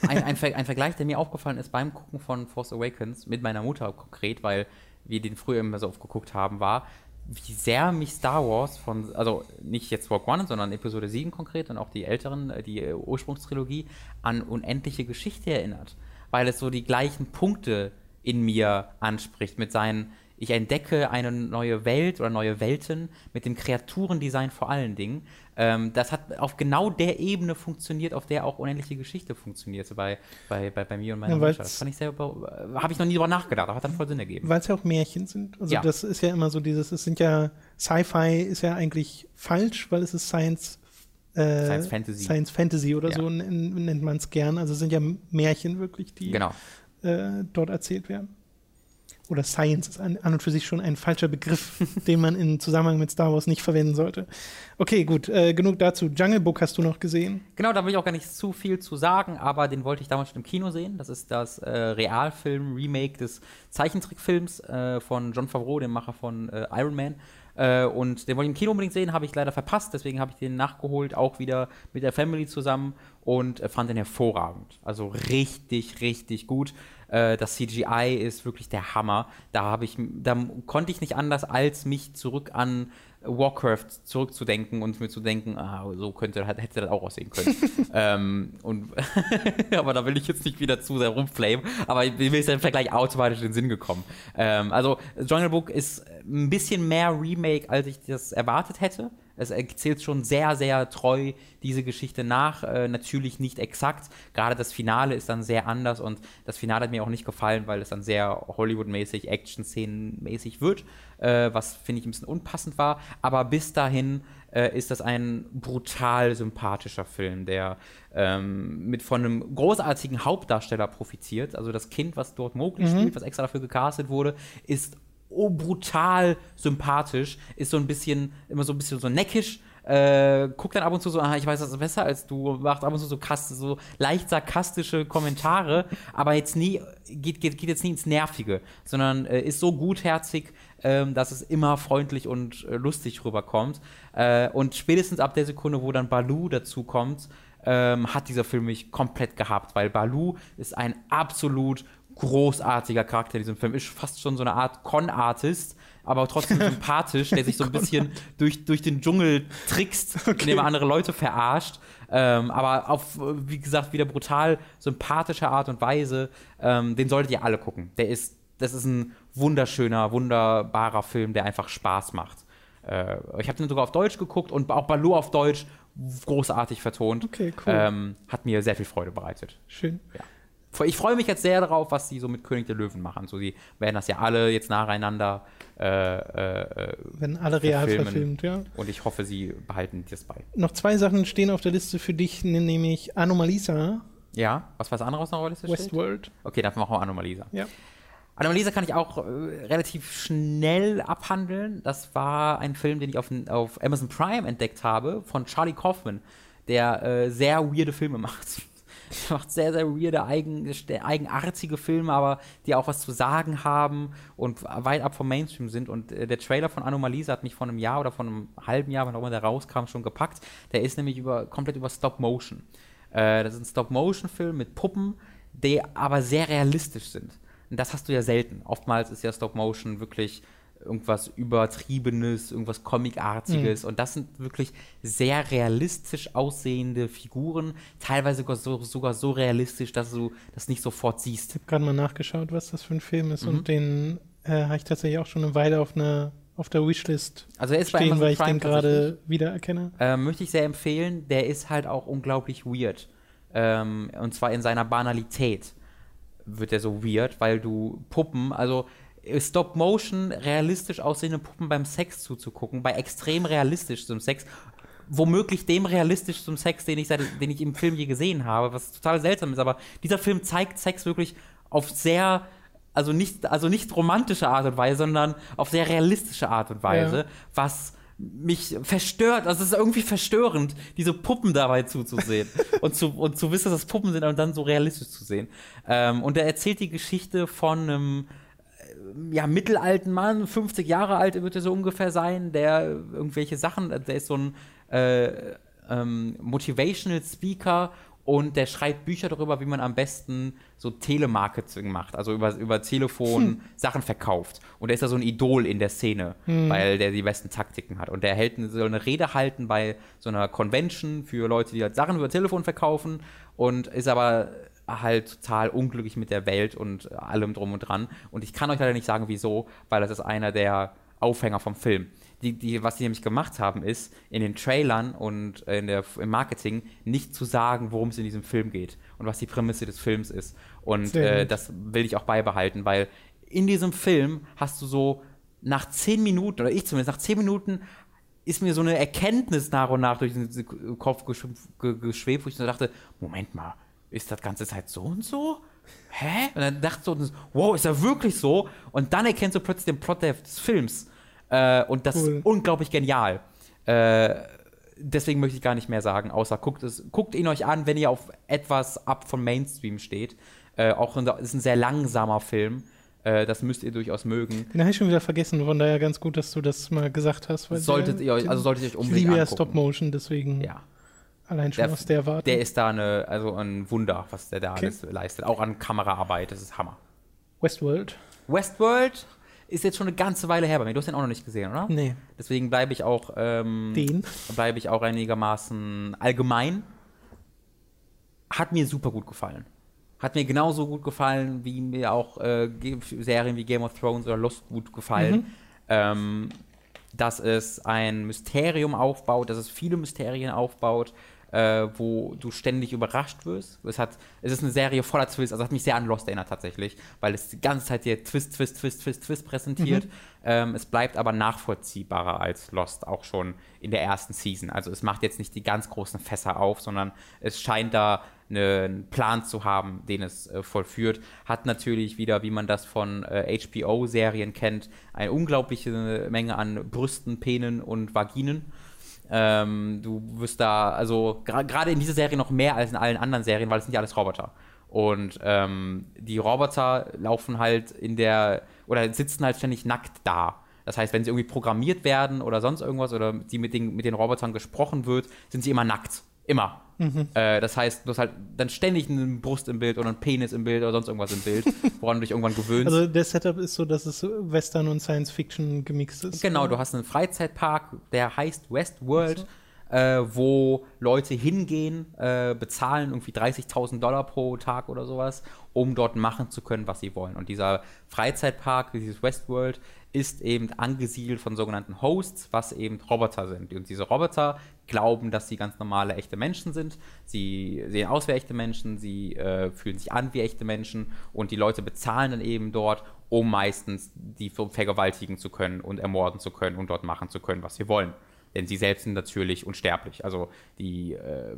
Ein, ein, Ver ein, Vergleich, der mir aufgefallen ist beim Gucken von Force Awakens mit meiner Mutter konkret, weil wir den früher immer so oft geguckt haben, war, wie sehr mich Star Wars von, also nicht jetzt Rogue One, sondern Episode 7 konkret und auch die älteren, äh, die äh, Ursprungstrilogie, an unendliche Geschichte erinnert. Weil es so die gleichen Punkte in mir anspricht, mit seinen ich entdecke eine neue Welt oder neue Welten mit dem Kreaturendesign vor allen Dingen. Ähm, das hat auf genau der Ebene funktioniert, auf der auch unendliche Geschichte funktioniert bei, bei, bei, bei mir und meiner Ja, Mannschaft. Das fand ich sehr, äh, habe ich noch nie drüber nachgedacht, aber hat dann voll Sinn ergeben. Weil es ja auch Märchen sind. Also Ja. das ist ja immer so dieses, es sind ja, Sci-Fi ist ja eigentlich falsch, weil es ist Science äh, Science Fantasy. Science Fantasy oder Ja. so nen- nennt man es gern. Also es sind ja Märchen wirklich, die Genau. äh, dort erzählt werden. Oder Science ist an, an und für sich schon ein falscher Begriff, den man in Zusammenhang mit Star Wars nicht verwenden sollte. Okay, gut, äh, genug dazu. Jungle Book hast du noch gesehen. Genau, da will ich auch gar nicht zu viel zu sagen, aber den wollte ich damals schon im Kino sehen. Das ist das äh, Realfilm-Remake des Zeichentrickfilms äh, von John Favreau, dem Macher von äh, Iron Man. Äh, und den wollte ich im Kino unbedingt sehen, habe ich leider verpasst, deswegen habe ich den nachgeholt, auch wieder mit der Family zusammen und äh, fand den hervorragend. Also richtig, richtig gut. Äh, das CGI ist wirklich der Hammer. Da habe ich, da konnte ich nicht anders, als mich zurück an Warcraft zurückzudenken und mir zu denken, ah, so könnte, hätte das auch aussehen können. ähm, und aber da will ich jetzt nicht wieder zu sehr rumflamen, aber mir ist der Vergleich automatisch in den Sinn gekommen. Ähm, also Jungle Book ist ein bisschen mehr Remake, als ich das erwartet hätte. Es erzählt schon sehr, sehr treu diese Geschichte nach. Äh, natürlich nicht exakt. Gerade das Finale ist dann sehr anders und das Finale hat mir auch nicht gefallen, weil es dann sehr Hollywood-mäßig, Action-Szenen-mäßig wird, äh, was finde ich ein bisschen unpassend war. Aber bis dahin äh, ist das ein brutal sympathischer Film, der ähm, mit von einem großartigen Hauptdarsteller profitiert. Also das Kind, was dort Mowgli spielt, was extra dafür gecastet wurde, ist oh, brutal sympathisch, ist so ein bisschen, immer so ein bisschen so neckisch, äh, guckt dann ab und zu so, ah, ich weiß das besser als du, macht ab und zu so, krass, so leicht sarkastische Kommentare, aber jetzt nie, geht, geht, geht jetzt nie ins Nervige, sondern äh, ist so gutherzig, ähm, dass es immer freundlich und äh, lustig rüberkommt. Äh, und spätestens ab der Sekunde, wo dann Balu dazu kommt, ähm, hat dieser Film mich komplett gehabt, weil Balu ist ein absolut großartiger Charakter in diesem Film. Ist fast schon so eine Art Con-Artist, aber trotzdem sympathisch, der sich so ein bisschen durch, durch den Dschungel trickst, indem er andere Leute verarscht. Ähm, aber auf, wie gesagt, wieder brutal sympathische Art und Weise. Ähm, den solltet ihr alle gucken. Der ist, das ist ein wunderschöner, wunderbarer Film, der einfach Spaß macht. Äh, ich habe den sogar auf Deutsch geguckt und auch Baloo auf Deutsch großartig vertont. Okay, cool. Ähm, hat mir sehr viel Freude bereitet. Schön. Ich freue mich jetzt sehr darauf, was sie so mit König der Löwen machen. So, die werden das ja alle jetzt nacheinander äh, äh, Wenn alle real Verfilmen. verfilmt, ja. und ich hoffe, sie behalten das bei. Noch zwei Sachen stehen auf der Liste für dich, nämlich Anomalisa, Ja, was war das andere, was noch auf der Liste steht? Westworld. Okay, dann machen wir Anomalisa. Ja. Anomalisa kann ich auch äh, relativ schnell abhandeln. Das war ein Film, den ich auf, auf Amazon Prime entdeckt habe, von Charlie Kaufman, der äh, sehr weirde Filme macht. Macht sehr, sehr weirde, eigen, eigenartige Filme, aber die auch was zu sagen haben und weit ab vom Mainstream sind. Und äh, der Trailer von Anomalisa hat mich vor einem Jahr oder vor einem halben Jahr, wann auch immer der rauskam, schon gepackt. Der ist nämlich über, komplett über Stop Motion. Äh, das ist ein Stop-Motion-Film mit Puppen, die aber sehr realistisch sind. Und das hast du ja selten. Oftmals ist ja Stop-Motion wirklich irgendwas Übertriebenes, irgendwas Comicartiges. Und das sind wirklich sehr realistisch aussehende Figuren. Teilweise sogar so, sogar so realistisch, dass du das nicht sofort siehst. Ich habe gerade mal nachgeschaut, was das für ein Film ist Mhm. und den äh, habe ich tatsächlich auch schon eine Weile auf, einer auf der Wishlist Also er ist bei stehen, Amazon weil ich Prime den gerade wiedererkenne. äh, möchte ich sehr empfehlen. Der ist halt auch unglaublich weird. Ähm, und zwar in seiner Banalität wird er so weird, weil du Puppen, also Stop-Motion, realistisch aussehende Puppen beim Sex zuzugucken, bei extrem realistischem Sex, womöglich dem realistischsten Sex, den ich, seit, den ich im Film je gesehen habe, was total seltsam ist, aber dieser Film zeigt Sex wirklich auf sehr also nicht, also nicht romantische Art und Weise, sondern auf sehr realistische Art und Weise, Ja. was mich verstört, also es ist irgendwie verstörend, diese Puppen dabei zuzusehen und, zu, und zu wissen, dass das Puppen sind und dann so realistisch zu sehen. Ähm, und er erzählt die Geschichte von einem ja, mittelalten Mann, 50 Jahre alt wird er so ungefähr sein, der irgendwelche Sachen, der ist so ein äh, ähm, Motivational Speaker und der schreibt Bücher darüber, wie man am besten so Telemarketing macht, also über, über Telefon Sachen verkauft. Und er ist da so ein Idol in der Szene, weil der die besten Taktiken hat. Und der hält, soll eine Rede halten bei so einer Convention für Leute, die halt Sachen über Telefon verkaufen und ist aber halt total unglücklich mit der Welt und allem drum und dran. Und ich kann euch leider nicht sagen, wieso, weil das ist einer der Aufhänger vom Film. Die, die, was sie nämlich gemacht haben, ist, in den Trailern und in der, im Marketing nicht zu sagen, worum es in diesem Film geht und was die Prämisse des Films ist. Und äh, das will ich auch beibehalten, weil in diesem Film hast du so nach zehn Minuten, oder ich zumindest, nach zehn Minuten ist mir so eine Erkenntnis nach und nach durch den Kopf geschwebt, wo ich so dachte, Moment mal, ist das ganze Zeit so und so? Hä? Und dann dachte so, wow, ist er wirklich so? Und dann erkennst du plötzlich den Plot des Films. Äh, und das cool. ist unglaublich genial. Äh, deswegen möchte ich gar nicht mehr sagen, außer guckt, es, guckt ihn euch an, wenn ihr auf etwas ab von Mainstream steht. Äh, auch es ist ein sehr langsamer Film. Äh, das müsst ihr durchaus mögen. Den habe ich schon wieder vergessen, von daher ganz gut, dass du das mal gesagt hast. solltet der, ihr euch, also solltet ihr euch unbedingt Ich liebe ja Stop Motion, deswegen. Ja. Allein schon der, aus der Warte. Der ist da eine, also ein Wunder, was der da okay. alles leistet. Auch an Kameraarbeit, das ist Hammer. Westworld. Westworld ist jetzt schon eine ganze Weile her bei mir. Du hast den auch noch nicht gesehen, oder? Nee. Deswegen bleibe ich auch ähm, den bleibe ich auch einigermaßen allgemein. Hat mir super gut gefallen. Hat mir genauso gut gefallen, wie mir auch äh, Serien wie Game of Thrones oder Lost gut gefallen. Mhm. Ähm, dass es ein Mysterium aufbaut, dass es viele Mysterien aufbaut, äh, wo du ständig überrascht wirst. Es, hat, es ist eine Serie voller Twists, also hat mich sehr an Lost erinnert tatsächlich, weil es die ganze Zeit dir Twist, Twist, Twist, Twist, Twist präsentiert. Mhm. Ähm, es bleibt aber nachvollziehbarer als Lost, auch schon in der ersten Season. Also es macht jetzt nicht die ganz großen Fässer auf, sondern es scheint da einen Plan zu haben, den es äh, vollführt. Hat natürlich wieder, wie man das von äh, HBO-Serien kennt, eine unglaubliche Menge an Brüsten, Penen und Vaginen. Ähm, du wirst da, also gerade in dieser Serie noch mehr als in allen anderen Serien, weil es sind ja alles Roboter. Und ähm, die Roboter laufen halt in der, oder sitzen halt ständig nackt da. Das heißt, wenn sie irgendwie programmiert werden oder sonst irgendwas oder die mit den, mit den Robotern gesprochen wird, sind sie immer nackt. Immer. Mhm. Äh, das heißt, du hast halt dann ständig eine Brust im Bild oder einen Penis im Bild oder sonst irgendwas im Bild, woran du dich irgendwann gewöhnst. Also der Setup ist so, dass es Western und Science Fiction gemixt ist. Genau, du hast einen Freizeitpark, der heißt Westworld. So. Äh, wo Leute hingehen, äh, bezahlen irgendwie 30.000 Dollar pro Tag oder sowas, um dort machen zu können, was sie wollen. Und dieser Freizeitpark, dieses Westworld, ist eben angesiedelt von sogenannten Hosts, was eben Roboter sind. Und diese Roboter glauben, dass sie ganz normale, echte Menschen sind. Sie sehen aus wie echte Menschen, sie äh, fühlen sich an wie echte Menschen und die Leute bezahlen dann eben dort, um meistens die vergewaltigen zu können und ermorden zu können und dort machen zu können, was sie wollen. Denn sie selbst sind natürlich unsterblich. Also die, äh,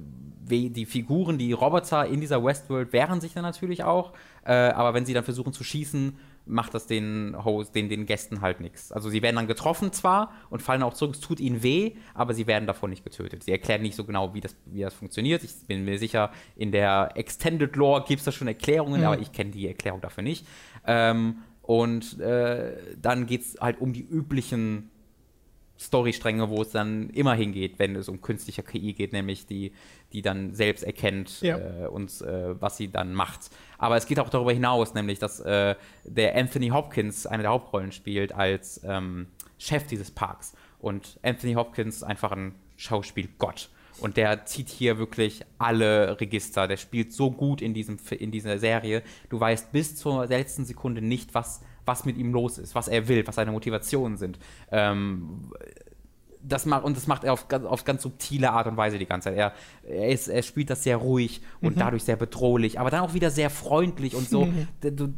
die Figuren, die Roboter in dieser Westworld wehren sich dann natürlich auch. Äh, aber wenn sie dann versuchen zu schießen, macht das den Host, den, den Gästen halt nichts. Also sie werden dann getroffen zwar und fallen auch zurück, es tut ihnen weh, aber sie werden davon nicht getötet. Sie erklären nicht so genau, wie das, wie das funktioniert. Ich bin mir sicher, in der Extended Lore gibt es da schon Erklärungen, mhm. aber ich kenne die Erklärung dafür nicht. Ähm, und äh, dann geht es halt um die üblichen Storystränge, wo es dann immer hingeht, wenn es um künstliche KI geht, nämlich die, die dann selbst erkennt ja. äh, und äh, was sie dann macht. Aber es geht auch darüber hinaus, nämlich dass äh, der Anthony Hopkins eine der Hauptrollen spielt als ähm, Chef dieses Parks. Und Anthony Hopkins ist einfach ein Schauspielgott. Und der zieht hier wirklich alle Register. Der spielt so gut in, diesem, in dieser Serie. Du weißt bis zur letzten Sekunde nicht, was was mit ihm los ist, was er will, was seine Motivationen sind. Ähm, das macht, und das macht er auf, auf ganz subtile Art und Weise die ganze Zeit. Er, er, ist, er spielt das sehr ruhig und mhm. dadurch sehr bedrohlich, aber dann auch wieder sehr freundlich und so, mhm.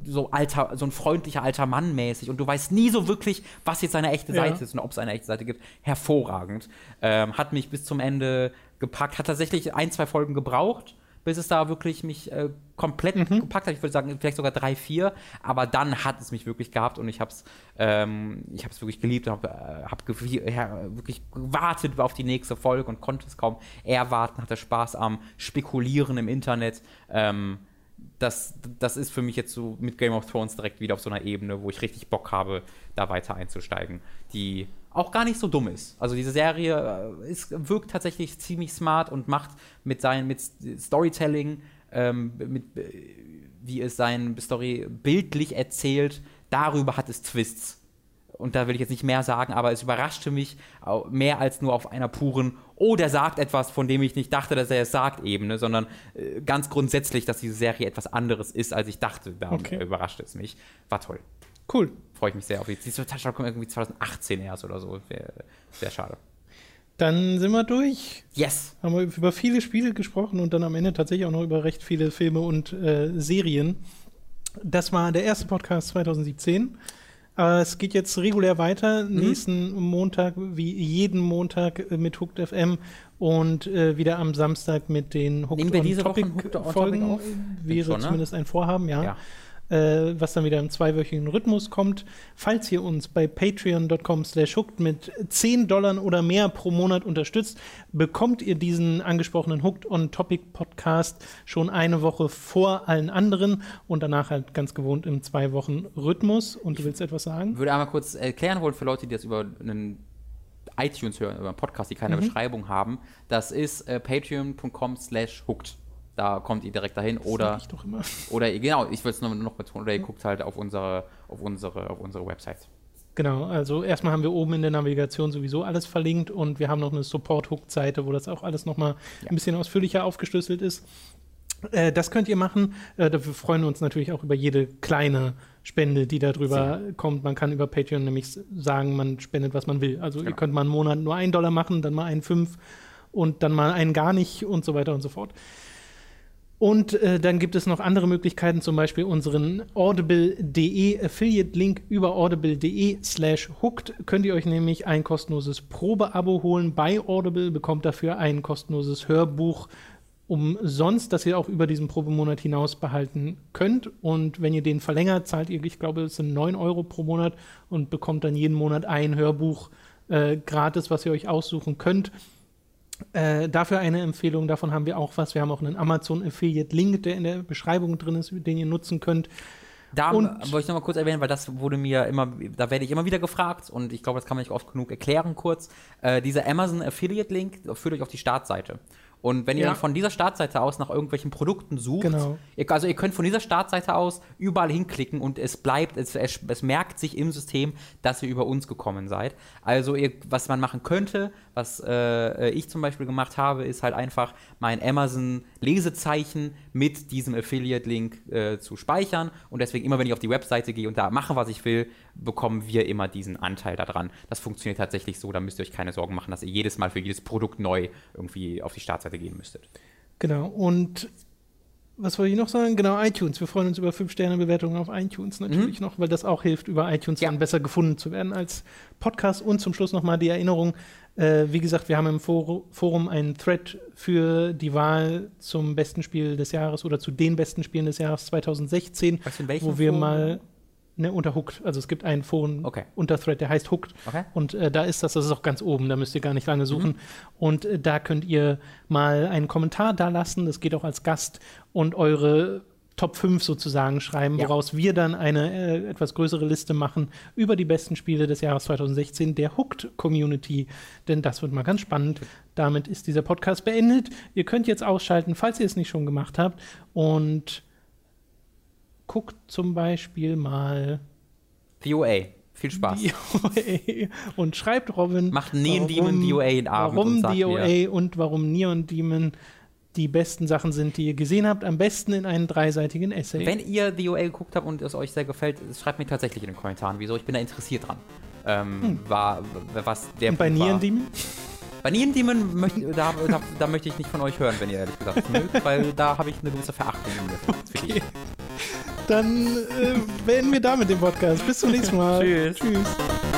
so, alter, so ein freundlicher alter Mann mäßig. Und du weißt nie so wirklich, was jetzt seine echte Seite ja. ist und ob es eine echte Seite gibt. Hervorragend. Ähm, hat mich bis zum Ende gepackt, hat tatsächlich ein, zwei Folgen gebraucht bis es da wirklich mich äh, komplett mhm. gepackt hat. Ich würde sagen, vielleicht sogar drei, vier. Aber dann hat es mich wirklich gehabt und ich habe es ähm, wirklich geliebt und habe äh, hab ja, wirklich gewartet auf die nächste Folge und konnte es kaum erwarten, hatte Spaß am Spekulieren im Internet. Ähm, das, das ist für mich jetzt so mit Game of Thrones direkt wieder auf so einer Ebene, wo ich richtig Bock habe, da weiter einzusteigen. Die auch gar nicht so dumm ist. Also diese Serie äh, ist, wirkt tatsächlich ziemlich smart und macht mit seinem mit Storytelling, ähm, mit, äh, wie es sein Story bildlich erzählt, darüber hat es Twists. und da will ich jetzt nicht mehr sagen, aber es überraschte mich mehr als nur auf einer puren, oh, der sagt etwas, von dem ich nicht dachte, dass er es sagt, Ebene, sondern äh, ganz grundsätzlich, dass diese Serie etwas anderes ist, als ich dachte. Da okay. überraschte es mich. War toll. Cool. Freue ich mich sehr auf. Die Touchdown kommt irgendwie 2018 erst oder so. Sehr schade. Dann sind wir durch. Yes. Haben wir über viele Spiele gesprochen und dann am Ende tatsächlich auch noch über recht viele Filme und äh, Serien. Das war der erste Podcast 2017. Aber es geht jetzt regulär weiter. Mhm. Nächsten Montag, wie jeden Montag, äh, mit Hooked FM und äh, wieder am Samstag mit den Hooked Nehmen wir diese Topic Folgen. Wäre schon, ne? zumindest ein Vorhaben, ja. ja äh, was dann wieder im zweiwöchigen Rhythmus kommt. Falls ihr uns bei patreon.com slash hooked mit 10 Dollar oder mehr pro Monat unterstützt, bekommt ihr diesen angesprochenen Hooked on Topic Podcast schon eine Woche vor allen anderen und danach halt ganz gewohnt im zwei Wochen Rhythmus. Und du willst etwas sagen? Ich würde einmal kurz erklären wollen für Leute, die das über einen iTunes hören, über einen Podcast, die keine mhm. Beschreibung haben. Das ist äh, patreon.com slash hooked. Da kommt ihr direkt dahin. Oder, ich doch immer. oder genau, ich will es noch, noch betonen, oder ihr guckt halt auf unsere, auf unsere, auf unsere Website. Genau, also erstmal haben wir oben in der Navigation sowieso alles verlinkt und wir haben noch eine Support-Hook-Seite, wo das auch alles nochmal ja. ein bisschen ausführlicher aufgeschlüsselt ist. Äh, das könnt ihr machen. Äh, wir freuen uns natürlich auch über jede kleine Spende, die darüber ja. kommt. Man kann über Patreon nämlich sagen, man spendet, was man will. Also genau. ihr könnt mal einen Monat nur einen Dollar machen, dann mal einen fünf und dann mal einen gar nicht und so weiter und so fort. Und äh, dann gibt es noch andere Möglichkeiten, zum Beispiel unseren audible.de Affiliate-Link über audible.de slash hooked könnt ihr euch nämlich ein kostenloses Probeabo holen bei Audible, bekommt dafür ein kostenloses Hörbuch umsonst, das ihr auch über diesen Probemonat hinaus behalten könnt. Und wenn ihr den verlängert, zahlt ihr, ich glaube, es sind 9 Euro pro Monat und bekommt dann jeden Monat ein Hörbuch äh, gratis, was ihr euch aussuchen könnt. Äh, dafür eine Empfehlung, davon haben wir auch was. Wir haben auch einen Amazon Affiliate Link, der in der Beschreibung drin ist, den ihr nutzen könnt. Da wollte ich noch mal kurz erwähnen, weil das wurde mir immer, da werde ich immer wieder gefragt und ich glaube, das kann man nicht oft genug erklären kurz. Äh, dieser Amazon Affiliate Link führt euch auf die Startseite. Und wenn ihr ja. dann von dieser Startseite aus nach irgendwelchen Produkten sucht, genau. ihr, also ihr könnt von dieser Startseite aus überall hinklicken und es bleibt, es, es, es, merkt sich im System, dass ihr über uns gekommen seid. Also ihr, was man machen könnte, was äh, ich zum Beispiel gemacht habe, ist halt einfach mein Amazon-Lesezeichen mit diesem Affiliate-Link äh, zu speichern. Und deswegen immer, wenn ich auf die Webseite gehe und da mache, was ich will, bekommen wir immer diesen Anteil daran. Das funktioniert tatsächlich so, da müsst ihr euch keine Sorgen machen, dass ihr jedes Mal für jedes Produkt neu irgendwie auf die Startseite gehen müsstet. Genau, und was wollte ich noch sagen? Genau, iTunes. Wir freuen uns über 5-Sterne-Bewertungen auf iTunes natürlich mhm. noch, weil das auch hilft, über iTunes ja. dann besser gefunden zu werden als Podcast. Und zum Schluss nochmal die Erinnerung, äh, wie gesagt, wir haben im For Forum einen Thread für die Wahl zum besten Spiel des Jahres oder zu den besten Spielen des Jahres 2016, wo wir Forum? mal Ne, unter Hooked. Also es gibt einen Phone okay. Unterthread, der heißt Hooked. Okay. Und äh, da ist das, das ist auch ganz oben, da müsst ihr gar nicht lange suchen. Mhm. Und äh, da könnt ihr mal einen Kommentar da lassen, das geht auch als Gast und eure Top 5 sozusagen schreiben, ja. woraus wir dann eine äh, etwas größere Liste machen über die besten Spiele des Jahres 2016 der Hooked Community. Denn das wird mal ganz spannend. Damit ist dieser Podcast beendet. Ihr könnt jetzt ausschalten, falls ihr es nicht schon gemacht habt. Und guckt zum Beispiel mal VOA. Viel Spaß. DOA. Und schreibt Robin. Macht Neon Demon DOA in Abend Warum und DOA mir. und warum Neon Demon die besten Sachen sind, die ihr gesehen habt. Am besten in einem dreiseitigen Essay. Wenn ihr DOA geguckt habt und es euch sehr gefällt, schreibt mir tatsächlich in den Kommentaren, wieso. Ich bin da interessiert dran. Ähm, hm. war, was der und bei Neon Demon? Bei Demon möchte, da, da, da, möchte ich nicht von euch hören, wenn ihr ehrlich gesagt mögt, weil da habe ich eine gewisse Verachtung für okay. Dann äh, beenden wir damit den Podcast. Bis zum nächsten Mal. Tschüss. Tschüss.